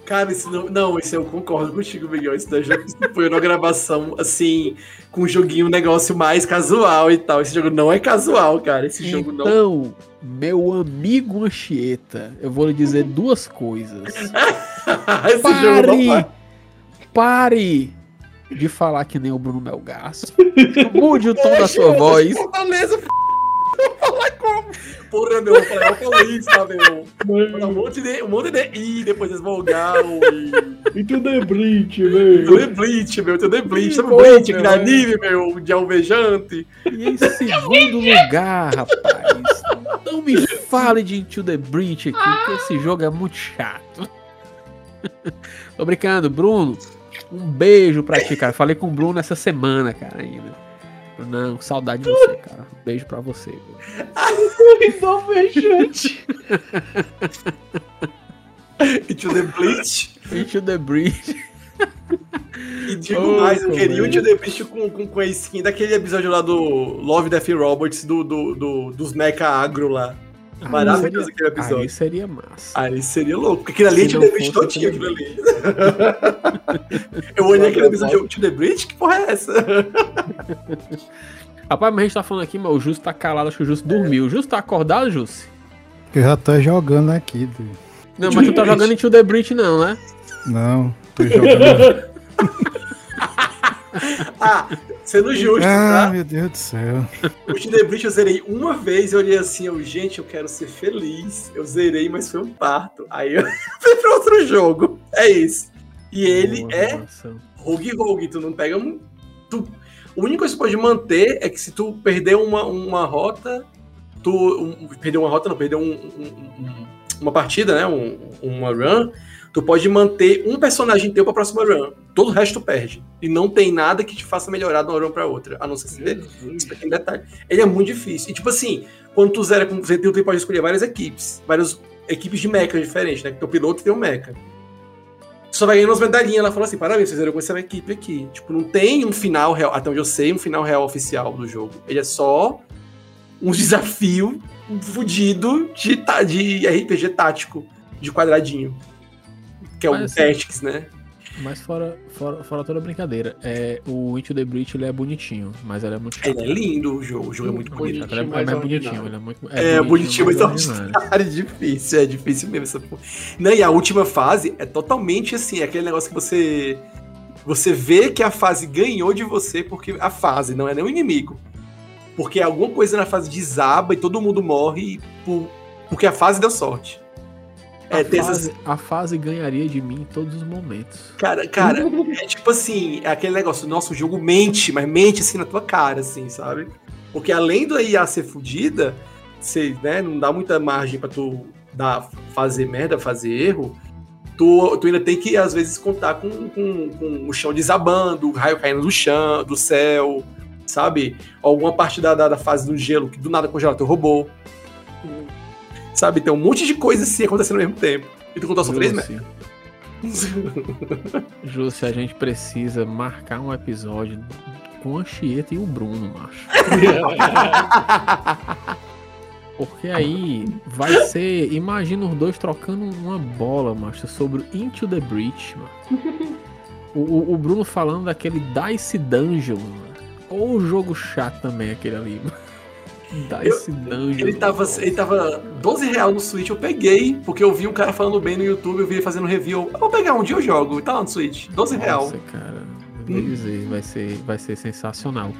Speaker 6: Cara, isso não, não, isso eu concordo contigo, Miguel. Isso daí jogo que se foi na gravação, assim, com um joguinho, um negócio mais casual e tal. Esse jogo não é casual, cara. Esse jogo não.
Speaker 2: Então, meu amigo Anchieta, eu vou lhe dizer duas coisas.
Speaker 6: Esse jogo não
Speaker 2: Pare!
Speaker 6: vai.
Speaker 2: Pare de falar que nem o Bruno Melgaço. Mude o tom da sua voz.
Speaker 6: Fortaleza, f... Falar como? Porra, meu, eu falei, eu falei isso, tá, meu? Falar Um monte de. Um monte de. Ih, depois eles volgaram e.
Speaker 3: E tu Breach,
Speaker 6: Tu
Speaker 3: velho.
Speaker 6: é Bleach, meu, tu é Bleach. Sabe Bleach,
Speaker 2: meu,
Speaker 6: aquele
Speaker 2: é.
Speaker 6: anime, meu, de alvejante?
Speaker 2: E em segundo lugar, rapaz, não me fale de Into the Breach aqui, que esse jogo é muito chato. Tô brincando, Bruno. Um beijo pra ti, cara. Falei com o Bruno essa semana, cara, ainda. Não, saudade de você, cara. Um beijo pra você. viu?
Speaker 3: Alvejante.
Speaker 6: E to the Bleach.
Speaker 2: Into the Breach.
Speaker 6: E digo
Speaker 2: Oh,
Speaker 6: mais, eu queria o
Speaker 2: velho.
Speaker 6: To The Beast com, com, com a skin daquele episódio lá do Love, Death Robots, do, do, do- dos mecha agro lá. Maravilhoso
Speaker 2: Aí
Speaker 6: aquele
Speaker 2: seria-
Speaker 6: episódio.
Speaker 2: Aí seria massa.
Speaker 6: Aí seria louco, porque aquilo ali é To The
Speaker 2: fosse
Speaker 6: todinho,
Speaker 2: To The
Speaker 6: aquilo ali. eu olhei aquele episódio, To The Beast? Que porra é essa?
Speaker 2: Rapaz, mas a gente tá falando aqui, mas o Justo tá calado, acho que o Justo dormiu. O Justo tá acordado, Justo?
Speaker 4: Eu já tô jogando aqui. du-
Speaker 2: Não, mas tu tá jogando Into the Breach não, né?
Speaker 4: Não, tô jogando.
Speaker 6: Ah, sendo justo,
Speaker 4: ah,
Speaker 6: tá?
Speaker 4: meu Deus do céu.
Speaker 6: O Breach eu zerei uma vez, eu olhei assim, eu, gente, eu quero ser feliz. Eu zerei, mas foi um parto. Aí eu fui pra outro jogo. É isso. E ele
Speaker 2: Boa
Speaker 6: é. Rogue Rogue, tu não pega um. Tu, a única coisa que você pode manter é que se tu perder uma, uma rota, tu. Um, perder uma rota, não, perder um- um- um- uma partida, né? Um, uma run, tu pode manter um personagem teu pra próxima run. Todo o resto tu perde. E não tem nada que te faça melhorar de uma run pra outra. A não ser se der esse pequeno detalhe. Ele é muito difícil. E tipo assim, quando tu zera, com- tem- tu pode escolher várias equipes, várias equipes de mecha diferentes, né? Que teu piloto tem um mecha. Só vai ganhando umas medalhinhas. Ela falou assim: parabéns, vocês fizeram com essa equipe aqui. Tipo, não tem um final real, até onde eu sei, um final real oficial do jogo. Ele é só um desafio fudido de, de RPG tático, de quadradinho. Que é o
Speaker 2: Mas, assim,
Speaker 6: Tactics, né?
Speaker 2: Mas fora, fora, fora toda brincadeira, é, o Into the Breach ele é bonitinho, mas ele é muito chato.
Speaker 6: Ele é lindo o jogo, o jogo é muito bonito.
Speaker 2: Ele é,
Speaker 3: mais
Speaker 2: é bonitinho, ele é muito
Speaker 6: É, bonitinho, mas
Speaker 2: ordinário.
Speaker 6: ordinário. É difícil, é difícil mesmo essa porra. Não, e a última fase é totalmente assim, é aquele negócio que você. Você vê que a fase ganhou de você porque a fase não é nem o inimigo. Porque alguma coisa na fase desaba e todo mundo morre por- porque a fase deu sorte. É,
Speaker 2: A
Speaker 6: tem essas,
Speaker 2: fase, a fase ganharia de mim em todos os momentos.
Speaker 6: Cara, cara, é tipo assim, é aquele negócio, nosso jogo mente, mas mente assim na tua cara, assim, sabe? Porque além do IA ser fodida, você, né, não dá muita margem pra tu dar, fazer merda, fazer erro, tu, tu ainda tem que, às vezes, contar com, com, com o chão desabando, o raio caindo do chão, do céu, sabe? Alguma parte da, da, da fase do gelo que do nada congela teu robô. Sabe? Tem um monte de coisa assim acontecendo ao mesmo tempo. E tu contou só três, né?
Speaker 2: Júcio, a gente precisa marcar um episódio com a Anchieta e o Bruno, macho. Porque aí vai ser. Imagina os dois trocando uma bola, macho, sobre o Into the Breach, mano. O, o- Bruno falando daquele Dice Dungeon. mano. Ou o jogo chato também, aquele ali. mano. Dice Dungeon.
Speaker 6: Ele tava, ele tava 12 reais no Switch, eu peguei, porque eu vi um cara falando bem no YouTube, eu vi ele fazendo review. Eu vou pegar um dia eu jogo, e tá lá no Switch. 12 reais.
Speaker 2: Nossa, cara. eu vou dizer, vai ser, vai ser sensacional.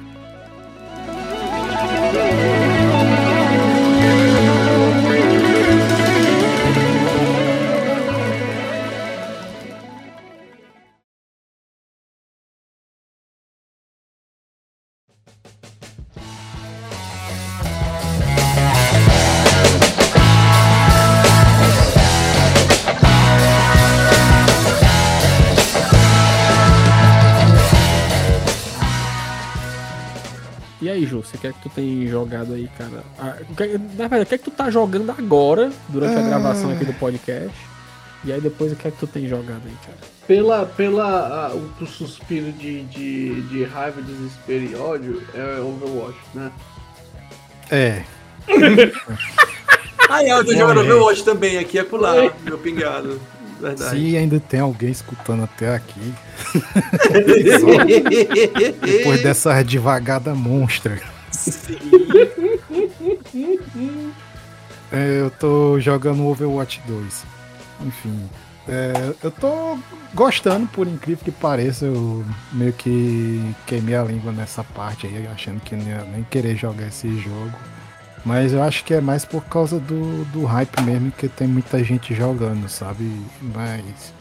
Speaker 2: E aí, Ju, você quer que tu tem jogado aí, cara? Ah, o que- na verdade, o que é que tu tá jogando agora, durante a gravação aqui do podcast? E aí depois o que é que tu tem jogado aí, cara?
Speaker 3: Pela, pela a- o, suspiro de, de, de raiva, desespero e ódio é Overwatch, né?
Speaker 4: É,
Speaker 6: Ah, é, eu tô jogando. Overwatch também aqui, é pular, meu pingado. Verdade.
Speaker 4: se ainda tem alguém escutando até aqui, depois dessa devagada monstra. É, eu tô jogando Overwatch 2. Enfim. é, eu tô gostando, por incrível que pareça. Eu meio que queimei a língua nessa parte aí, achando que não ia nem querer jogar esse jogo. Mas eu acho que é mais por causa do, do hype mesmo, que tem muita gente jogando, sabe? Mas.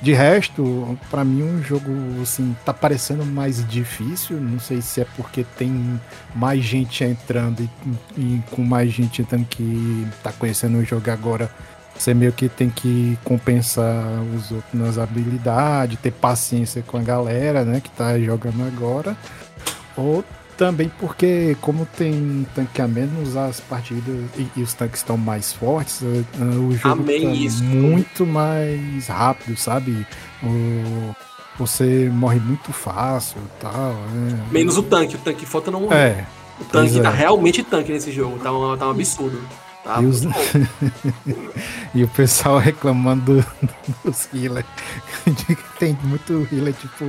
Speaker 4: De resto, pra mim um jogo assim tá parecendo mais difícil. Não sei se é porque tem mais gente entrando e, e com mais gente entrando que tá conhecendo o jogo agora. Você meio que tem que compensar os outros nas habilidades, ter paciência com a galera, né, que tá jogando agora. Ou também porque, como tem tanque a menos, as partidas e, e os tanques estão mais fortes, eh, eh, o jogo
Speaker 6: Amém
Speaker 4: tá
Speaker 6: isso.
Speaker 4: muito mais rápido, sabe? O- você morre muito fácil e tal. né?
Speaker 6: Menos o tanque, o tanque falta não morrer.
Speaker 4: É,
Speaker 6: o tanque tá
Speaker 4: é.
Speaker 6: realmente tanque nesse jogo, tá um, tá um absurdo. Tá
Speaker 4: E os-. E o pessoal reclamando do- dos healers. Tem muito healer, tipo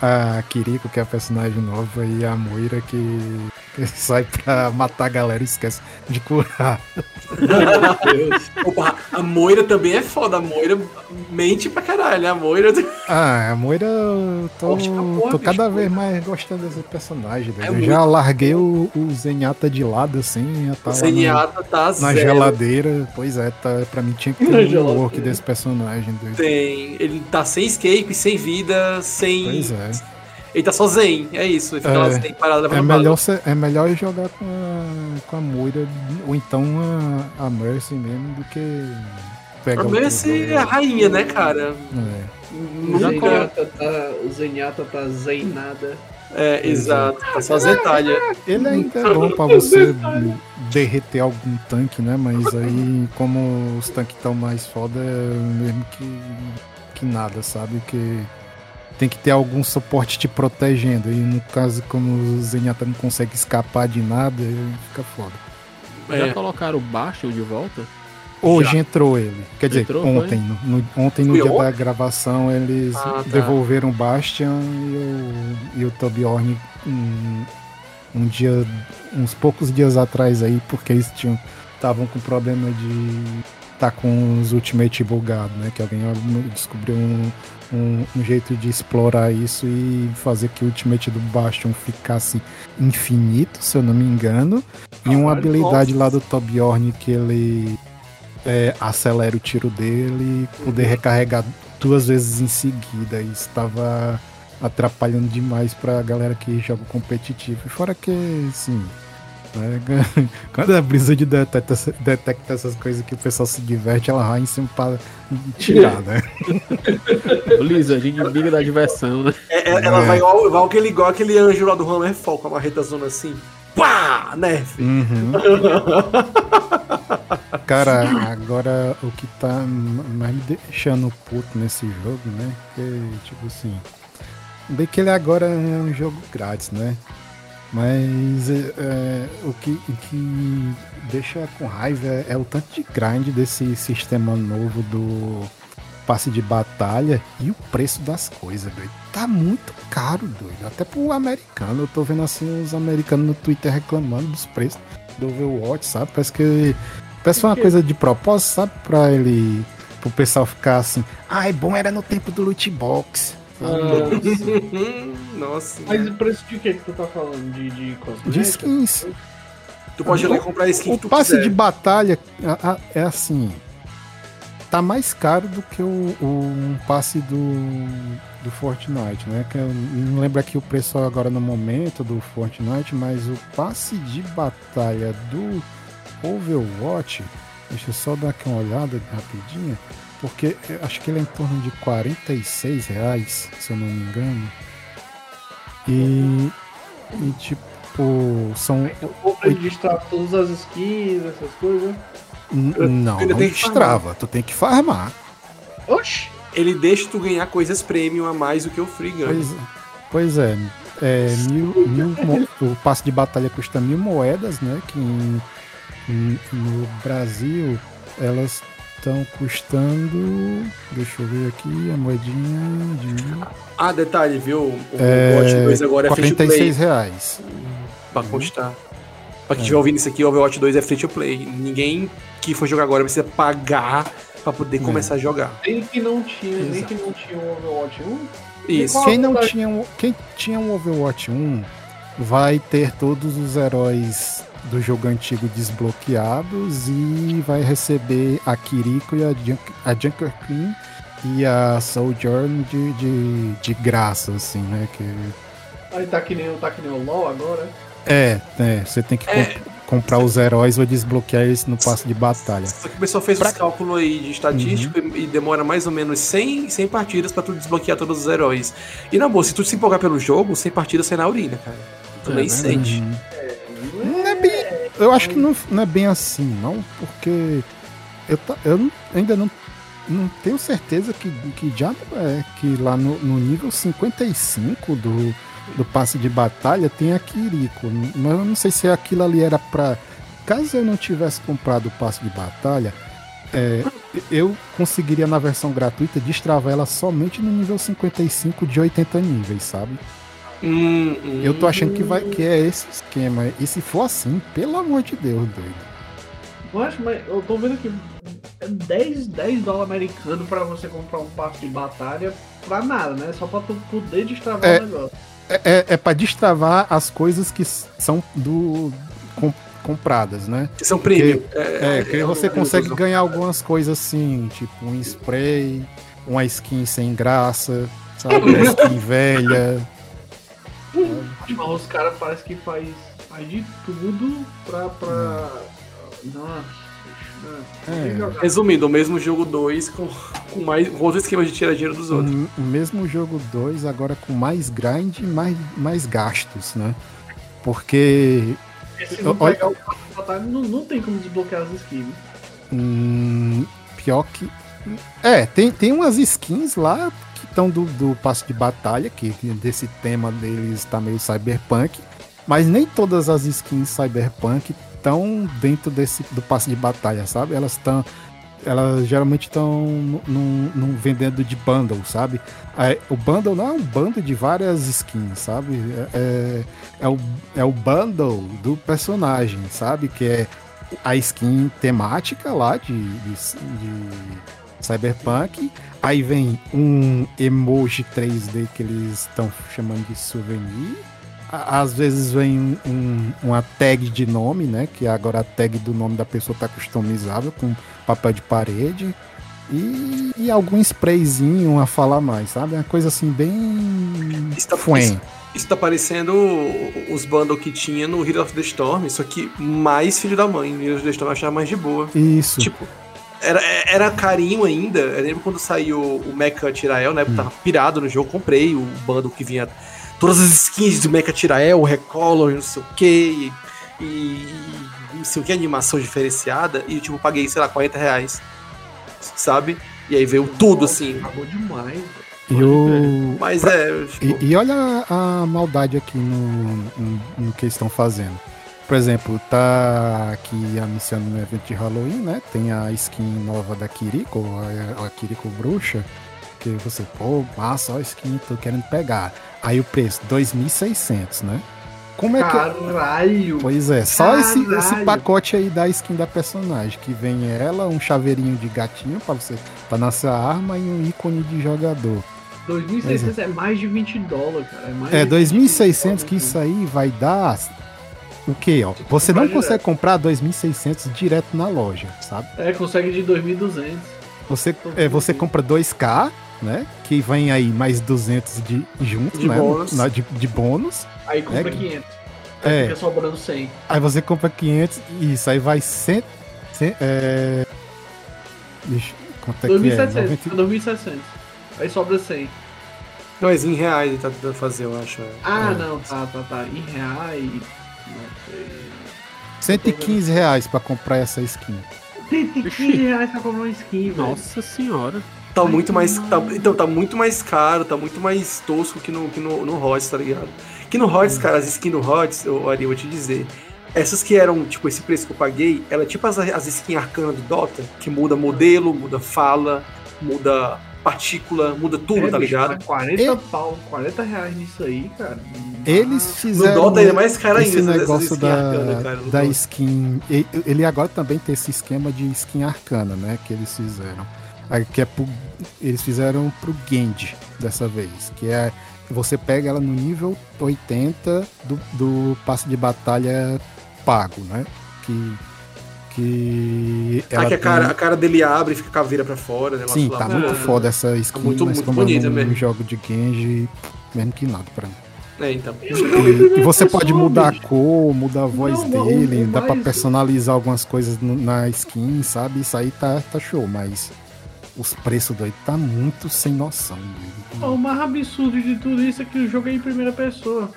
Speaker 4: a Kiriko, que é a personagem nova, e a Moira, que, que sai pra matar a galera e esquece de curar.
Speaker 6: Opa, a Moira também é foda, a Moira mente pra caralho, a Moira...
Speaker 4: Ah, a Moira, eu tô,
Speaker 6: porra,
Speaker 4: tô
Speaker 6: bicho,
Speaker 4: cada
Speaker 6: pô.
Speaker 4: vez mais gostando desse personagem.
Speaker 6: É
Speaker 4: eu
Speaker 6: muito
Speaker 4: já larguei o, o Zenyatta de lado, assim, tá
Speaker 6: O
Speaker 4: lá
Speaker 6: Zenyatta tá
Speaker 4: na, na
Speaker 6: zero.
Speaker 4: geladeira. Pois é, tá, pra mim tinha que
Speaker 3: Na
Speaker 4: ter um work desse personagem. doido.
Speaker 6: Tem, ele tá sem escape, sem vida, sem...
Speaker 4: Pois é.
Speaker 6: Ele tá só zen, é isso. Ele fica lá
Speaker 4: É,
Speaker 6: sem parada
Speaker 4: É melhor, ser- é melhor jogar com a, com a Moira ou então a, a Mercy mesmo do que pegar
Speaker 6: A
Speaker 4: o
Speaker 6: Mercy é a rainha, né, cara?
Speaker 4: É.
Speaker 3: O
Speaker 6: Nunca...
Speaker 3: Zenyatta tá, o Zenyatta tá zenada.
Speaker 6: É, exato. Tá só zentalha.
Speaker 4: Ele ainda é bom pra você derreter algum tanque, né? Mas aí, como os tanques estão mais foda, é mesmo que, que nada, sabe? Que tem que ter algum suporte te protegendo. E no caso, como o Zenyatta não consegue escapar de nada, fica foda.
Speaker 2: Já
Speaker 6: É.
Speaker 2: colocaram o Bastion de volta?
Speaker 4: Hoje entrou ele. Quer dizer,
Speaker 2: Entrou,
Speaker 4: ontem. No, no- ontem, no
Speaker 6: Foi
Speaker 4: dia
Speaker 6: ontem?
Speaker 4: da gravação, eles
Speaker 6: Ah, tá.
Speaker 4: devolveram o Bastian e o, e o um, um dia, uns poucos dias atrás aí, porque eles tinham estavam com problema de tá com os Ultimate bugados, né? Que alguém descobriu um, um, um jeito de explorar isso e fazer que o Ultimate do Bastion ficasse infinito, se eu não me engano. e uma
Speaker 6: Caralho,
Speaker 4: habilidade lá do Torbjorn que ele é, acelera o tiro dele e poder recarregar duas vezes em seguida. Isso estava atrapalhando demais pra galera que joga competitivo. E fora que, assim. Né, Quando a Blizzard detecta, detecta essas coisas que o pessoal se diverte, ela vai em cima pra tirar, né?
Speaker 2: Blizzard, inimiga da diversão, né?
Speaker 6: É, é- ela vai igual, igual, aquele, igual aquele anjo lá do Hammerfall com a marreta zona assim. Pá! Nerf!
Speaker 4: Uhum. Cara, agora o que tá mais me deixando puto nesse jogo, né? Que, tipo assim. Bem que ele agora é um jogo grátis, né? Mas é, é, o, que, o que deixa com raiva é, é o tanto de grind desse sistema novo do passe de batalha e o preço das coisas, doido. Tá muito caro, doido. Até pro americano. Eu tô vendo assim os americanos no Twitter reclamando dos preços do Overwatch, sabe? Parece que. Parece uma coisa de propósito, sabe? Pra ele. Pro pessoal ficar assim. Ai, bom era no tempo do loot box.
Speaker 6: Hum, Nossa.
Speaker 3: Mas o preço de que que tu tá falando? De, de?
Speaker 4: De skins.
Speaker 6: Tu pode ir lá e comprar skin
Speaker 4: O
Speaker 6: que tu
Speaker 4: passe
Speaker 6: quiser.
Speaker 4: de batalha a- a- é assim. Tá mais caro do que o, o um passe do, do Fortnite, né? Que eu não lembro aqui o preço agora no momento do Fortnite, mas o passe de batalha do Overwatch, deixa eu só dar aqui uma olhada rapidinho, porque eu acho que ele é em torno de 46 reais, se eu não me engano. E, e tipo, são
Speaker 3: Eu vou registrar todas as skins, essas coisas.
Speaker 4: N- Não, não
Speaker 6: tem que
Speaker 4: destrava, tu tem que farmar.
Speaker 3: Oxi!
Speaker 6: Ele deixa tu ganhar coisas premium a mais do que o free ganha.
Speaker 4: Pois, pois é, é mil, mil o passe de batalha custa mil moedas, né? Que em- em- no Brasil elas estão custando. Deixa eu ver aqui a moedinha de mil.
Speaker 6: Ah, detalhe, viu? O
Speaker 4: É,
Speaker 6: Overwatch 2 agora é free to play.
Speaker 4: 46 reais.
Speaker 6: Pra constar. Pra quem estiver ouvindo isso aqui, o Overwatch 2 é free to play. Ninguém que for jogar agora precisa pagar pra poder
Speaker 4: É.
Speaker 6: começar a jogar.
Speaker 3: Nem que não tinha, nem
Speaker 4: Exato.
Speaker 3: que não tinha o Overwatch 1.
Speaker 6: Isso.
Speaker 4: Quem não tinha, um- quem tinha um Overwatch 1 vai ter todos os heróis do jogo antigo desbloqueados e vai receber a Kiriko e a, Junk, a Junker Queen e a Sojourn de, de, de graça, assim, né? Que,
Speaker 3: Aí tá que nem, tá que nem o LoL agora.
Speaker 4: é, é, você tem que
Speaker 6: É.
Speaker 4: comp- comprar os heróis ou desbloquear eles no passe de batalha.
Speaker 6: Só que o pessoal fez os cálculos aí de estatístico
Speaker 4: Uhum.
Speaker 6: e, e demora mais ou menos 100, 100 partidas pra tu desbloquear todos os heróis. E na boa, se tu se empolgar pelo jogo, 100 partidas sai na urina, cara. Tu
Speaker 2: É,
Speaker 6: nem
Speaker 2: né?
Speaker 6: sente.
Speaker 4: Uhum. Eu acho que não, não é bem assim, não, porque eu, eu ainda não, não tenho certeza que, que já é que lá no, no nível 55 do, do passe de batalha tem a Kiriko. Mas eu não sei se aquilo ali era pra. Caso eu não tivesse comprado o passe de batalha, é, eu conseguiria na versão gratuita destravar ela somente no nível 55 de 80 níveis, sabe?
Speaker 6: Hum, hum.
Speaker 4: Eu tô achando que, vai, que é esse esquema. E se for assim, pelo amor de Deus, doido.
Speaker 3: Eu acho, mas eu tô vendo que é 10, 10 dólares americanos pra você comprar um passe de batalha pra nada, né? Só pra tu poder destravar
Speaker 4: É.
Speaker 3: o negócio.
Speaker 4: É, é, é pra destravar as coisas que são do com- compradas, né?
Speaker 6: Que são premium.
Speaker 4: É, que você
Speaker 6: é,
Speaker 4: consegue
Speaker 6: é,
Speaker 4: ganhar algumas coisas assim, tipo um spray, uma skin sem graça, sabe? Uma skin velha.
Speaker 3: Mas os caras parecem que faz, faz de tudo pra. pra... Nossa?
Speaker 4: É.
Speaker 6: Resumindo, o mesmo jogo 2 com, com, mais, com outro esquema de tirar dinheiro dos outros.
Speaker 4: O, mesmo jogo 2, agora com mais grind e mais, mais gastos, né? Porque
Speaker 3: Se não
Speaker 4: Olha-
Speaker 3: pegar o não, não tem como desbloquear as skins.
Speaker 4: Hum, pior que. É, tem, tem umas skins lá que estão do, do passe de batalha, que desse tema deles tá meio cyberpunk, mas nem todas as skins cyberpunk estão dentro desse do passe de batalha, sabe? Elas estão. Elas geralmente estão vendendo de bundle, sabe? Aí, o bundle não é um bundle de várias skins, sabe? É, é, é o, é o bundle do personagem, sabe? Que é a skin temática lá de, de, de Cyberpunk. Aí vem um emoji 3D que eles estão chamando de souvenir. Às vezes vem um- um- uma tag de nome, né? Que agora a tag do nome da pessoa tá customizável com papel de parede. E, e algum sprayzinho a falar mais, sabe? Uma coisa assim bem.
Speaker 6: Isso tá-
Speaker 4: fuem.
Speaker 6: Isso tá parecendo os bundles que tinha no Hero of the Storm, só que mais filho da mãe. No Hero of the Storm eu achava mais de boa.
Speaker 4: Isso.
Speaker 6: Tipo, era, era carinho ainda. Eu lembro quando saiu o Mecha Tirael, né? Eu tava pirado no jogo, comprei o bundle que vinha todas as skins do Mecha Tirael, o Recolor, não sei o que, e, e não sei o que, animação diferenciada, e tipo, paguei, sei lá, 40 reais. Sabe? E aí veio tudo assim.
Speaker 3: Acabou demais.
Speaker 4: E o.
Speaker 6: Mas é. tipo,
Speaker 4: E, e olha a, maldade aqui no, no, no que eles estão fazendo. Por exemplo, tá aqui anunciando no evento de Halloween, né? Tem a skin nova da Kiriko, a, a Kiriko Bruxa. Que você, pô, massa, ó a skin, tô querendo pegar. Aí o preço, 2.600, né? Como é que.
Speaker 3: Caralho!
Speaker 4: Pois é, só esse,
Speaker 3: Caralho.
Speaker 4: esse pacote aí da skin da personagem, que vem ela, um chaveirinho de gatinho pra você na sua arma e um ícone de jogador.
Speaker 3: 2.600 é mais de 20 dólares, cara. É,
Speaker 4: É,
Speaker 3: de 20
Speaker 4: 2.600
Speaker 3: dólares,
Speaker 4: que isso aí vai dar o quê, ó? Você não
Speaker 3: comprar
Speaker 4: consegue
Speaker 3: direto.
Speaker 4: comprar 2.600 direto na loja, sabe?
Speaker 3: É, consegue de 2.200.
Speaker 4: Você, é, você compra 2K, né? Que vem aí mais 200 de junto,
Speaker 6: De
Speaker 4: né?
Speaker 6: bônus.
Speaker 4: na- de, de bônus.
Speaker 3: Aí compra
Speaker 4: É que-
Speaker 3: 500. Aí
Speaker 4: É.
Speaker 3: fica sobrando 100.
Speaker 4: Aí você compra 500 e isso aí vai 100. 100 é... Deixa, quanto é que é?
Speaker 3: 2.700.
Speaker 4: 90
Speaker 3: fica 2.700. Aí sobra 100.
Speaker 6: Mas em reais ele tá tentando fazer, eu acho.
Speaker 3: Ah,
Speaker 4: É.
Speaker 3: não, tá, tá, tá. Em reais. Não sei.
Speaker 4: 115 reais pra comprar essa skin.
Speaker 3: 115 reais pra comprar uma skin, velho.
Speaker 2: Nossa senhora.
Speaker 6: Tá muito mais. tá- então, tá muito mais caro, tá muito mais tosco que no, que no, no HOTS, tá ligado? Que no HOTS, cara, as skins do HOTS, eu, Ari, eu vou te dizer. Essas que eram, tipo, esse preço que eu paguei, ela é tipo as, as skins arcanas do Dota, que muda modelo, muda fala, muda partícula, muda tudo,
Speaker 3: É,
Speaker 6: tá ligado?
Speaker 3: tá 40
Speaker 4: E-
Speaker 3: pau, 40 reais nisso aí, cara.
Speaker 4: Eles
Speaker 6: No
Speaker 4: fizeram.
Speaker 6: Dota ainda é mais caro ainda,
Speaker 4: esse negócio da,
Speaker 6: arcanas, cara, no
Speaker 4: da
Speaker 6: Dota.
Speaker 4: skin. Ele agora também tem esse esquema de skin arcana, né? Que eles fizeram. Aí, Que é pro, eles fizeram pro Genji dessa vez. Que é. Você pega ela no nível 80 do, do passe de batalha pago, né? Que. Que.
Speaker 6: Ah, que a
Speaker 4: tem-
Speaker 6: cara, a cara dele abre e fica a caveira pra fora, né?
Speaker 4: Sim,
Speaker 6: lá.
Speaker 4: tá muito
Speaker 3: é.
Speaker 4: foda essa skin,
Speaker 6: muito-
Speaker 4: mas
Speaker 6: muito
Speaker 4: como
Speaker 6: bonita
Speaker 4: eu não
Speaker 6: mesmo.
Speaker 4: jogo de Genji, mesmo que nada pra mim.
Speaker 6: É, então.
Speaker 4: E, e você pode mudar a cor, mudar a voz
Speaker 3: Não, o-
Speaker 4: dele,
Speaker 3: o
Speaker 4: dá pra personalizar algumas coisas na skin, sabe? Isso aí tá, tá show, mas os preços doido tá muito sem noção.
Speaker 3: O
Speaker 4: doido.
Speaker 3: mais absurdo de tudo isso é que o jogo é em primeira pessoa.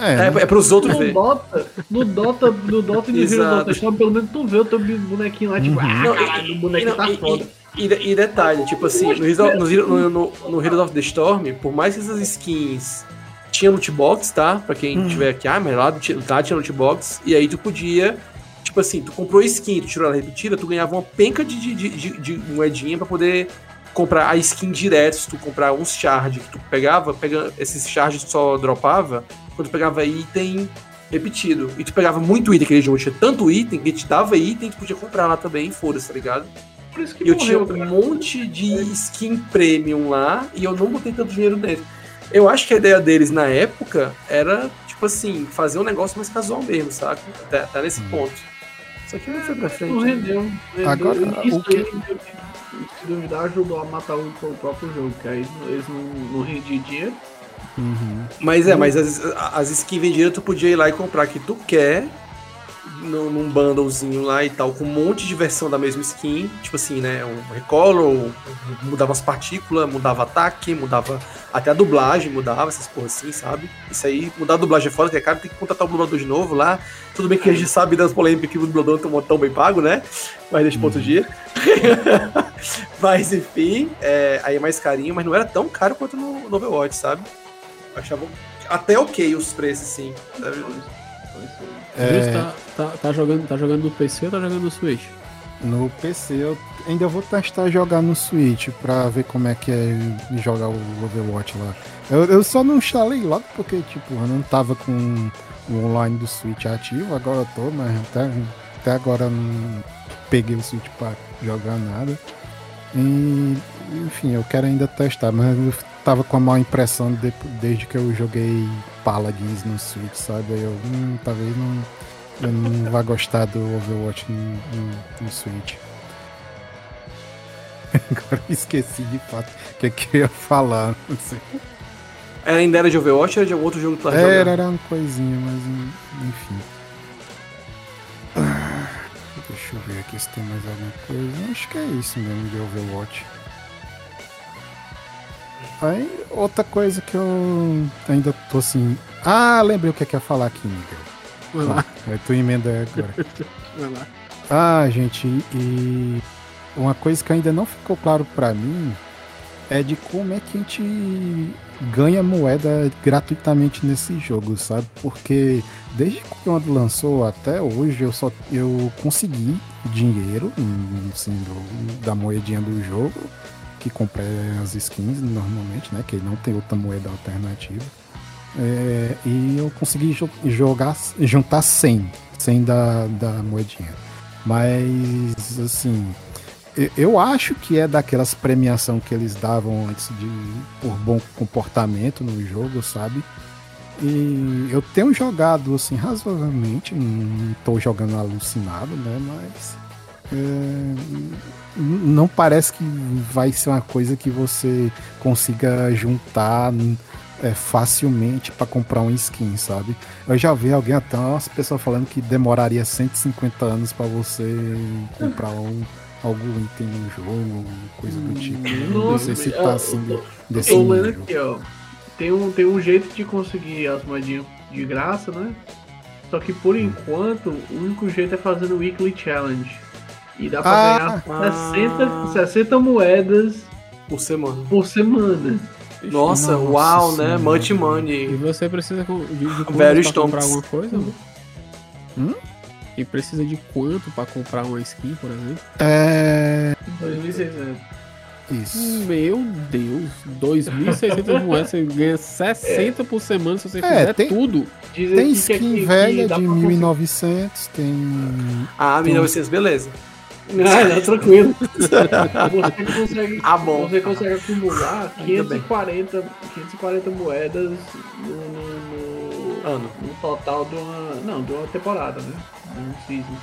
Speaker 4: É,
Speaker 6: É, é pros outros
Speaker 3: No
Speaker 6: ver.
Speaker 3: Dota, no Dota, no Dota e no Hero. Dota Storm, pelo menos tu vê o teu bonequinho lá, tipo,
Speaker 4: Uhum.
Speaker 3: ah,
Speaker 6: Não,
Speaker 3: caralho, o bonequinho tá
Speaker 6: e-
Speaker 3: foda.
Speaker 6: e- e- e detalhe, tipo assim, no, Heroes of- no, Hero- no, no, Heroes of the Storm, por mais que essas skins tinham loot box, tá? Pra quem tiver aqui, ah, mas lá tinha- tá, tinha loot box, e aí tu podia, tipo assim, tu comprou skin, tu tirou ela repetida, tu ganhava uma penca de, de, de, de- de moedinha pra poder comprar a skin direto, se tu comprar uns charge que tu pegava, pega, esses charges tu só dropava, quando tu pegava item repetido. E tu pegava muito item aquele jogo, tinha tanto item que te dava item que tu podia comprar lá também, foda-se, tá ligado?
Speaker 3: Por isso que
Speaker 6: E eu tinha
Speaker 3: morreu,
Speaker 6: um
Speaker 3: cara.
Speaker 6: monte de skin premium lá e eu não botei tanto dinheiro dentro. Eu acho que a ideia deles na época era, tipo assim, fazer um negócio mais casual mesmo, saca? Até, até nesse ponto. Só que não foi pra frente.
Speaker 3: Não
Speaker 6: né?
Speaker 3: rendeu. rendeu.
Speaker 4: Agora,
Speaker 3: isso
Speaker 4: o que-
Speaker 3: se duvidar, ajudou a matar o, o próprio jogo, que aí eles não, não rendiam dinheiro.
Speaker 4: Uhum.
Speaker 6: Mas é, mas as, as skins vendidas tu podia ir lá e comprar que tu quer no- num bundlezinho lá e tal, com um monte de versão da mesma skin, tipo assim, né? Um recolor, mudava as partículas, mudava ataque, mudava até a dublagem, mudava essas porras assim, sabe? Isso aí, mudar a dublagem foda, que é caro, tem que contratar o dublador de novo lá. Tudo bem que a gente sabe das polêmicas que o dublador não tão, bem pago, né? Mas deixa pra outro dia. mas enfim, é, aí é mais carinho, mas não era tão caro quanto no, no Overwatch, sabe? Achava até ok os preços?
Speaker 2: Viu?
Speaker 4: É,
Speaker 2: Tá, tá, tá jogando, tá jogando no PC ou tá jogando no Switch?
Speaker 4: no PC eu ainda vou testar jogar no Switch pra ver como é que é jogar o Overwatch lá. Eu, eu só não instalei logo porque, tipo, eu não tava com o online do Switch ativo, agora eu tô, mas até, até agora eu não peguei o Switch pra jogar nada. E, enfim, eu quero ainda testar, mas eu tava com a má impressão de- desde que eu joguei Paladins no Switch, sabe? Aí eu, hum, talvez não, eu não vá gostar do Overwatch no, no, no Switch. Agora eu esqueci de fato o que, é que eu ia falar. Não sei.
Speaker 6: Ainda era de Overwatch ou era de algum outro jogo que tu tava
Speaker 4: Era,
Speaker 6: jogando?
Speaker 4: era uma coisinha, mas enfim. Ah, Deixa eu ver aqui se tem mais alguma coisa. Acho que é isso mesmo de Overwatch. Aí, outra coisa que eu ainda tô assim. Ah, lembrei o que é eu ia falar aqui, Miguel.
Speaker 2: Vai lá,
Speaker 4: Aí tu emenda agora.
Speaker 2: vai lá.
Speaker 4: Ah, gente, e uma coisa que ainda não ficou claro pra mim é de como é que a gente ganha moeda gratuitamente nesse jogo, sabe? Porque desde quando lançou até hoje eu só eu consegui dinheiro hum, assim, do- da moedinha do jogo que comprei as skins normalmente, né? Que não tem outra moeda alternativa. É, e eu consegui jo- jogar, juntar 100, 100 da, da moedinha. Mas, assim, eu acho que é daquelas premiação que eles davam antes de por bom comportamento no jogo, sabe? E eu tenho jogado assim razoavelmente, não tô jogando alucinado, né? Mas é, não parece que vai ser uma coisa que você consiga juntar é, facilmente para comprar um skin, sabe? Eu já vi alguém até umas pessoas falando que demoraria 150 anos para você comprar um, algum item no jogo, coisa do tipo. Não
Speaker 3: Nossa,
Speaker 4: sei se tá assim
Speaker 3: eu-
Speaker 4: desse nível.
Speaker 3: aqui, ó. Tem um, tem um jeito de conseguir as moedinhas de graça, né? Só que por enquanto, o único jeito é fazendo o Weekly Challenge. E dá pra
Speaker 4: Ah,
Speaker 3: ganhar 60, 60 moedas
Speaker 6: Por semana.
Speaker 3: por semana.
Speaker 6: Nossa,
Speaker 4: Nossa
Speaker 6: uau, né? Much
Speaker 2: E
Speaker 6: money.
Speaker 2: você precisa de, de quanto pra comprar alguma coisa?
Speaker 4: Hum?
Speaker 2: E precisa de quanto pra comprar uma skin, por exemplo?
Speaker 4: É.
Speaker 3: 2.600.
Speaker 4: Isso.
Speaker 2: Meu Deus, 2.600 moedas, você ganha 60 por semana se você
Speaker 4: É,
Speaker 2: fizer
Speaker 4: tem-
Speaker 2: tudo.
Speaker 3: Dizem
Speaker 4: Tem
Speaker 3: que
Speaker 4: skin
Speaker 3: aqui-
Speaker 4: velha
Speaker 3: que
Speaker 4: de
Speaker 3: pra conseguir-
Speaker 4: 1900, tem.
Speaker 6: Ah, 1900, beleza.
Speaker 3: Ah, não, tranquilo. Você consegue,
Speaker 6: Ah, bom.
Speaker 3: você consegue acumular
Speaker 6: Ainda bem.
Speaker 3: 540, 540 moedas no, no, no-
Speaker 6: Ano.
Speaker 3: no total de uma. Não, de uma temporada, né? De um season.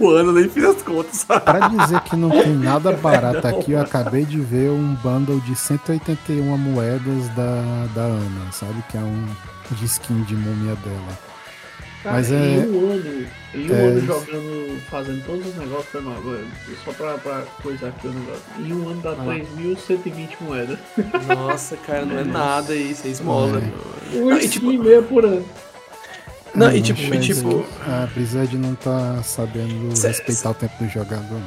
Speaker 6: O ano, nem fiz as contas.
Speaker 4: Pra dizer que não tem nada barato aqui, eu acabei de ver um bundle de 181 moedas da, da Ana, sabe? Que é um de skin de múmia dela.
Speaker 3: Cara,
Speaker 4: Mas é-
Speaker 3: em um ano, em um
Speaker 4: é
Speaker 3: ano jogando, fazendo todos os negócios, só pra, pra coisar aqui o negócio. Em um ano dá
Speaker 2: lá.
Speaker 3: 3.120 moedas.
Speaker 6: Nossa, cara, não é nada isso, é esmola.
Speaker 4: É.
Speaker 3: Um
Speaker 6: Ah, e tipo-
Speaker 3: e meia por ano.
Speaker 6: Não,
Speaker 4: É,
Speaker 6: e tipo, e tipo.
Speaker 4: A Blizzard não tá sabendo
Speaker 6: Cê-
Speaker 4: respeitar o tempo do jogador,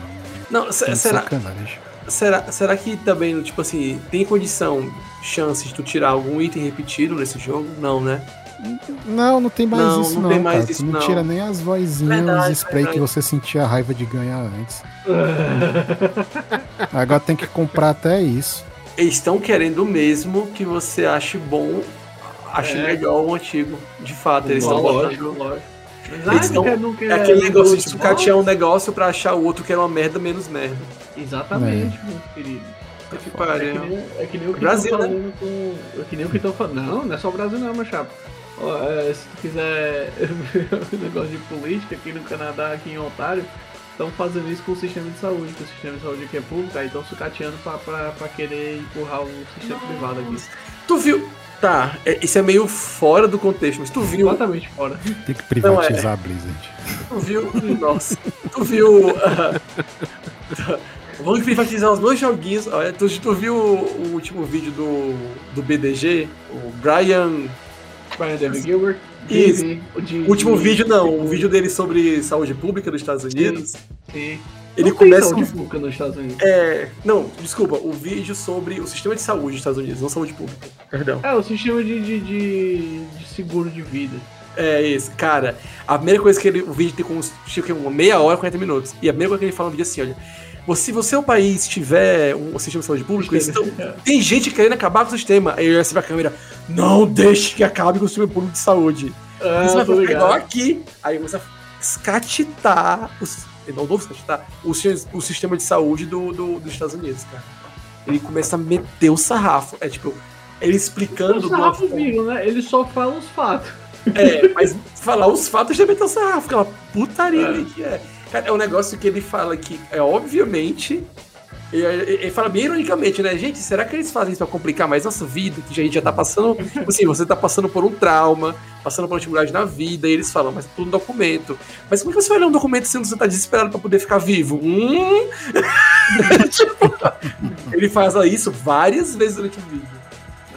Speaker 4: não.
Speaker 6: Não, será,
Speaker 4: sacanagem.
Speaker 6: será, será que também, tipo assim, tem condição, chance de tu tirar algum item repetido nesse jogo? Não, né?
Speaker 4: Não, não tem mais
Speaker 6: Não,
Speaker 4: isso,
Speaker 6: não
Speaker 4: não.
Speaker 6: tem mais
Speaker 4: cara.
Speaker 6: isso,
Speaker 4: não,
Speaker 6: não.
Speaker 4: tira nem as vozinhas,
Speaker 6: Verdade,
Speaker 4: os spray que
Speaker 6: verdade.
Speaker 4: você sentia a raiva de ganhar antes. Agora tem que comprar até isso.
Speaker 6: Eles estão querendo mesmo que você ache bom, ache
Speaker 3: É.
Speaker 6: legal o antigo. De fato, eles estão
Speaker 3: lógico,
Speaker 6: botando.
Speaker 3: lógico. Mas,
Speaker 6: Eles tão-
Speaker 3: não quer, não quer
Speaker 6: É aquele negócio de sucatear um negócio pra achar o outro que era uma merda menos merda.
Speaker 3: Exatamente, meu querido.
Speaker 6: Que
Speaker 3: É que
Speaker 6: pariu.
Speaker 3: é que nem o que
Speaker 6: Brasil, né?
Speaker 3: com. É que nem o que estão falando. Não, não é só o Brasil não, meu chapa. É, se tu quiser ver o negócio de política aqui no Canadá, aqui em Ontário, estão fazendo isso com o sistema de saúde, que o sistema de saúde aqui é público, aí estão sucateando pra, pra, pra querer empurrar o sistema privado aqui.
Speaker 6: Tu viu? Tá, é- isso é meio fora do contexto, mas tu viu?
Speaker 3: Completamente fora.
Speaker 4: Tem que privatizar a Blizzard.
Speaker 6: Tu viu? Nossa. Tu viu. ah, Vamos privatizar os dois joguinhos. Olha, tu, tu viu o, o último vídeo do, do BDG? O Brian.
Speaker 3: Brian David Gilbert.
Speaker 6: Isso.
Speaker 3: de- de-
Speaker 6: último
Speaker 3: de-
Speaker 6: vídeo não, o vídeo dele sobre saúde pública dos Estados Unidos.
Speaker 3: Sim.
Speaker 6: Ele
Speaker 3: Não
Speaker 6: começa.
Speaker 3: saúde pública nos Estados Unidos.
Speaker 6: É. Não, desculpa, o vídeo sobre o sistema de saúde dos Estados Unidos, não saúde pública. Perdão.
Speaker 3: É, o sistema de, de, de, seguro de vida.
Speaker 6: É esse, cara. A primeira coisa que ele. O vídeo tem com acho que uma meia hora, 40 minutos. E a primeira coisa que ele fala no vídeo é assim: olha. Se você é o país tiver um sistema de saúde público, estão- tem gente querendo acabar com o sistema. Aí ele olha assim pra câmera: não deixe que acabe com o sistema público de saúde.
Speaker 3: Ah,
Speaker 6: Isso vai ficar igual aqui. Aí começa a escatitar os, não vou escatitar, o, o sistema de saúde do, do- dos Estados Unidos, cara. Ele começa a meter o sarrafo. É tipo, ele explicando
Speaker 3: O
Speaker 6: de uma
Speaker 3: sarrafo
Speaker 6: forma-
Speaker 3: Vigo, né? Ele só fala os fatos.
Speaker 6: é, mas falar os fatos já meter o sarrafo, aquela putaria
Speaker 3: É.
Speaker 6: que é. Cara, é um negócio que ele fala que é obviamente. Ele, ele fala bem ironicamente, né? Gente, será que eles fazem isso pra complicar mais nossa vida? Que a gente já tá passando. tipo assim, você tá passando por um trauma, passando por uma dificuldade na vida, e eles falam, mas tudo um documento. Mas como é que você vai ler um documento sendo que você tá desesperado pra poder ficar vivo? Hum? Tipo, ele faz isso várias vezes durante o vídeo.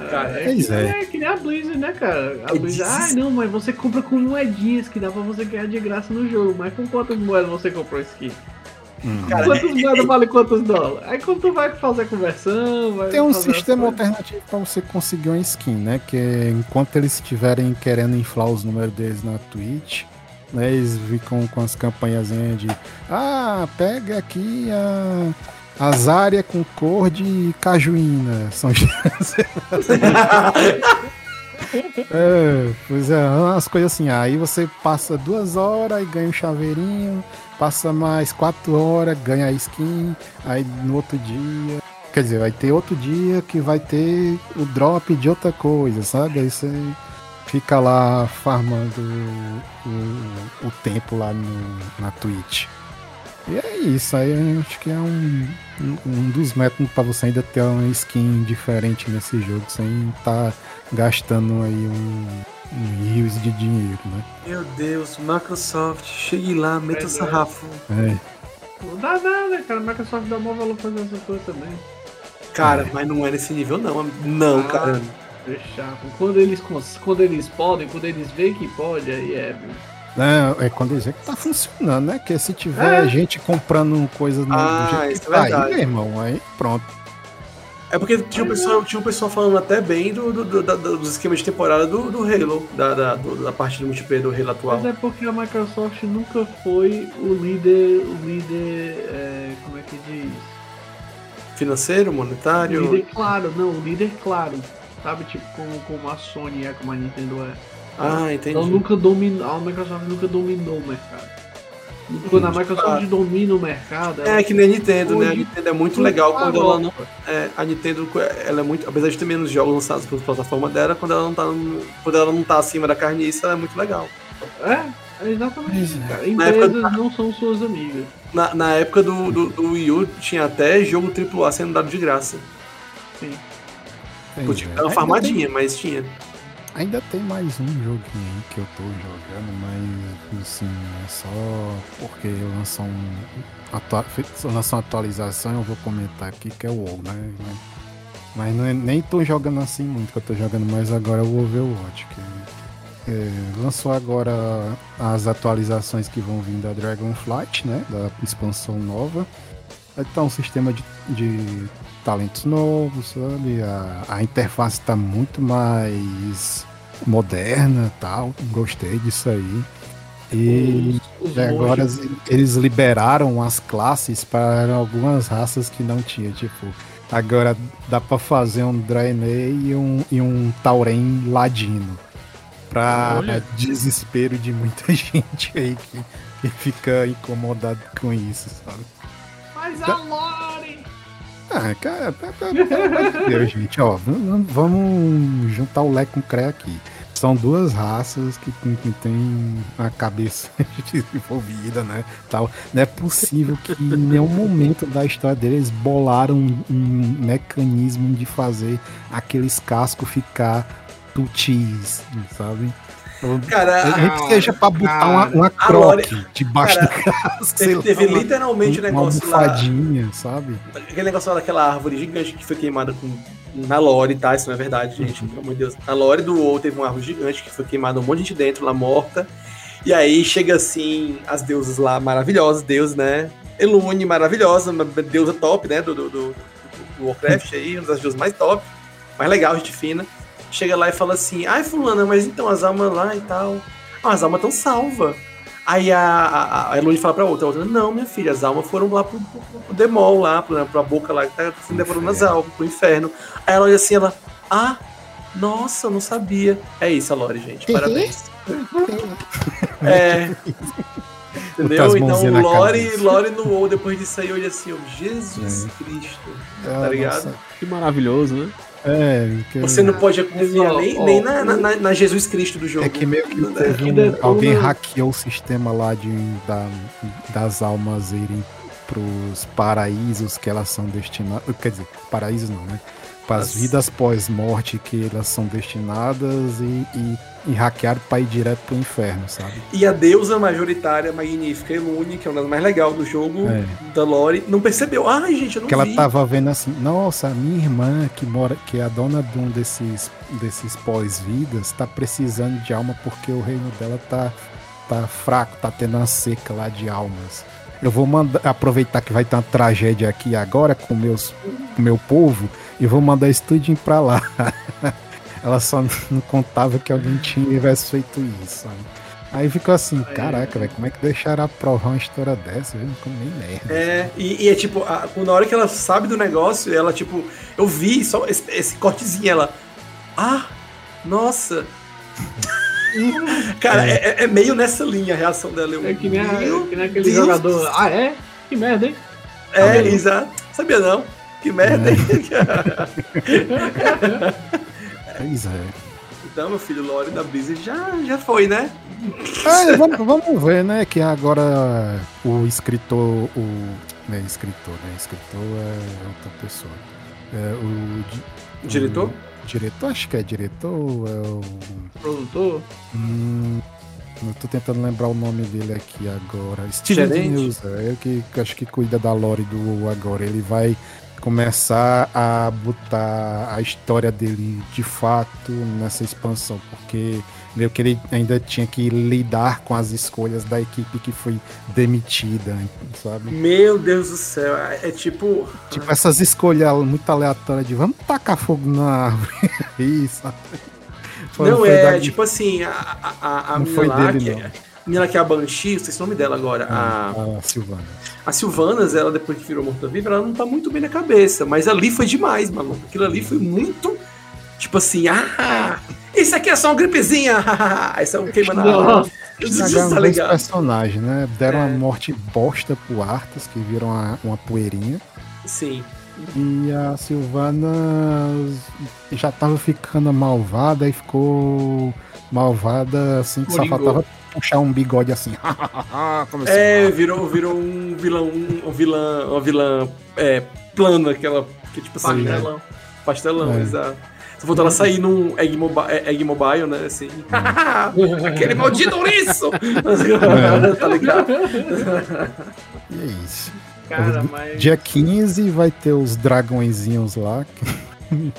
Speaker 6: Cara,
Speaker 3: é,
Speaker 4: é.
Speaker 3: é que nem a Blizzard, né, cara? A
Speaker 6: É
Speaker 3: Blizzard, ai
Speaker 6: desses-
Speaker 3: não, mas você compra com moedinhas que dá pra você ganhar de graça no jogo. Mas com quantas moedas você comprou isso aqui?
Speaker 6: Cara,
Speaker 3: Quantas moedas vale quantos dólares? Aí quando tu vai fazer a conversão, vai
Speaker 4: Tem um sistema alternativo pra você conseguir uma skin, né? Que é, enquanto eles estiverem querendo inflar os números deles na Twitch, né? Eles ficam com as campanhazinhas de Ah, pega aqui a, as áreas com cor de cajuína. São É, pois é, umas coisas assim. Aí você passa duas horas e ganha um chaveirinho, passa mais quatro horas, ganha a skin, aí no outro dia. Quer dizer, vai ter outro dia que vai ter o drop de outra coisa, sabe? Aí você fica lá farmando o, o tempo lá no, na Twitch. E é isso, aí eu acho que é um, um- dos métodos pra você ainda ter uma skin diferente nesse jogo, sem estar gastando aí um, um rios de dinheiro, né?
Speaker 6: Meu Deus, Microsoft, chegue lá, meta
Speaker 3: É,
Speaker 6: o sarrafo.
Speaker 4: É.
Speaker 3: Não dá nada, cara. Microsoft dá maior valor fazer essas coisas também.
Speaker 6: Cara, mas não é nesse nível, não. Não,
Speaker 3: Ah.
Speaker 6: cara.
Speaker 3: Deixar. Quando eles, quando eles podem, quando eles veem que pode, aí é.
Speaker 4: Não, é quando dizer que tá funcionando, né? Que se tiver
Speaker 3: É.
Speaker 4: gente comprando coisas no,
Speaker 6: Ah,
Speaker 4: do jeito
Speaker 6: isso
Speaker 4: que
Speaker 6: é
Speaker 4: tá aí,
Speaker 6: verdade.
Speaker 4: meu irmão, aí pronto.
Speaker 6: É porque tinha um pessoal, tinha um pessoal falando até bem do, do- do- da- dos esquemas de temporada do, do Halo, da, da, do- da parte do multiplayer do Halo atual.
Speaker 3: Mas é porque a Microsoft nunca foi o líder. O líder. é, como é que diz?
Speaker 6: Financeiro,
Speaker 3: O
Speaker 6: monetário.
Speaker 3: líder claro, não, o líder claro. Sabe, tipo, como, como a Sony é, como a Nintendo é.
Speaker 6: Ah, entendi.
Speaker 3: Ela nunca dominou. A Microsoft nunca dominou o mercado. Quando a Microsoft
Speaker 6: claro.
Speaker 3: domina o mercado,
Speaker 6: É que nem a Nintendo, né? A Nintendo é muito legal quando ela não. é, a Nintendo, ela é muito. Apesar de ter menos jogos lançados pela plataforma dela, quando ela não tá, quando ela não tá acima da carniça, ela é muito legal.
Speaker 3: É, é exatamente isso, cara.
Speaker 6: Na época
Speaker 3: Empresas não são suas amigas.
Speaker 6: Na, na época do, do, do Wii U, tinha até jogo AAA sendo dado de graça.
Speaker 3: Sim.
Speaker 6: Pô, tipo,
Speaker 4: é.
Speaker 6: era uma farmadinha, mas tinha.
Speaker 4: Ainda tem mais um joguinho aí que eu tô jogando, mas assim, é só porque lançou um. Atua, uma atualização, eu vou comentar aqui que é o WoW, né? Mas não é- nem tô jogando assim muito, que eu tô jogando mais agora é o Overwatch, que é, lançou agora as atualizações que vão vir da Dragonflight, né? Da expansão nova. Aí tá um sistema de, de talentos novos, sabe? A, a interface tá muito mais moderna tal. Gostei disso aí. E
Speaker 3: Os
Speaker 4: e agora
Speaker 3: monges-
Speaker 4: eles liberaram as classes para algumas raças que não tinha. Tipo, agora dá pra fazer um Draenei e um, e um Tauren Ladino. Pra
Speaker 2: Olha.
Speaker 4: desespero de muita gente aí que, que fica incomodado com isso, sabe?
Speaker 3: Mas a!
Speaker 4: Ah, cara, pelo amor de Deus, gente, ó, vamos juntar o leque com o CRE aqui. São duas raças que, que tem a cabeça desenvolvida, né? Tal. Não é possível que em nenhum momento da história deles bolaram um, um mecanismo de fazer aqueles cascos ficar tutis, sabe?
Speaker 6: Cara,
Speaker 4: A gente seja pra botar uma, uma
Speaker 6: a Lore-
Speaker 4: croque debaixo
Speaker 6: cara,
Speaker 4: do casco,
Speaker 6: teve,
Speaker 4: lá,
Speaker 6: teve
Speaker 4: uma-
Speaker 6: literalmente o
Speaker 4: uma
Speaker 6: negócio lá.
Speaker 4: sabe?
Speaker 6: Aquele negócio lá daquela árvore gigante que foi queimada com. Na lore, tá? Isso não é verdade, gente. Pelo amor de Deus. Na lore do WoW teve uma árvore gigante que foi queimada um monte de gente dentro, lá morta. E aí chega assim, as deusas lá maravilhosas, deus, né? Elune, maravilhosa, uma deusa top, né? Do, do, do- do Warcraft aí, uma das deusas mais top, mais legal, gente fina. Chega lá e fala assim: ai, Fulana, mas então as almas lá e tal. Ah, as almas estão salvas. Aí a, a, a fala pra outra, a outra, não, minha filha, as almas foram lá pro, pro, pro Demol, lá, pra, pra boca lá, que tá se devorando as almas, pro inferno. Aí ela olha assim, ela, ah, nossa, eu não sabia. É isso, a Lore, gente, parabéns. é. Entendeu? Então, Lore. Lore no WoW, depois disso aí, olha assim, ó, Jesus Cristo,
Speaker 4: Ah,
Speaker 6: tá ligado?
Speaker 4: nossa.
Speaker 2: Que maravilhoso, né?
Speaker 4: É, que-
Speaker 6: Você não pode confiar nem,
Speaker 3: ó,
Speaker 6: nem na, na- na Jesus Cristo do jogo.
Speaker 4: É que meio que teve
Speaker 3: que
Speaker 4: um- alguém hackeou o sistema lá de, da- das almas irem pros paraísos que elas são destinadas. Quer dizer, paraísos não, né? Para as
Speaker 6: As-
Speaker 4: vidas pós-morte que elas são destinadas e, e, e hackearam pra ir direto pro inferno, sabe?
Speaker 6: E a deusa majoritária, magnífica, Elune, que é uma das mais legais do jogo,
Speaker 4: É.
Speaker 6: da Lore, não percebeu. Ai, gente, eu não
Speaker 4: Que ela
Speaker 6: vi.
Speaker 4: tava vendo assim, nossa, a minha irmã que mora, que é a dona de um desses, desses pós-vidas, tá precisando de alma porque o reino dela tá, tá fraco, tá tendo uma seca lá de almas. eu vou mandar aproveitar que vai ter uma tragédia aqui agora com meus com meu povo e vou mandar isso tudinho pra lá. Ela só não contava que alguém tivesse feito isso. sabe? Aí ficou assim, caraca, velho, como é que deixaram aprovar uma história dessa? Eu não como nem merda.
Speaker 6: É, e, e é tipo, a- na hora que ela sabe do negócio, ela, tipo, eu vi só esse, esse cortezinho, ela. Ah, nossa! Cara, é. é- é meio nessa linha a reação dela. Eu,
Speaker 3: É que nem, a- que nem aquele
Speaker 6: Deus
Speaker 3: jogador. Ah, é? Que merda, hein?
Speaker 6: É, exato. Sabia não? Que merda, hein?
Speaker 4: Pois é.
Speaker 6: então, meu filho, Lore da Blizzard já, já foi, né?
Speaker 4: É, vamos, vamos ver, né? Que agora o escritor, o. Não é escritor, né? Escritor é outra pessoa. É, o,
Speaker 6: O diretor?
Speaker 4: o diretor, acho que é diretor. É o,
Speaker 3: Produtor.
Speaker 4: hum, eu tô tentando lembrar o nome dele aqui agora. Steven? News, é que que acho que cuida da lore do agora. Ele vai começar a botar a história dele de fato nessa expansão, porque meio que ele ainda tinha que lidar com as escolhas da equipe que foi demitida, sabe?
Speaker 6: Meu Deus do céu. É, é tipo.
Speaker 4: Tipo, essas escolhas muito aleatórias de vamos tacar fogo na árvore. Isso. Foi-
Speaker 6: não,
Speaker 4: foi
Speaker 6: é tipo assim, a, a, a,
Speaker 4: Não foi
Speaker 6: lá,
Speaker 4: dele,
Speaker 6: que,
Speaker 4: não.
Speaker 6: A menina que é a Banshee, não sei se é o nome dela agora. A,
Speaker 4: a Silvana.
Speaker 6: a Silvanas, ela depois que virou morta-viva, ela não tá muito bem na cabeça. Mas ali foi demais, maluco. Aquilo ali foi muito. Tipo assim, ah, isso aqui é só uma gripezinha. Isso é um queima na.
Speaker 4: Estragaram
Speaker 6: Tá
Speaker 4: personagens, né? Deram
Speaker 6: É.
Speaker 4: uma morte bosta pro Arthas, que viram uma, uma poeirinha.
Speaker 6: Sim.
Speaker 4: E a Silvana já tava ficando malvada e ficou malvada assim que só
Speaker 3: Coringou.
Speaker 4: faltava puxar um bigode assim.
Speaker 6: É,
Speaker 4: a-
Speaker 6: virou, virou um vilão, um, vilã, uma vilã é, plana, aquela que tipo assim,
Speaker 3: Pastelão.
Speaker 6: pastelão,
Speaker 4: É.
Speaker 6: exato. Só faltou ela sair num Egg Mobile, Egg Mobile né, assim. Aquele maldito ouriço! tá ligado?
Speaker 4: E é isso.
Speaker 3: Cara, mas
Speaker 4: Dia 15 vai ter os dragõezinhos lá.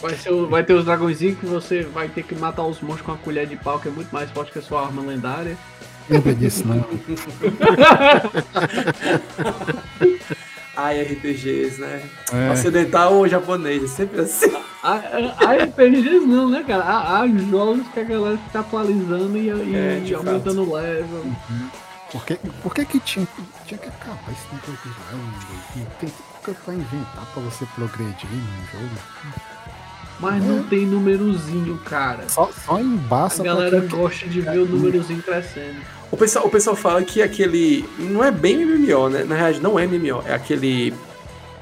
Speaker 3: vai, ser, o- vai ter os dragõezinhos que você vai ter que matar os monstros com a colher de pau, que é muito mais forte que a sua arma lendária.
Speaker 4: Lembra disso, não?
Speaker 6: Ai, RPGs, né?
Speaker 4: É.
Speaker 6: Ocidental ou japonês, é sempre assim.
Speaker 3: Há RPGs não, né, cara? Há, há jogos que a galera fica atualizando e, e
Speaker 6: É, de
Speaker 3: aumentando o level.
Speaker 4: Por que, por que, que tinha, tinha que acabar esse negócio de jogo? Não tem pra inventar pra você progredir no jogo.
Speaker 3: Mas não tem númerozinho, cara.
Speaker 4: Só, só
Speaker 3: A
Speaker 4: embaça pra
Speaker 3: galera
Speaker 4: quem-
Speaker 3: gosta de ver o númerozinho crescendo.
Speaker 6: O pessoal, o pessoal fala que aquele. Não é bem MMO, né? Na realidade, não é MMO, é aquele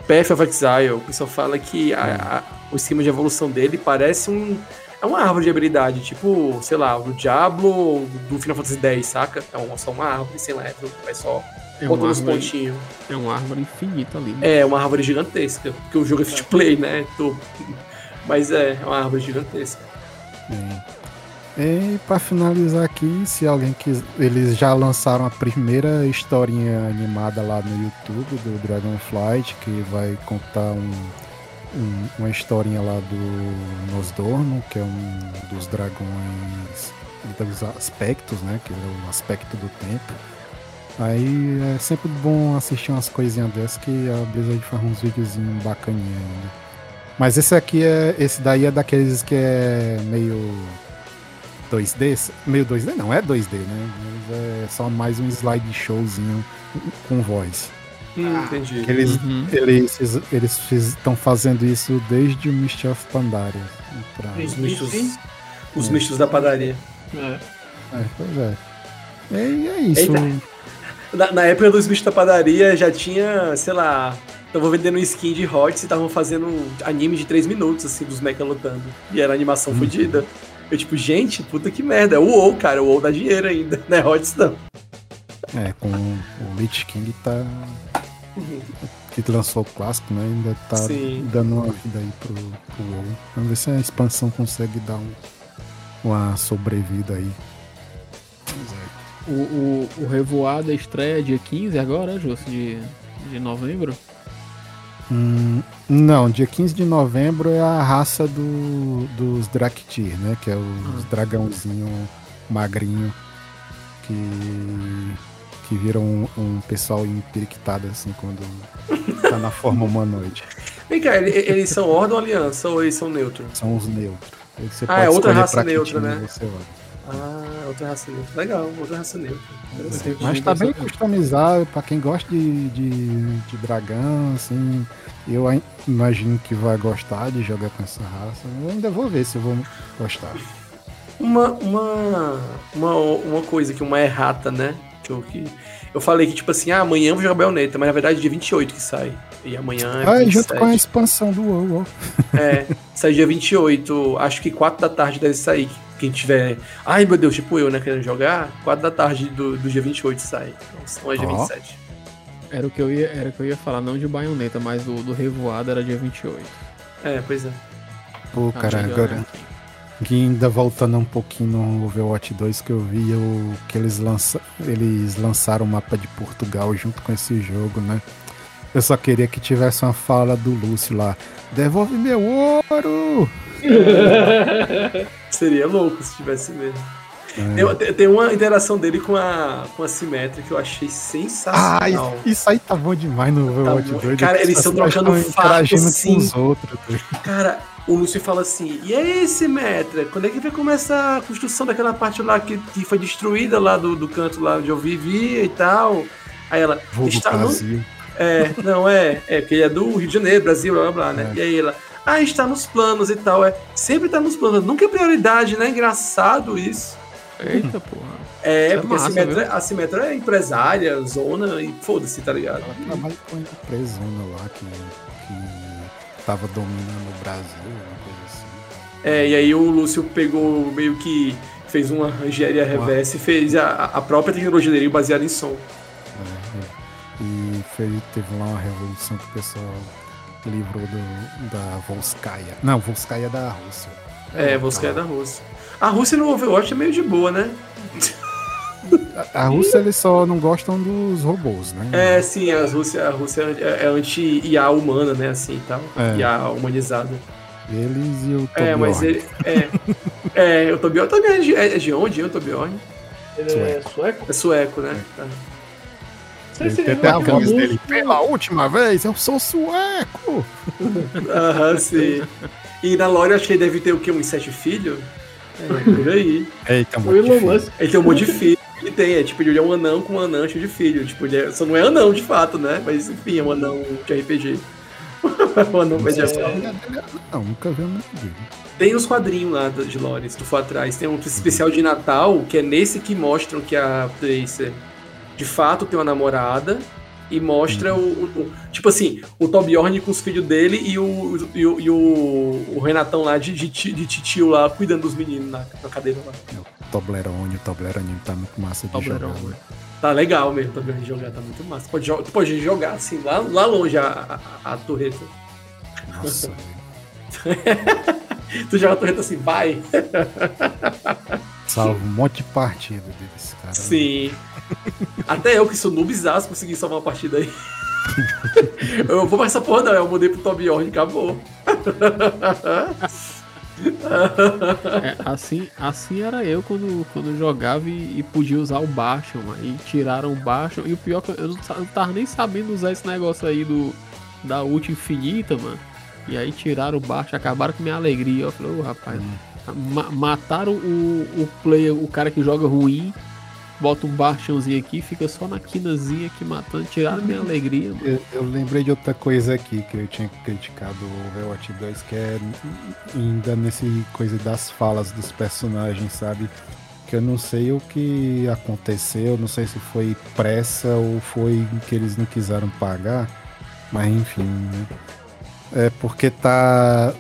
Speaker 6: Path of Exile. O pessoal fala que a- a- o esquema de evolução dele parece um. É uma árvore de habilidade, tipo, sei lá, do Diablo do Final Fantasy X, saca? É uma, só uma árvore sem level, vai só
Speaker 2: É
Speaker 6: botando os pontinhos.
Speaker 2: é uma árvore infinita ali. né?
Speaker 6: É, uma árvore gigantesca, porque o jogo é free to play, né? Tô- Mas é, é uma árvore gigantesca.
Speaker 4: E pra finalizar aqui, se alguém quiser. Eles já lançaram a primeira historinha animada lá no YouTube do Dragonflight, que vai contar um, um- uma historinha lá do Nosdorno, que é um dos dragões dos aspectos, né? Que é o aspecto do tempo. Aí é sempre bom assistir umas coisinhas dessas que a Blizzard faz uns videozinhos bacaninha ainda. Mas esse aqui é. Esse daí é daqueles que é meio 2D? Meio 2D não, é 2D, né? Mas é só mais um slideshowzinho com voz.
Speaker 6: Hum, entendi.
Speaker 4: Que Eles
Speaker 2: Uhum.
Speaker 4: eles eles estão fazendo isso desde o Mist of Pandaria. Pra...
Speaker 6: Os mistos, os mistos da padaria.
Speaker 3: É.
Speaker 4: É, pois é. E é isso.
Speaker 6: Na, na época dos bichos da padaria já tinha, sei lá, estavam vendendo skin de HOTS e estavam fazendo anime de 3 minutos, assim, dos mecha lutando. E era animação fodida. Eu, tipo, gente, puta que merda. É o WoW, cara. O WoW dá dinheiro ainda, não é HOTS não.
Speaker 4: É, com o Lich King tá. Que lançou o clássico, né? Ainda tá
Speaker 6: Sim.
Speaker 4: dando uma vida aí pro, pro WoW. Vamos ver se a expansão consegue dar um, uma sobrevida aí.
Speaker 2: O, o, o Revoada estreia dia 15 agora, Justo, de, de novembro.
Speaker 4: Hum, não, dia 15 de novembro é a raça do, dos Draktyr, né? Que é os dragãozinho magrinho que, que viram um, um pessoal empiriquitado assim quando tá na forma humanoide.
Speaker 6: Vem cá, ele- eles são ordem ou aliança? Ou eles são neutros?
Speaker 4: São os neutros.
Speaker 6: Ah, é outra raça neutra, né?
Speaker 4: você vai.
Speaker 6: Ah, outra raça neutra. Legal, outra raça neutra.
Speaker 4: Mas tá bem customizado pra quem gosta de, de, de dragão, assim. Eu imagino que vai gostar de jogar com essa raça. Eu ainda vou ver se eu vou gostar.
Speaker 6: Uma, uma, uma, uma coisa que uma errata, né? Que eu, que eu falei que, tipo assim, ah, amanhã eu vou jogar Bayonetta, mas na verdade é dia 28 que sai. E amanhã é
Speaker 4: Ah, e
Speaker 6: 27.
Speaker 4: junto com a expansão do WoW.
Speaker 6: É, sai dia 28. Acho que 4 da tarde deve sair. Quem tiver. Ai meu Deus, tipo eu, né? Querendo jogar, 4 da tarde do, do dia 28 sai. Então, são é dia
Speaker 4: Ó.
Speaker 6: 27.
Speaker 2: Era o que eu ia, era o que eu ia falar, não de baioneta, mas do, do Revoada era dia 28.
Speaker 6: É, pois é.
Speaker 4: Pô,
Speaker 2: Ah,
Speaker 4: cara, agora.
Speaker 2: né?
Speaker 4: Que ainda voltando um pouquinho no Overwatch 2 que eu vi, eu, que eles, lança, eles lançaram o mapa de Portugal junto com esse jogo, né? Eu só queria que tivesse uma fala do Lúcio lá. Devolve meu ouro!
Speaker 6: Seria louco se tivesse mesmo.
Speaker 4: É.
Speaker 6: Tem, tem uma interação dele com a, com a Symmetra que eu achei
Speaker 4: Ah,
Speaker 6: sensacional.
Speaker 4: isso, isso aí tá bom demais no Overwatch
Speaker 6: bom.
Speaker 4: 2.
Speaker 6: Cara, eles estão trocando
Speaker 4: estão
Speaker 6: fato,
Speaker 4: interagindo
Speaker 6: sim.
Speaker 4: com os outros. tá
Speaker 6: Cara, o Lúcio fala assim: e aí, Symmetra, quando é que vai começar a construção daquela parte lá que, que foi destruída lá do, do canto lá onde eu vivia e tal? Aí ela,
Speaker 4: Vou
Speaker 6: está no. É, não, é, é, porque ele é do Rio de Janeiro, Brasil, blá blá blá, né?
Speaker 4: É.
Speaker 6: E aí ela, ah, está nos planos e tal, é. Sempre tá nos planos, nunca é prioridade, né? Engraçado isso.
Speaker 2: Eita, porra.
Speaker 6: É,
Speaker 2: Isso é
Speaker 6: porque a,
Speaker 2: massa,
Speaker 6: Simetra, a Simetra é empresária, zona, e foda-se, tá ligado?
Speaker 4: Ela trabalha com a empresona lá que, que tava dominando o Brasil, uma coisa assim.
Speaker 6: É, e aí o Lúcio pegou meio que fez uma engenharia reversa e fez a, a própria tecnologia dele baseada em som.
Speaker 4: né? E fez, teve lá uma revolução que o pessoal livrou do, da Volskaya. Não, Volskaya é da Rússia.
Speaker 6: É, você é da Rússia. A Rússia no Overwatch é meio de boa, né?
Speaker 4: A, a Rússia eles só não gostam dos robôs, né?
Speaker 6: É, sim, a Rússia, a Rússia é, é anti-IA humana, né, assim e tal.
Speaker 4: É.
Speaker 6: IA humanizada.
Speaker 4: Eles e o
Speaker 6: É, mas ele. É. é, o Tobiorn. Tobiorn é de, é de onde, hein, o Tobiorn?
Speaker 3: Ele é sueco?
Speaker 6: É sueco, né? Tá.
Speaker 3: Não
Speaker 4: tem até a
Speaker 3: é
Speaker 4: voz dele. Pela última vez, eu sou sueco!
Speaker 6: Aham, sim. E na Lore eu acho que ele deve ter o quê? Uns sete filhos? É, por aí.
Speaker 4: Eita, muito
Speaker 3: Elon. Musk.
Speaker 6: Ele tem um monte de filho. Ele tem, é tipo, ele é um anão com um anão cheio de filho. Tipo, ele é- só não é anão de fato, né? Mas enfim, é um anão de RPG. um anão medieval.
Speaker 4: Não, nunca vi um dele.
Speaker 6: Tem os quadrinhos lá de Lore, se tu for atrás. Tem um especial de Natal, que é nesse que mostram que a Tracer de fato tem uma namorada. E mostra o, o- o- Tipo assim, o Tobiorn com os filhos dele e o, e o, e o, o Renatão lá de, de, de titio lá cuidando dos meninos na, na cadeira lá.
Speaker 4: Toblerone, o Toblerone tá muito massa de
Speaker 2: Toblerone.
Speaker 4: jogar. né?
Speaker 6: Tá legal mesmo, Tobiorn jogar, tá muito massa. Pode, tu pode jogar assim, lá, lá longe a, a, a torreta.
Speaker 4: Nossa,
Speaker 6: Tu joga a torreta assim, vai.
Speaker 4: salva um monte de partida deles, cara.
Speaker 6: Sim. Até eu que sou noobzaço consegui salvar uma partida aí. eu vou pra essa porra não, eu mudei pro Tobiorn e acabou.
Speaker 2: É, assim, assim era eu quando, quando jogava e, e podia usar o Bastion, mano. E tiraram o Bastion. E o pior é que eu não, eu não tava nem sabendo usar esse negócio aí do da ult infinita, mano. E aí tiraram o Bastion, acabaram com minha alegria. Eu falei, ô rapaz, ma- mataram o, o player, o cara que joga ruim. Bota um Bastionzinho aqui, fica só na quinazinha aqui matando. Tiraram minha alegria.
Speaker 4: Eu, eu lembrei de outra coisa aqui que eu tinha criticado o Overwatch 2, que é ainda nesse coisa das falas dos personagens, sabe? Que eu não sei o que aconteceu, não sei se foi pressa ou foi que eles não quiseram pagar, mas enfim, né? É porque tá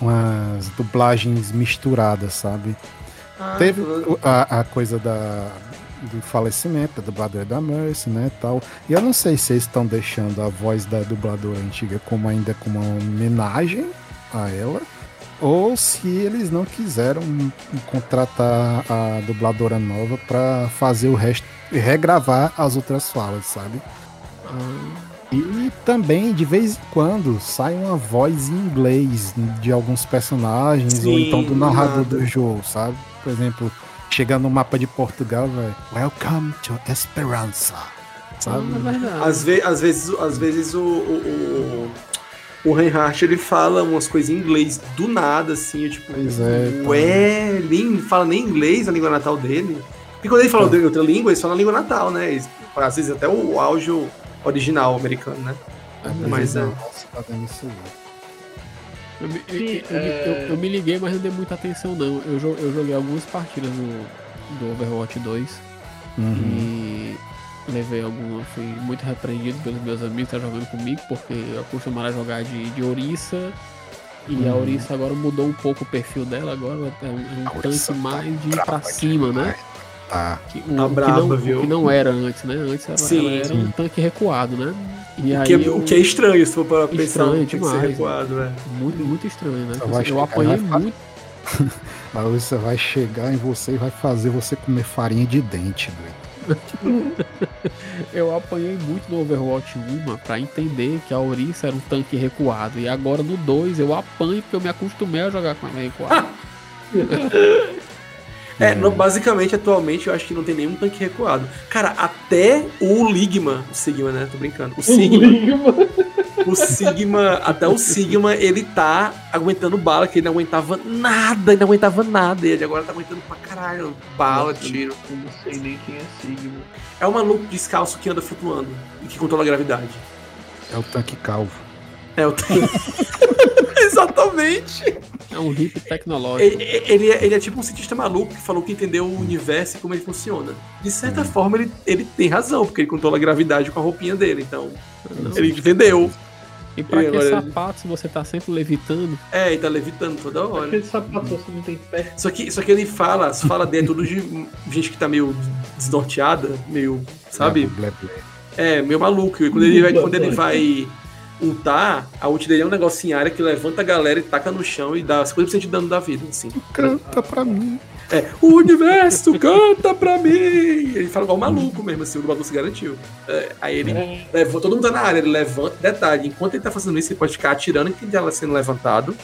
Speaker 4: umas dublagens misturadas, sabe? Teve o- a, a coisa da, do falecimento da dubladora da Mercy, né, tal. E eu não sei se eles estão deixando a voz da dubladora antiga como ainda como uma homenagem a ela, ou se eles não quiseram contratar a dubladora nova para fazer o resto, regravar as outras falas, sabe? E também, de vez em quando, sai uma voz em inglês de alguns personagens, ou
Speaker 6: Sim,
Speaker 4: então do
Speaker 6: do
Speaker 4: narrador
Speaker 6: nada.
Speaker 4: do jogo, sabe? Por exemplo, chega no mapa de Portugal, velho. Welcome to Esperança. Sabe?
Speaker 2: É verdade.
Speaker 6: Às, ve às vezes, às vezes o, o, o, o Reinhardt ele fala umas coisas em inglês do nada, assim, eu, tipo,
Speaker 4: Pois é, tá.
Speaker 6: ué, não fala nem inglês a língua natal dele. E quando ele fala de outra língua, ele fala a língua natal, né? Às vezes até o áudio original americano, né? Mas é.
Speaker 4: Nossa, fazendo isso aí.
Speaker 2: Eu, me-
Speaker 3: Sim,
Speaker 2: eu-
Speaker 3: é-
Speaker 2: eu- eu me liguei, mas não dei muita atenção, não. Eu, eu joguei algumas partidas do, do Overwatch 2
Speaker 4: Uhum.
Speaker 2: e levei alguma. Fui muito repreendido pelos meus amigos que estavam jogando comigo, porque eu acostumava a jogar de, de Orisa. E a
Speaker 4: Uhum.
Speaker 2: Orisa agora mudou um pouco o perfil dela, agora é um, é um
Speaker 4: A
Speaker 2: tanque
Speaker 4: tá
Speaker 2: mais de ir pra cima, né?
Speaker 4: Tá.
Speaker 2: Que,
Speaker 6: Tá
Speaker 2: o, que
Speaker 6: brava,
Speaker 2: não,
Speaker 6: viu?
Speaker 2: que não era antes, né? Antes ela,
Speaker 6: Sim,
Speaker 2: ela era
Speaker 4: sim.
Speaker 2: um tanque recuado, né? E
Speaker 6: O
Speaker 2: aí
Speaker 6: que, é,
Speaker 2: eu-
Speaker 6: o que é estranho, se for para pensar,
Speaker 2: Estranho
Speaker 6: tem que ser
Speaker 2: demais,
Speaker 6: recuado, é.
Speaker 2: muito, muito estranho, né? Eu
Speaker 4: chegar e
Speaker 2: apanhei muito.
Speaker 4: A Larissa vai chegar em você e vai fazer você comer farinha de dente, doido.
Speaker 2: Eu apanhei muito no Overwatch 1 pra entender que a Orisa era um tanque recuado. E agora no 2 eu apanho porque eu me acostumei a jogar com ela recuada.
Speaker 6: É, no- basicamente, atualmente, eu acho que não tem nenhum tanque recuado. Cara, até o Ligma, o Sigma, né? Tô brincando. O Sigma, o Sigma, até o Sigma, ele tá aguentando bala, que ele não aguentava nada, ele não aguentava nada. Ele agora tá aguentando pra caralho bala, tiro.
Speaker 3: Eu não sei nem quem é Sigma.
Speaker 6: É um maluco descalço que anda flutuando e que controla a gravidade.
Speaker 4: É o tanque calvo.
Speaker 6: É o Exatamente.
Speaker 2: É um hippie tecnológico.
Speaker 6: Ele, ele é, ele é tipo um cientista maluco que falou que entendeu o universo e como ele funciona. De certa forma, ele, ele tem razão, porque ele controla a gravidade com a roupinha dele. Então,
Speaker 2: Não.
Speaker 6: ele entendeu.
Speaker 2: E pra
Speaker 6: E
Speaker 2: que
Speaker 6: agora-
Speaker 2: sapato se você tá sempre levitando?
Speaker 6: É, e tá levitando toda hora.
Speaker 3: Aquele sapato você não tem pé.
Speaker 6: Só que, só que ele fala, as falas dele é tudo de gente que tá meio desnorteada, meio, sabe?
Speaker 4: Blé, blé.
Speaker 6: É, meio maluco. E quando ele vai, quando ele vai ultar, a ult dele é um negocinho em área que levanta a galera e taca no chão e dá 50% de dano da vida, assim.
Speaker 4: Canta pra mim.
Speaker 6: É, o universo canta pra mim! Ele fala igual maluco mesmo, assim, o bagulho se garantiu. É, aí ele
Speaker 3: É.
Speaker 6: levanta, todo mundo tá na área, ele levanta. Detalhe, enquanto ele tá fazendo isso, ele pode ficar atirando enquanto ela sendo levantado.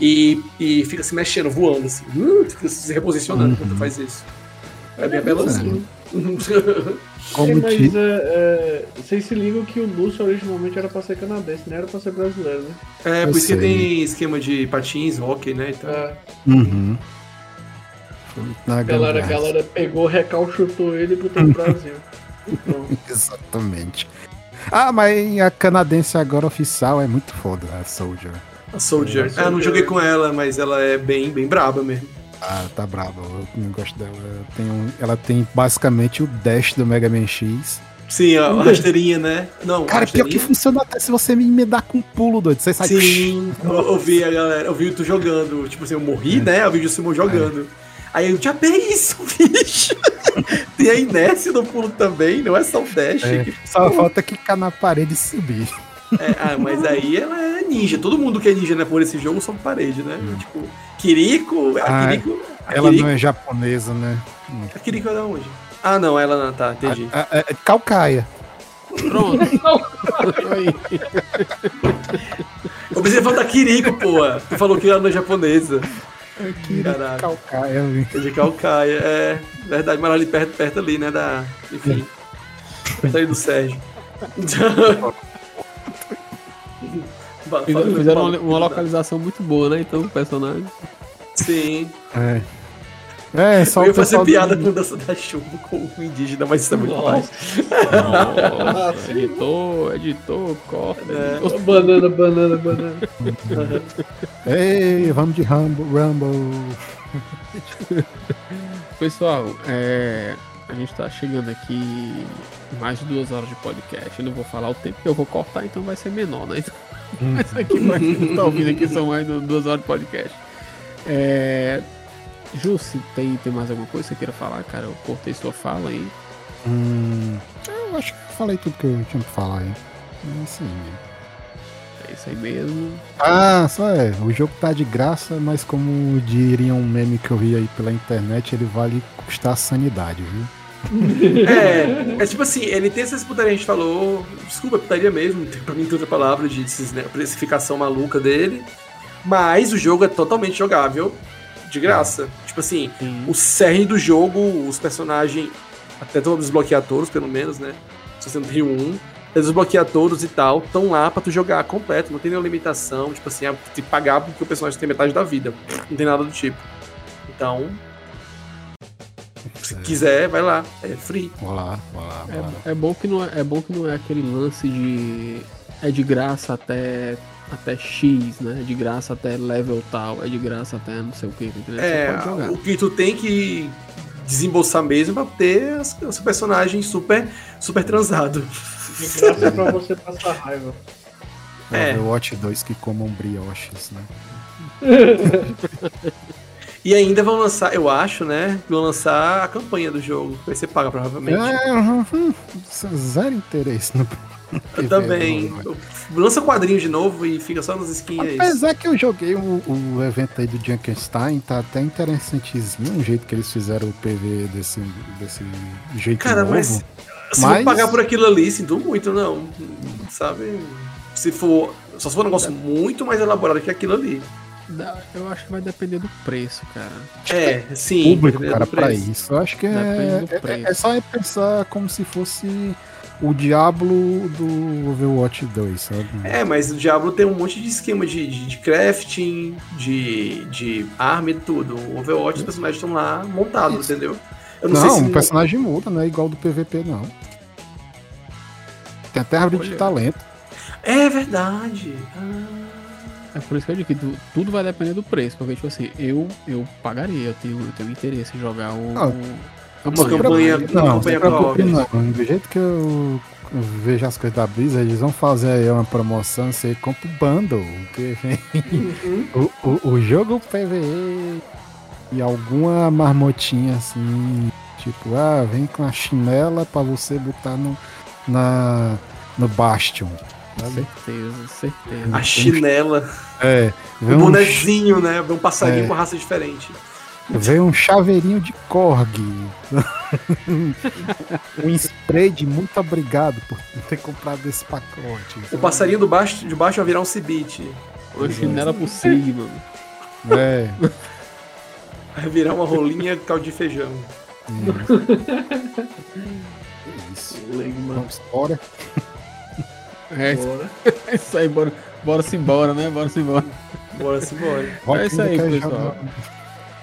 Speaker 6: E, e fica se mexendo, voando, assim. Hum, fica se reposicionando enquanto faz isso. É bem apelãozinho.
Speaker 4: Como
Speaker 3: É, mas é, é, vocês se ligam que o Lúcio originalmente era pra ser canadense, não era pra ser brasileiro, né?
Speaker 6: É,
Speaker 4: Eu
Speaker 6: por isso que tem esquema de patins, hockey, né? Então,
Speaker 3: É,
Speaker 4: Uhum. Na
Speaker 3: galera, a galera pegou, recalchutou ele e botou no Brasil. Pronto.
Speaker 4: Exatamente. Ah, mas a canadense agora oficial é muito foda, a Soldier.
Speaker 6: a Soldier.
Speaker 3: É, a
Speaker 6: É, eu não
Speaker 3: Soldier.
Speaker 6: joguei com ela, mas ela é bem, bem braba mesmo.
Speaker 4: Ah, tá brava. Eu não gosto dela. Ela tem, um- ela tem basicamente o dash do Mega Man X.
Speaker 6: Sim, a, rasteirinha, né? Não,
Speaker 4: Cara, pior que funciona até se você me emendar com um pulo, doido. Você sai.
Speaker 6: Sim, eu, eu vi a galera, eu vi tu jogando. Tipo assim, eu morri, né? Eu vi o Simon jogando. Aí eu, já é isso, bicho. Tem a inércia do pulo também, não é só o dash.
Speaker 4: É, só falta quicar na parede e subir.
Speaker 6: É, ah, mas aí ela é ninja. Todo mundo que é ninja né, por esse jogo sobe parede, né? Tipo, Kiriko. A
Speaker 4: Ah,
Speaker 6: Kiriko. A
Speaker 4: Ela
Speaker 6: Kiriko,
Speaker 4: não é japonesa, né?
Speaker 6: a Kiriko é da onde? Ah, não, ela não, tá, entendi.
Speaker 4: A- a- é Calcaia.
Speaker 2: Pronto.
Speaker 6: Eu pensei falando da Kiriko, pô. Tu falou que ela não é japonesa. Caraca.
Speaker 4: Calcaia, viu?
Speaker 6: É de Calcaia, é verdade, mas ali perto, perto ali, né? Da. Enfim. Perto ali do Sérgio.
Speaker 2: Fizeram fizeram uma, uma localização muito boa, né? Então, o personagem.
Speaker 6: Sim.
Speaker 4: É. É, só
Speaker 6: Eu ia fazer
Speaker 4: pessoal do-
Speaker 6: piada com dança da chuva com o indígena, mas isso é muito
Speaker 3: Nossa.
Speaker 2: Nossa, editor, editor, corta.
Speaker 6: É.
Speaker 2: editor.
Speaker 3: banana, banana, banana.
Speaker 4: Ei, vamos de Rumble, Rumble.
Speaker 2: Pessoal, é, a gente tá chegando aqui mais de duas horas de podcast. Eu não vou falar o tempo que eu vou cortar, então vai ser menor, né? Mas aqui pra quem tá ouvindo aqui são mais de duas horas de podcast. É, Jussi, tem, tem mais alguma coisa que você queira falar, cara? Eu cortei sua fala aí.
Speaker 4: Hum, eu acho que eu falei tudo que eu tinha pra falar aí. É aí mesmo.
Speaker 2: É isso aí mesmo.
Speaker 4: Ah, só é. O jogo tá de graça, mas como diria um meme que eu vi aí pela internet, ele vale custar a sanidade, viu?
Speaker 6: É, é tipo assim, ele tem essas putaria que a gente falou. Desculpa, putaria mesmo, tem- pra mim tem outra palavra de né, precificação maluca dele. Mas o jogo é totalmente jogável. de graça. Tipo assim,
Speaker 2: Sim.
Speaker 6: o cerne do jogo, os personagens, até tu desbloquear todos, pelo menos, né? Se você não tem um, você desbloqueia todos e tal, estão lá pra tu jogar completo, não tem nenhuma limitação, tipo assim, tem que pagar porque o personagem tem metade da vida. Não tem nada do tipo. Então, se quiser, vai lá, é free.
Speaker 4: Vou lá, vou lá, vou lá.
Speaker 2: É, é bom que não é, é bom que não é aquele lance de é de graça até até X, né? É de graça até level tal, é de graça até não sei o que.
Speaker 6: É,
Speaker 2: Você pode jogar.
Speaker 6: o que tu tem que desembolsar mesmo pra ter as- o seu personagem super, super transado.
Speaker 3: De graça é pra você passar raiva.
Speaker 6: É.
Speaker 4: É. o Watch 2 que comam brioches, né?
Speaker 6: E ainda vão lançar, eu acho, né? Vão lançar a campanha do jogo. Aí você paga, provavelmente.
Speaker 4: É, hum, zero interesse no
Speaker 6: eu também. Lança quadrinho de novo e fica só nas skins aí.
Speaker 4: Apesar que eu joguei o, o evento aí do Junkenstein, tá até interessantezinho o jeito que eles fizeram o PV desse, desse jeito
Speaker 6: Cara,
Speaker 4: novo.
Speaker 6: mas se
Speaker 4: Mas-
Speaker 6: for pagar por aquilo ali, sinto muito, não. Sabe? Se for. Só se for um negócio muito mais elaborado que aquilo ali.
Speaker 2: Eu acho que vai depender do preço, cara.
Speaker 6: É, sim.
Speaker 4: público, cara, pra isso. Eu acho que é,
Speaker 2: Depende do
Speaker 4: é,
Speaker 2: preço.
Speaker 4: é só é pensar como se fosse o Diablo do Overwatch 2, sabe?
Speaker 6: É, mas o Diablo tem um monte de esquema de, de, de crafting, de, de arma e tudo. O Overwatch, os personagens estão lá montados, entendeu? Eu não,
Speaker 4: Não,
Speaker 6: sei se.
Speaker 4: o personagem muda, não é igual do PVP, não. Tem até árvore de
Speaker 6: Olha.
Speaker 4: talento.
Speaker 6: É verdade. Ah,
Speaker 2: É por isso que eu digo que tu- tudo vai depender do preço. Porque, tipo assim, eu, eu pagaria, eu tenho, eu tenho interesse em jogar o.
Speaker 4: Ah,
Speaker 6: Mas campanha- Não.
Speaker 4: Do jeito que eu vejo as coisas da Blizzard, eles vão fazer aí uma promoção, você compra o bundle, que vem
Speaker 6: uhum.
Speaker 4: o, o, o jogo PVE e alguma marmotinha assim, tipo, ah, vem com a chinela pra você botar no, na, no Bastion. Sabe?
Speaker 2: Certeza, certeza.
Speaker 6: A chinela.
Speaker 4: É,
Speaker 6: O
Speaker 4: vem um,
Speaker 6: bonezinho, né? Um passarinho
Speaker 4: É.
Speaker 6: com raça diferente.
Speaker 4: vem um chaveirinho de Korg. um spray de muito obrigado por ter comprado esse pacote.
Speaker 6: O passarinho do baixo, de baixo vai virar um cibite.
Speaker 2: Uma chinela Sigma.
Speaker 4: É,
Speaker 6: Vai virar uma rolinha caldo de feijão.
Speaker 4: isso.
Speaker 3: Legma.
Speaker 4: Vamos embora.
Speaker 2: É isso,
Speaker 3: Bora.
Speaker 2: é isso aí, bora, bora se embora, né? Bora se embora.
Speaker 6: Bora se embora.
Speaker 2: É isso aí, pessoal.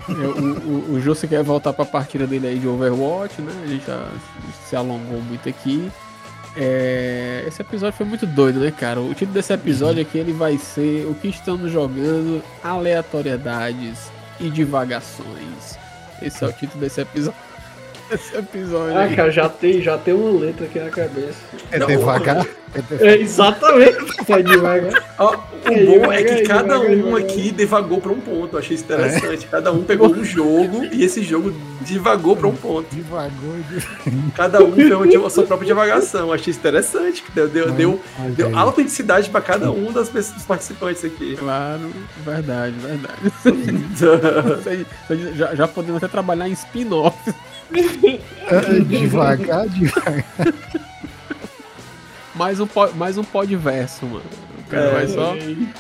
Speaker 2: Eu- o, o, o Jô se quer voltar pra partida dele aí de Overwatch, né? A gente já se alongou muito aqui. É, esse episódio foi muito doido, né, cara? O título desse episódio aqui ele vai ser O que estamos jogando, aleatoriedades e divagações. Esse é o título desse episódio. Esse episódio
Speaker 3: Ah, cara, já tem, já tem uma letra aqui na cabeça.
Speaker 4: É
Speaker 6: Não,
Speaker 4: devagar? É devagar.
Speaker 3: É, exatamente, vai devagar.
Speaker 6: Ó, o
Speaker 3: Aí,
Speaker 6: bom é que
Speaker 3: devagar,
Speaker 6: cada
Speaker 3: devagar,
Speaker 6: um
Speaker 3: devagar.
Speaker 6: aqui devagou pra um ponto. Eu achei isso interessante. Cada um pegou um jogo e esse jogo divagou pra um ponto.
Speaker 4: Devagar. de-
Speaker 6: Cada um deu a sua própria divagação. Eu achei isso interessante. Deu, deu, deu,
Speaker 4: Ai,
Speaker 6: deu
Speaker 4: velho.
Speaker 6: autenticidade pra cada um das pessoas, dos participantes aqui.
Speaker 2: Claro, verdade, verdade. Já, já podemos até trabalhar em spin-off.
Speaker 4: É, devagar, devagar.
Speaker 2: Mais um, mais um podverso, mano. O cara
Speaker 6: É.
Speaker 2: vai só,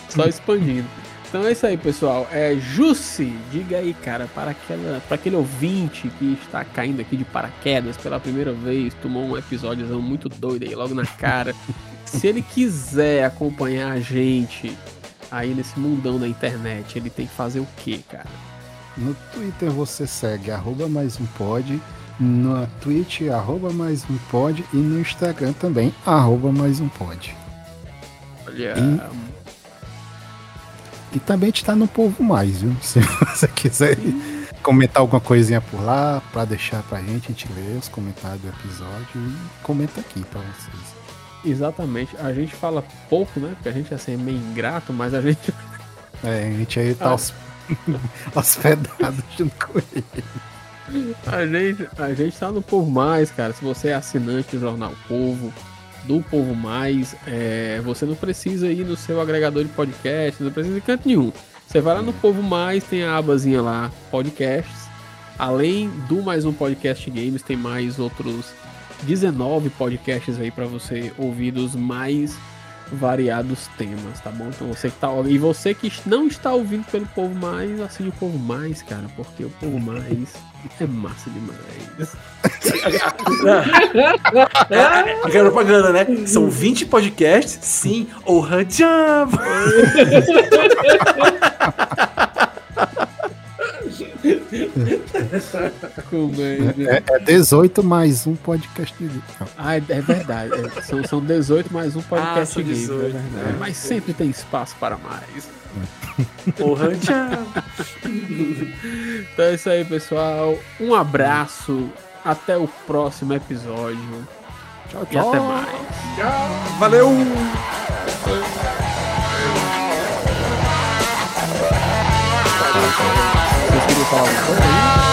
Speaker 2: só expandindo. Então é isso aí, pessoal. É Jussi, diga aí, cara, para, aquela, para aquele ouvinte que está caindo aqui de paraquedas pela primeira vez, tomou um episódiozão muito doido aí logo na cara. Se ele quiser acompanhar a gente aí nesse mundão da internet, ele tem que fazer o quê, cara?
Speaker 4: No Twitter você segue arroba mais um pod, na Twitch arroba mais um pod e no Instagram também arroba mais um pod.
Speaker 2: Olha,
Speaker 4: Hum. E também está no Povo Mais, viu? Se você quiser comentar alguma coisinha por lá, pra deixar pra gente, a gente lê os comentários do episódio e comenta aqui pra vocês.
Speaker 2: exatamente. A gente fala pouco, né? Porque a gente assim, é meio ingrato, mas a gente
Speaker 4: É, a gente aí tá
Speaker 2: Ah.
Speaker 4: hos- hospedado junto com ele.
Speaker 2: A gente, a gente tá no Povo Mais, cara. Se você é assinante do Jornal Povo, do Povo Mais, é, você não precisa ir no seu agregador de podcast, não precisa em canto nenhum. Você vai lá no Povo Mais, tem a abazinha lá, podcasts. Além do mais um podcast games, tem mais outros 19 podcasts aí pra você ouvir dos mais variados temas, tá bom? Então você que tá e você que não está ouvindo pelo povo mais, assine o povo mais, cara, porque o povo mais é massa demais.
Speaker 6: Aquela propaganda, né? São 20 podcasts, sim, ou Jump.
Speaker 2: Comédia.
Speaker 4: É, é 18 mais um podcast de.
Speaker 2: Ah, é, é verdade. é, são, são 18 mais um podcast
Speaker 6: Ah,
Speaker 2: game,
Speaker 6: 18,
Speaker 2: é
Speaker 6: né?
Speaker 2: Mas sempre tem espaço para mais.
Speaker 6: Ou Jump.
Speaker 2: Então é isso aí, pessoal. Um abraço. Até o próximo episódio.
Speaker 4: Tchau,
Speaker 2: E até
Speaker 4: tchau.
Speaker 2: mais.
Speaker 6: Valeu!
Speaker 2: Vocês